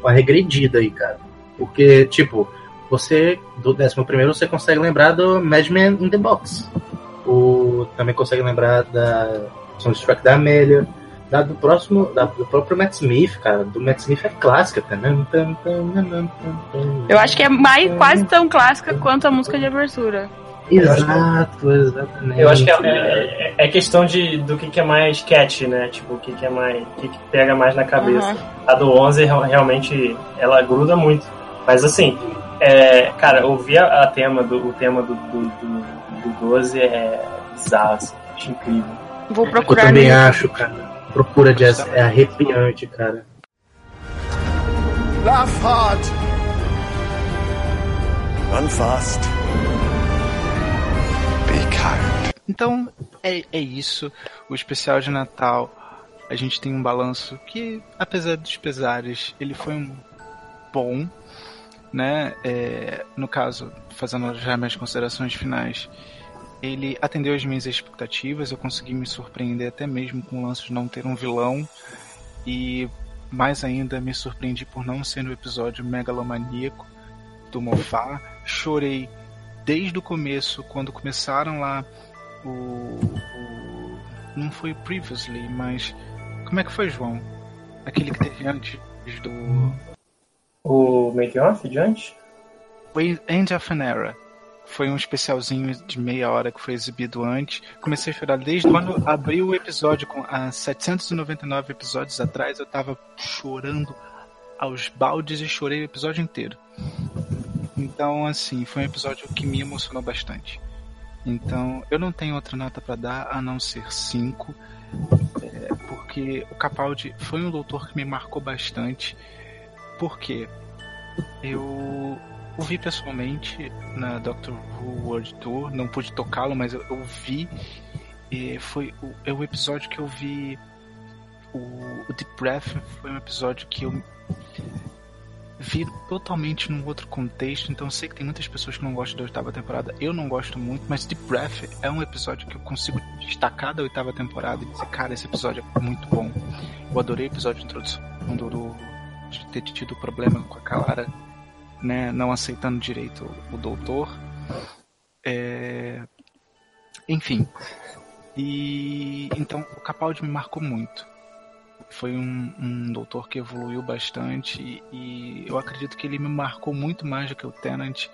S7: uma regredida aí, cara. Porque, tipo, você, do 11 você consegue lembrar do Madman in the Box. O, também consegue lembrar da soundtrack da Amélia, da, do próximo, da, do próprio Matt Smith, cara. Do Matt Smith é clássica. Tam.
S3: Eu acho que é mais, quase tão clássica quanto a música de abertura.
S7: Exato, exatamente.
S5: Eu acho que é, é, é questão de, do que, que é mais catch, né? Tipo, o que, que é mais. O que, que pega mais na cabeça.
S3: Uhum.
S5: A do 11 real- realmente ela gruda muito. Mas assim, é, cara, ouvir a, a tema do, o tema do, do, do, do 12 é bizarro, assim, acho incrível.
S3: Vou
S7: Eu
S3: procurar
S7: também
S3: no-
S7: acho, cara. Procura jazz é arrepiante, cara.
S8: Laugh hard. Run fast. Be kind.
S2: Então é, é isso. O especial de Natal. A gente tem um balanço que, apesar dos pesares, ele foi um bom, né? É, no caso, fazendo já minhas considerações finais, ele atendeu as minhas expectativas. Eu consegui me surpreender até mesmo com o lance de não ter um vilão e mais ainda me surpreendi por não ser no episódio megalomaníaco do Mofá. Chorei desde o começo, quando começaram lá o, o- não foi Previously, mas como é que foi, João? Aquele que teve antes do
S5: O Make Off de antes?
S2: End of an Era. Foi um especialzinho de meia hora que foi exibido antes. Comecei a chorar desde quando abriu o episódio, com há 799 episódios atrás, eu tava chorando aos baldes e chorei o episódio inteiro. Então, assim, foi um episódio que me emocionou bastante. Então, eu não tenho outra nota pra dar a não ser 5, porque o Capaldi foi um doutor que me marcou bastante. Por quê? Eu o vi pessoalmente na Doctor Who World Tour, não pude tocá-lo, mas eu, eu vi. E foi o, é o episódio que eu vi. O, o Deep Breath foi um episódio que eu vi totalmente num outro contexto. Então eu sei que tem muitas pessoas que não gostam da oitava temporada. Eu não gosto muito, mas Deep Breath é um episódio que eu consigo destacar da oitava temporada e dizer, cara, esse episódio é muito bom. Eu adorei o episódio de introdução do, do de ter tido problema com a Clara né, não aceitando direito o, doutor. É, Enfim. E então o Capaldi me marcou muito. Foi um, um doutor que evoluiu bastante e, e eu acredito que ele me marcou muito mais do que o Tennant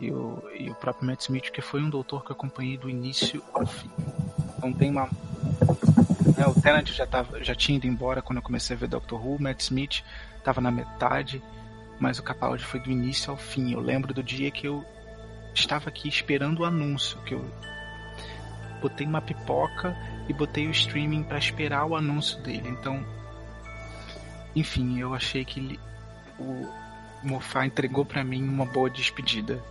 S2: e o, e o próprio Matt Smith, que foi um doutor que eu acompanhei do início ao fim. Então tem uma. né, o Tennant já, tava, já tinha ido embora quando eu comecei a ver Doctor Who, Matt Smith estava na metade mas o Capaldi foi do início ao fim. Eu lembro do dia que eu estava aqui esperando o anúncio, que eu botei uma pipoca e botei o streaming para esperar o anúncio dele. Então, enfim, eu achei que ele, o Mofá entregou para mim uma boa despedida.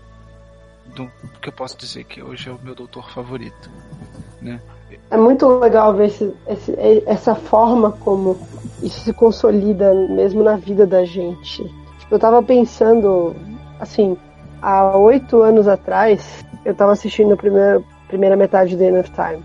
S2: Do que eu posso dizer que hoje é o meu doutor favorito, né?
S4: É muito legal ver esse, esse- essa forma como isso se consolida mesmo na vida da gente. Tipo, eu tava pensando, assim, há oito anos atrás, eu tava assistindo a primeira, primeira metade de End of Time.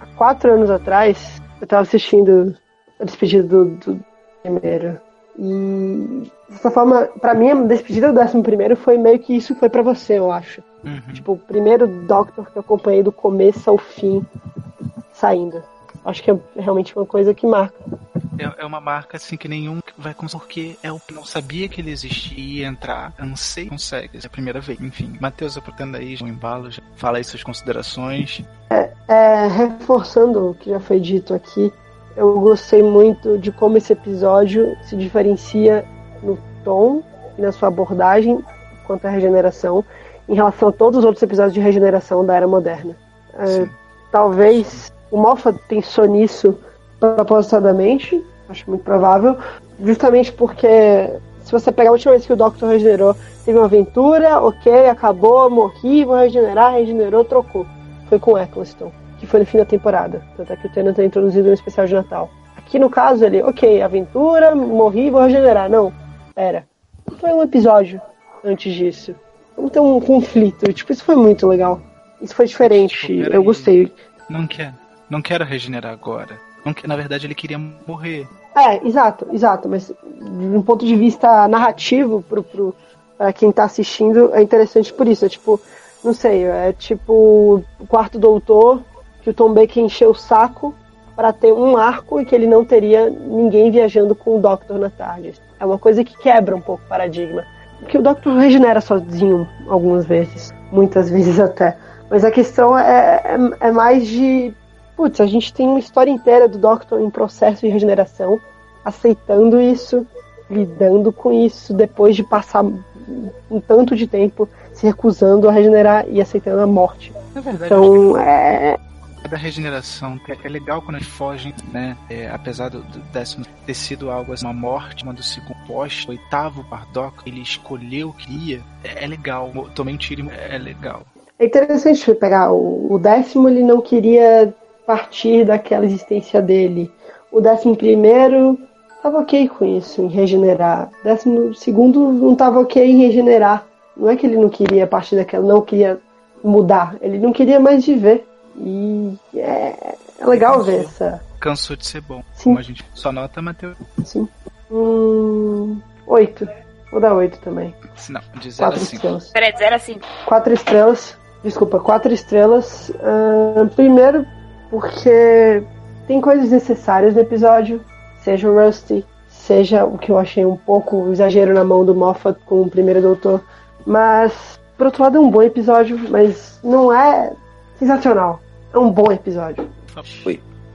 S4: Há quatro anos atrás, eu tava assistindo a despedida do, do primeiro. E, de certa forma, pra mim, a despedida do décimo primeiro foi meio que isso foi pra você, eu acho. Tipo, o primeiro Doctor que eu acompanhei do começo ao fim saindo. Acho que é realmente uma coisa que marca.
S2: É, é uma marca assim que nenhum vai conseguir, porque é o que não sabia que ele existia e ia entrar. Eu não sei se consegue, é a primeira vez. Enfim, Matheus, aproveitando aí um embalo, já fala aí suas considerações.
S4: É, reforçando o que já foi dito aqui, eu gostei muito de como esse episódio se diferencia no tom e na sua abordagem quanto à regeneração em relação a todos os outros episódios de regeneração da era moderna. É, talvez o Moffat pensou nisso propositadamente, acho muito provável, justamente porque se você pegar a última vez que o Doctor regenerou, teve uma aventura, ok, acabou, morri, vou regenerar, regenerou, trocou. Foi com Eccleston, que foi no fim da temporada. Tanto é que o Tennant é introduzido no especial de Natal. Aqui no caso ele, ok, aventura, morri, vou regenerar. Não, pera. Foi um episódio antes disso. Vamos ter um conflito. Tipo, isso foi muito legal. Isso foi diferente.
S2: Tipo,
S4: eu gostei.
S2: Não quer, não quero regenerar agora. Não na verdade, ele queria morrer.
S4: É, exato, exato. Mas de um ponto de vista narrativo, pro, pro, pra quem tá assistindo, é interessante por isso. É tipo, não sei, é tipo o quarto doutor que o Tom Baker encheu o saco para ter um arco e que ele não teria ninguém viajando com o Doctor na tarde. É uma coisa que quebra um pouco o paradigma. Porque o Doctor regenera sozinho algumas vezes. muitas vezes até. Mas a questão é, é, é mais de. Putz, a gente tem uma história inteira do Doctor em processo de regeneração, aceitando isso, lidando com isso, depois de passar um tanto de tempo se recusando a regenerar e aceitando a morte.
S2: Na verdade,
S4: Então, é,
S2: da regeneração. que É legal quando eles fogem, né? É, apesar do, do décimo ter sido algo assim, uma morte, uma do segundo posto, o oitavo Bardock, ele escolheu o que ia. É, é legal. Tomei um tiro é legal.
S4: É interessante pegar o, o décimo, ele não queria partir daquela existência dele. O décimo primeiro tava ok com isso, em regenerar. O décimo segundo não tava ok em regenerar. Não é que ele não queria partir daquela, não queria mudar. Ele não queria mais viver. E é, é legal ver essa.
S2: Cansou de ser bom.
S4: Sim.
S2: Como a gente só nota, Matheus.
S4: Sim. Hum, oito. Vou dar oito também.
S2: Não, de 0 a
S4: Quatro
S2: 5.
S4: estrelas.
S3: Peraí, zero assim.
S4: Quatro estrelas. Desculpa, quatro estrelas. Ahn, primeiro, porque tem coisas necessárias no episódio. Seja o Rusty, seja o que eu achei um pouco exagero na mão do Moffat com o primeiro doutor. Mas, por outro lado, é um bom episódio, mas não é sensacional. É um bom episódio.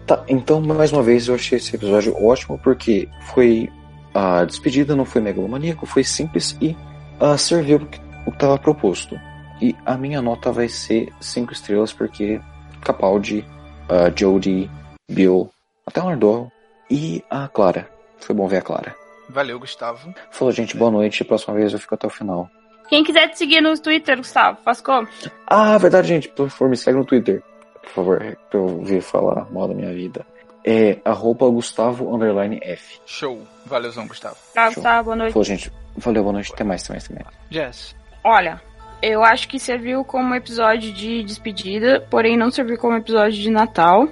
S6: Tá, então mais uma vez eu achei esse episódio ótimo porque foi a despedida, não foi megalomaníaco, foi simples e ah, serviu o que estava proposto. E a minha nota vai ser 5 estrelas porque Capaldi, uh, Jodie, Bill, até o Ardor e a Clara. Foi bom ver a Clara.
S2: Valeu, Gustavo.
S6: Falou, gente, boa noite. Próxima vez eu fico até o final.
S3: Quem quiser te seguir no Twitter, Gustavo, faz como?
S6: Ah, verdade, gente. Por favor, me segue no Twitter. Por favor, pra eu ver falar mal da minha vida. É arroba Gustavo underline F.
S2: Show. Valeuzão, Gustavo.
S3: Tchau,
S6: Show.
S3: Gustavo, boa noite.
S6: Falou, gente. Valeu, boa noite. Até mais, até mais, até mais.
S2: Jess.
S3: Olha, eu acho que serviu como episódio de despedida, porém não serviu como episódio de Natal.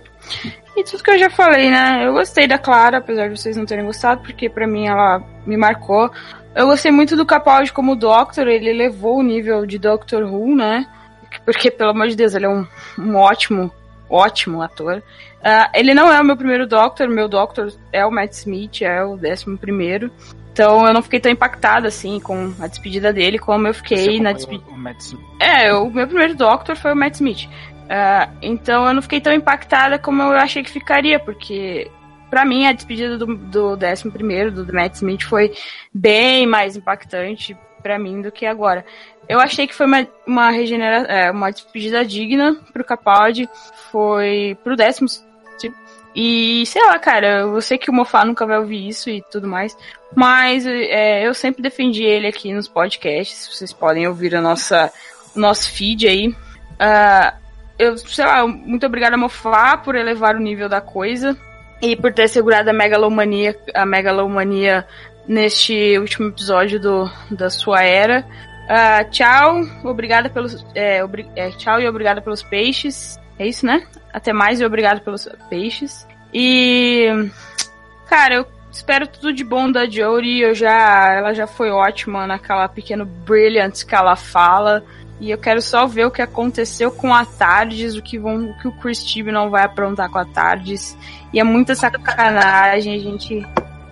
S3: E tudo que eu já falei, né? Eu gostei da Clara, apesar de vocês não terem gostado, porque pra mim ela me marcou. Eu gostei muito do Capaldi como Doctor, ele elevou o nível de Doctor Who, né? Porque, pelo amor de Deus, ele é um, um ótimo, ótimo ator. Ah, ele não é o meu primeiro Doctor, meu Doctor é o Matt Smith, é o décimo primeiro. Então eu não fiquei tão impactada assim com a despedida dele como eu fiquei na despedida. É, o meu primeiro Doctor foi o Matt Smith. Ah, então eu não fiquei tão impactada como eu achei que ficaria, porque pra mim a despedida do, do 11 do Matt Smith foi bem mais impactante pra mim do que agora. Eu achei que foi uma, uma, regenera, é, uma despedida digna pro Capaldi, foi pro décimo. E sei lá, cara, eu sei que o Mofá nunca vai ouvir isso e tudo mais, mas é, eu sempre defendi ele aqui nos podcasts. Vocês podem ouvir a nossa, o nosso feed aí. Ah, eu, sei lá, muito obrigada, Mofá, por elevar o nível da coisa e por ter segurado a megalomania, a megalomania neste último episódio do, da sua era. Ah, tchau, obrigada pelos. É, obri- é, tchau e obrigada pelos peixes. É isso, né? Até mais e obrigado pelos peixes. E. Cara, eu espero tudo de bom da Jodie. Eu já, ela já foi ótima naquela pequeno brilliant que ela fala. E eu quero só ver o que aconteceu com a Tardes, o que, vão, o que o Chris Tibb não vai aprontar com a Tardes. E é muita sacanagem a gente,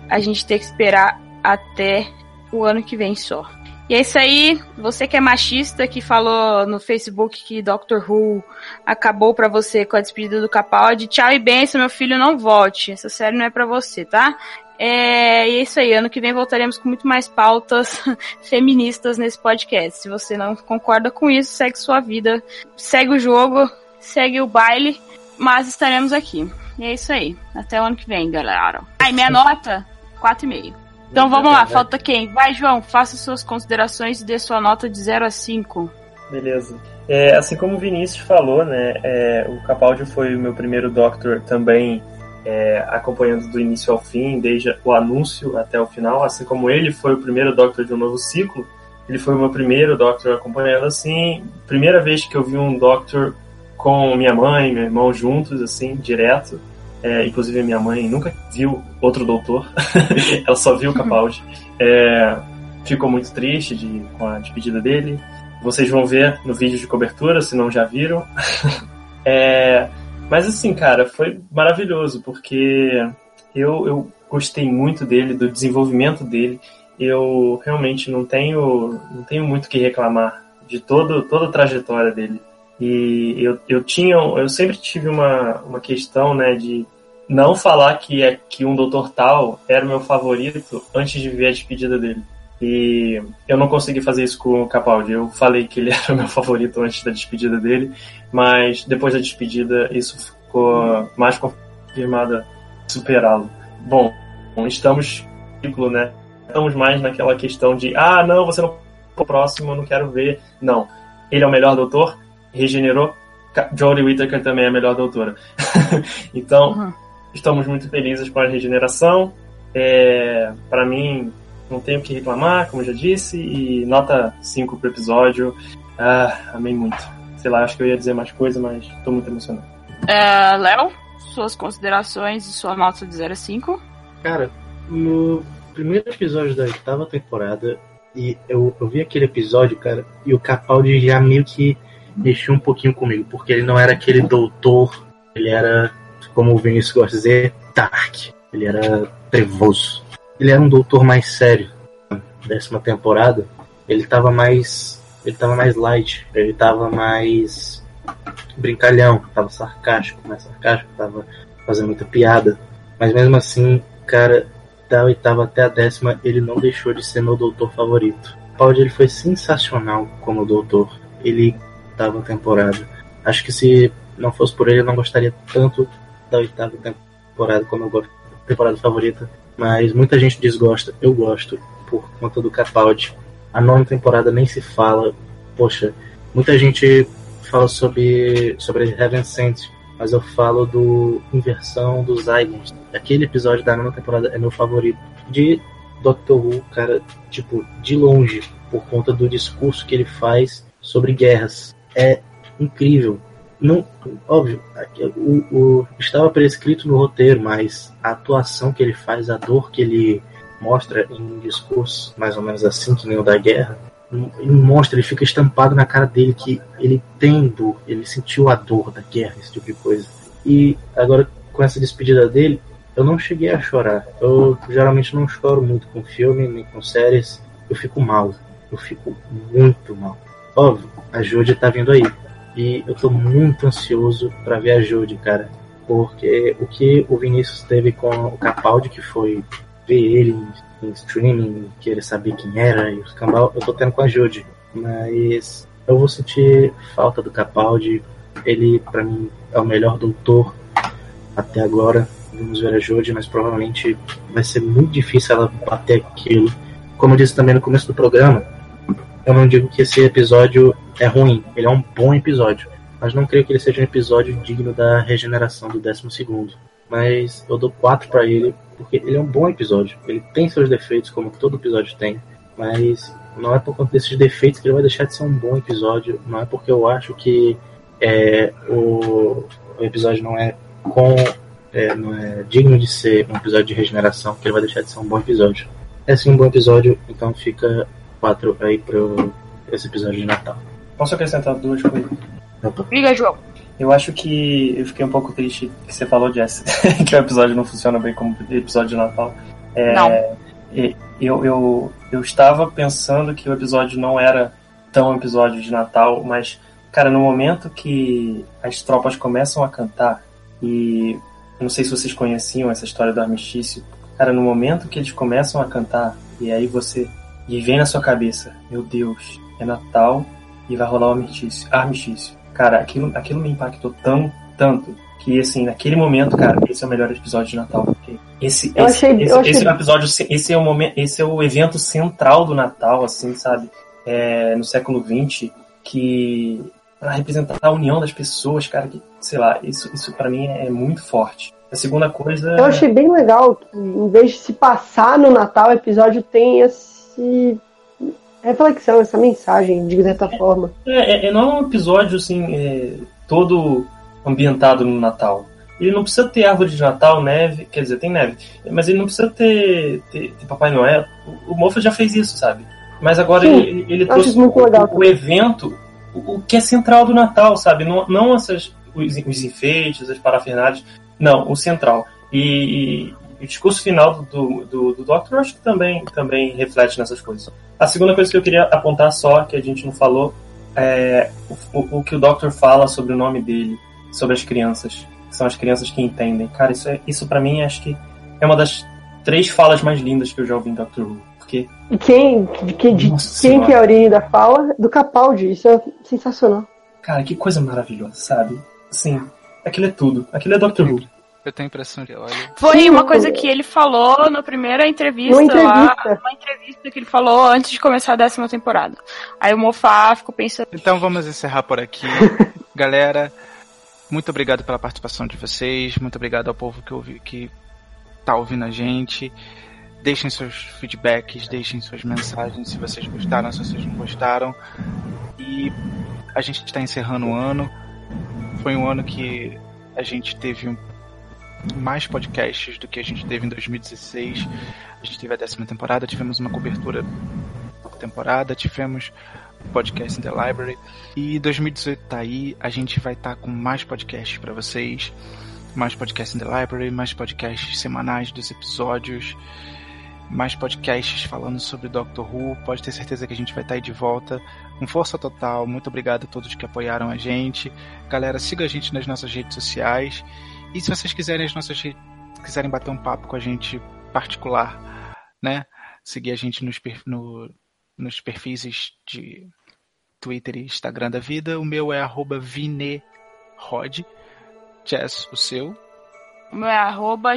S3: a gente ter que esperar até o ano que vem só. E é isso aí. Você que é machista, que falou no Facebook que Doctor Who acabou pra você com a despedida do Capaldi. Tchau e benção, meu filho, não volte. Essa série não é pra você, tá? É, e é isso aí. Ano que vem voltaremos com muito mais pautas *laughs* feministas nesse podcast. Se você não concorda com isso, segue sua vida, segue o jogo, segue o baile, mas estaremos aqui. E é isso aí. Até o ano que vem, galera. Ai, minha nota, 4,5. Então vamos lá, falta quem? Vai, João, faça suas considerações e dê sua nota de 0 a 5.
S5: Beleza. É, assim como o Vinícius falou, né, é, o Capaldi foi o meu primeiro Doctor também é, acompanhando do início ao fim, desde o anúncio até o final, assim como ele foi o primeiro Doctor de um novo ciclo, ele foi o meu primeiro Doctor acompanhando assim, primeira vez que eu vi um Doctor com minha mãe e meu irmão juntos, assim, direto. É, inclusive minha mãe nunca viu outro doutor, *laughs* ela só viu o Capaldi. É, ficou muito triste de, com a despedida dele. Vocês vão ver no vídeo de cobertura, se não já viram. *laughs* É, mas assim, cara, foi maravilhoso, porque eu, eu gostei muito dele, do desenvolvimento dele. Eu realmente não tenho, não tenho muito o que reclamar de todo, toda a trajetória dele. E eu, eu tinha, eu sempre tive uma, uma questão, né, de não falar que é que um doutor tal era o meu favorito antes de ver a despedida dele. E eu não consegui fazer isso com o Capaldi. Eu falei que ele *laughs* era o meu favorito antes da despedida dele, mas depois da despedida isso ficou mais confirmado superá-lo. Bom, estamos ciclo, né? Estamos mais naquela questão de ah, não, você não o próximo, eu não quero ver. Não. Ele é o melhor doutor, regenerou. Jodie Whittaker também é a melhor doutora. *laughs* então, uhum. estamos muito felizes com a regeneração. É, para mim, não tenho o que reclamar, como já disse, e nota 5 pro episódio. Ah, amei muito. Sei lá, acho que eu ia dizer mais coisa, mas estou muito emocionado.
S3: É, Léo, suas considerações e sua nota de 0 a 5?
S7: Cara, no primeiro episódio da oitava temporada, e eu, eu vi aquele episódio, cara, e o Capaldi já meio que mexeu um pouquinho comigo, porque ele não era aquele doutor, ele era, como o Vinícius gosta de dizer, dark. Ele era trevoso. Ele era um doutor mais sério. Na décima temporada, ele tava mais. Ele tava mais light, ele tava mais brincalhão, tava sarcástico, mais sarcástico, tava fazendo muita piada. Mas mesmo assim, cara, da oitava até a décima, ele não deixou de ser meu doutor favorito. Paul ele foi sensacional como doutor. Ele dava temporada. Acho que se não fosse por ele, eu não gostaria tanto da oitava temporada como eu gosto temporada favorita. Mas muita gente desgosta. Eu gosto por conta do Capaldi. A nona temporada nem se fala. Poxa, muita gente fala sobre sobre Heaven Sent mas eu falo do Inversão dos Zygons. Aquele episódio da nona temporada é meu favorito. De Doctor Who, cara, tipo, de longe, por conta do discurso que ele faz sobre guerras. É incrível. Não, óbvio, o, o, estava prescrito no roteiro, mas a atuação que ele faz, a dor que ele mostra em discurso, mais ou menos assim, que nem o da guerra, ele mostra, ele fica estampado na cara dele que ele tem dor, ele sentiu a dor da guerra, esse tipo de coisa. E agora, com essa despedida dele, eu não cheguei a chorar. Eu geralmente não choro muito com filme, nem com séries. Eu fico mal. Eu fico muito mal. Óbvio, a Jodie tá vindo aí. E eu tô muito ansioso para ver a Jodie, cara. Porque o que o Vinícius teve com o Capaldi, que foi ver ele em streaming, querer saber quem era e os cambal, eu tô tendo com a Jude. Mas eu vou sentir falta do Capaldi. Ele, para mim, é o melhor doutor até agora. Vamos ver a Jude, mas provavelmente vai ser muito difícil ela bater aquilo. Como eu disse também no começo do programa, eu não digo que esse episódio é ruim, ele é um bom episódio. Mas não creio que ele seja um episódio digno da regeneração do 12 segundo. Mas eu dou 4 para ele porque ele é um bom episódio. Ele tem seus defeitos, como todo episódio tem, mas não é por conta desses defeitos que ele vai deixar de ser um bom episódio. Não é porque eu acho que é, o, o, episódio não é com é, não é digno de ser um episódio de regeneração que ele vai deixar de ser um bom episódio. É sim um bom episódio, então fica quatro aí pro esse episódio de Natal.
S5: Posso acrescentar duas coisas?
S3: Liga, João.
S5: Eu acho que eu fiquei um pouco triste que você falou, Jess, *laughs* que o episódio não funciona bem como episódio de Natal.
S3: É, não.
S5: Eu, eu, eu estava pensando que o episódio não era tão episódio de Natal, mas, cara, no momento que as tropas começam a cantar, e não sei se vocês conheciam essa história do armistício, cara, no momento que eles começam a cantar, e aí você. E vem na sua cabeça, meu Deus, é Natal e vai rolar o armistício. armistício. Cara, aquilo, aquilo me impactou tão, tanto, que assim, naquele momento, cara, esse é o melhor episódio de Natal. Porque esse, eu esse, achei, esse, achei... esse é o episódio, esse é o momento, esse é o evento central do Natal, assim, sabe? É, no século XX, que para representar a união das pessoas, cara, que, sei lá, isso, isso para mim é muito forte. A segunda coisa.
S4: Eu achei bem legal que, em vez de se passar no Natal, o episódio tem esse reflexão, essa mensagem, de certa é, forma.
S5: É, é, não é um episódio assim, é, todo ambientado no Natal. Ele não precisa ter árvore de Natal, neve, quer dizer, tem neve, mas ele não precisa ter, ter, ter Papai Noel. O, o Moffat já fez isso, sabe? Mas agora Sim, ele, ele trouxe o, o, evento, o, o, que é central do Natal, sabe? Não, não essas, os, os enfeites, as parafernálias, não, o central. E, o discurso final do, do, do Doctor acho que também, também reflete nessas coisas. A segunda coisa que eu queria apontar só, que a gente não falou, é, o, o que o Doctor fala sobre o nome dele, sobre as crianças, que são as crianças que entendem. Cara, isso, é, isso para mim acho que é uma das três falas mais lindas que eu já ouvi em Doctor Who. Porque...
S4: E quem, quem, de, quem que é a origem da fala? Do Capaldi, isso é sensacional.
S5: Cara, que coisa maravilhosa, sabe? Assim, aquilo é tudo. Aquilo é Doctor Who.
S2: Eu tenho a impressão que, olha.
S3: Foi
S4: Sim,
S3: uma coisa que ele falou na primeira entrevista,
S4: Uma entrevista.
S3: lá. Uma entrevista que ele falou antes de começar a décima temporada. Aí o Mofá ficou pensando.
S2: Então vamos encerrar por aqui. *laughs* Galera, muito obrigado pela participação de vocês. Muito obrigado ao povo que, ouvi, que tá ouvindo a gente. Deixem seus feedbacks, deixem suas mensagens se vocês gostaram, se vocês não gostaram. E a gente está encerrando o ano. Foi um ano que a gente teve um- mais podcasts do que a gente teve em 2016. A gente teve a décima temporada, tivemos uma cobertura da temporada, tivemos podcast in the library. E 2018 tá aí, a gente vai estar com mais podcasts para vocês. Mais podcasts in the library, mais podcasts semanais dos episódios mais podcasts falando sobre Doctor Who. Pode ter certeza que a gente vai estar aí de volta com força total. Muito obrigado a todos que apoiaram a gente. Galera, siga a gente nas nossas redes sociais. E se vocês quiserem as nossas re- quiserem bater um papo com a gente particular, né? Seguir a gente nos, no- nos perfis de Twitter e Instagram da vida. O meu é arroba vinerod. Jess, o seu.
S3: O meu é arroba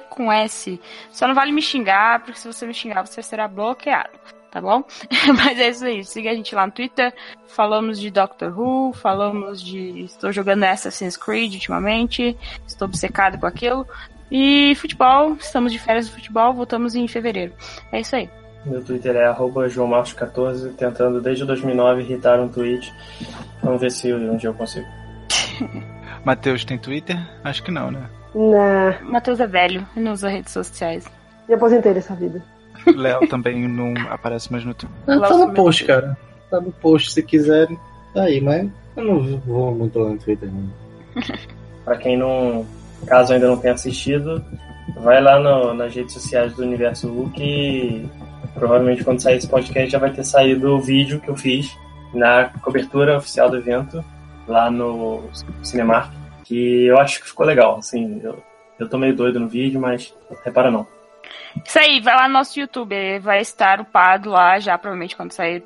S3: com S. Só não vale me xingar, porque se você me xingar, você será bloqueado, tá bom? *laughs* Mas é isso aí, siga a gente lá no Twitter. Falamos de Doctor Who, falamos de. Estou jogando Assassin's Creed ultimamente, estou obcecado com aquilo. E futebol, estamos de férias do futebol, voltamos em fevereiro. É isso aí.
S5: Meu Twitter é arroba joãomarcos14, tentando desde 2009 irritar um tweet. Vamos ver se um dia eu consigo. *laughs*
S2: Matheus tem Twitter? Acho que não, né?
S4: Nah,
S3: Matheus é velho, ele não usa redes sociais.
S4: me aposentei dessa vida.
S2: Léo também não aparece mais no Twitter.
S7: Ah, tá no post, cara. Tá no post se quiserem. Tá aí, mas eu não vou muito lá no Twitter, não. *laughs*
S5: Pra quem não, caso ainda não tenha assistido, vai lá no- nas redes sociais do Universo Who que provavelmente quando sair esse podcast já vai ter saído o vídeo que eu fiz na cobertura oficial do evento lá no Cinemark, que eu acho que ficou legal, assim, eu, eu tô meio doido no vídeo, mas repara não.
S3: Isso aí, vai lá no nosso YouTube, vai estar upado lá já, provavelmente quando sair.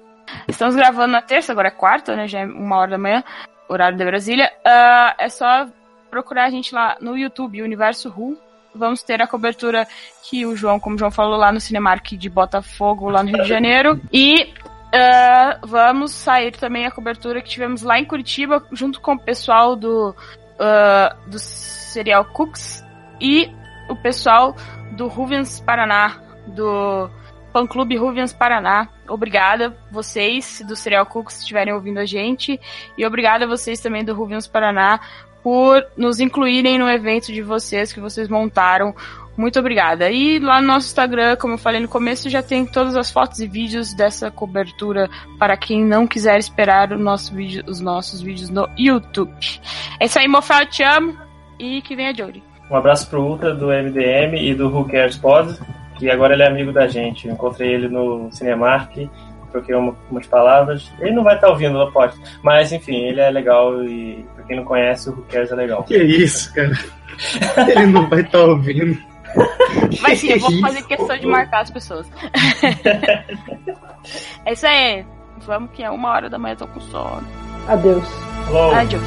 S3: Estamos gravando na terça, agora é quarta, né? Já é uma hora da manhã, horário de Brasília. Ah, é só procurar a gente lá no YouTube, Universo Who. Vamos ter a cobertura que o João, como o João falou, lá no Cinemark de Botafogo, lá no Rio de Janeiro. E ah, vamos sair também a cobertura que tivemos lá em Curitiba, junto com o pessoal do, ah, do Serial Cooks e o pessoal do Ruvens Paraná, do Fã Clube Ruvens Paraná. Obrigada vocês do Serial Cooks se estiverem ouvindo a gente e obrigada vocês também do Ruvens Paraná por nos incluírem no evento de vocês que vocês montaram. Muito obrigada. E lá no nosso Instagram, como eu falei no começo, já tem todas as fotos e vídeos dessa cobertura para quem não quiser esperar o nosso vídeo, os nossos vídeos no YouTube. É isso aí, Mofá, eu te amo e que venha Jory.
S5: Um abraço pro Ultra do MDM e do Who Cares Pod, que agora ele é amigo da gente. Eu encontrei ele no Cinemark, troquei uma- umas palavras. Ele não vai estar ouvindo, eu aposto. Mas enfim, ele é legal e pra quem não conhece, o Who Cares é legal.
S7: Que isso, cara? Ele não vai estar ouvindo. *laughs*
S3: Mas sim, eu vou fazer questão de marcar as pessoas. *laughs* é isso aí. Vamos que é uma hora da manhã, eu tô com sono.
S4: Adeus.
S5: Falou!
S3: Adiós.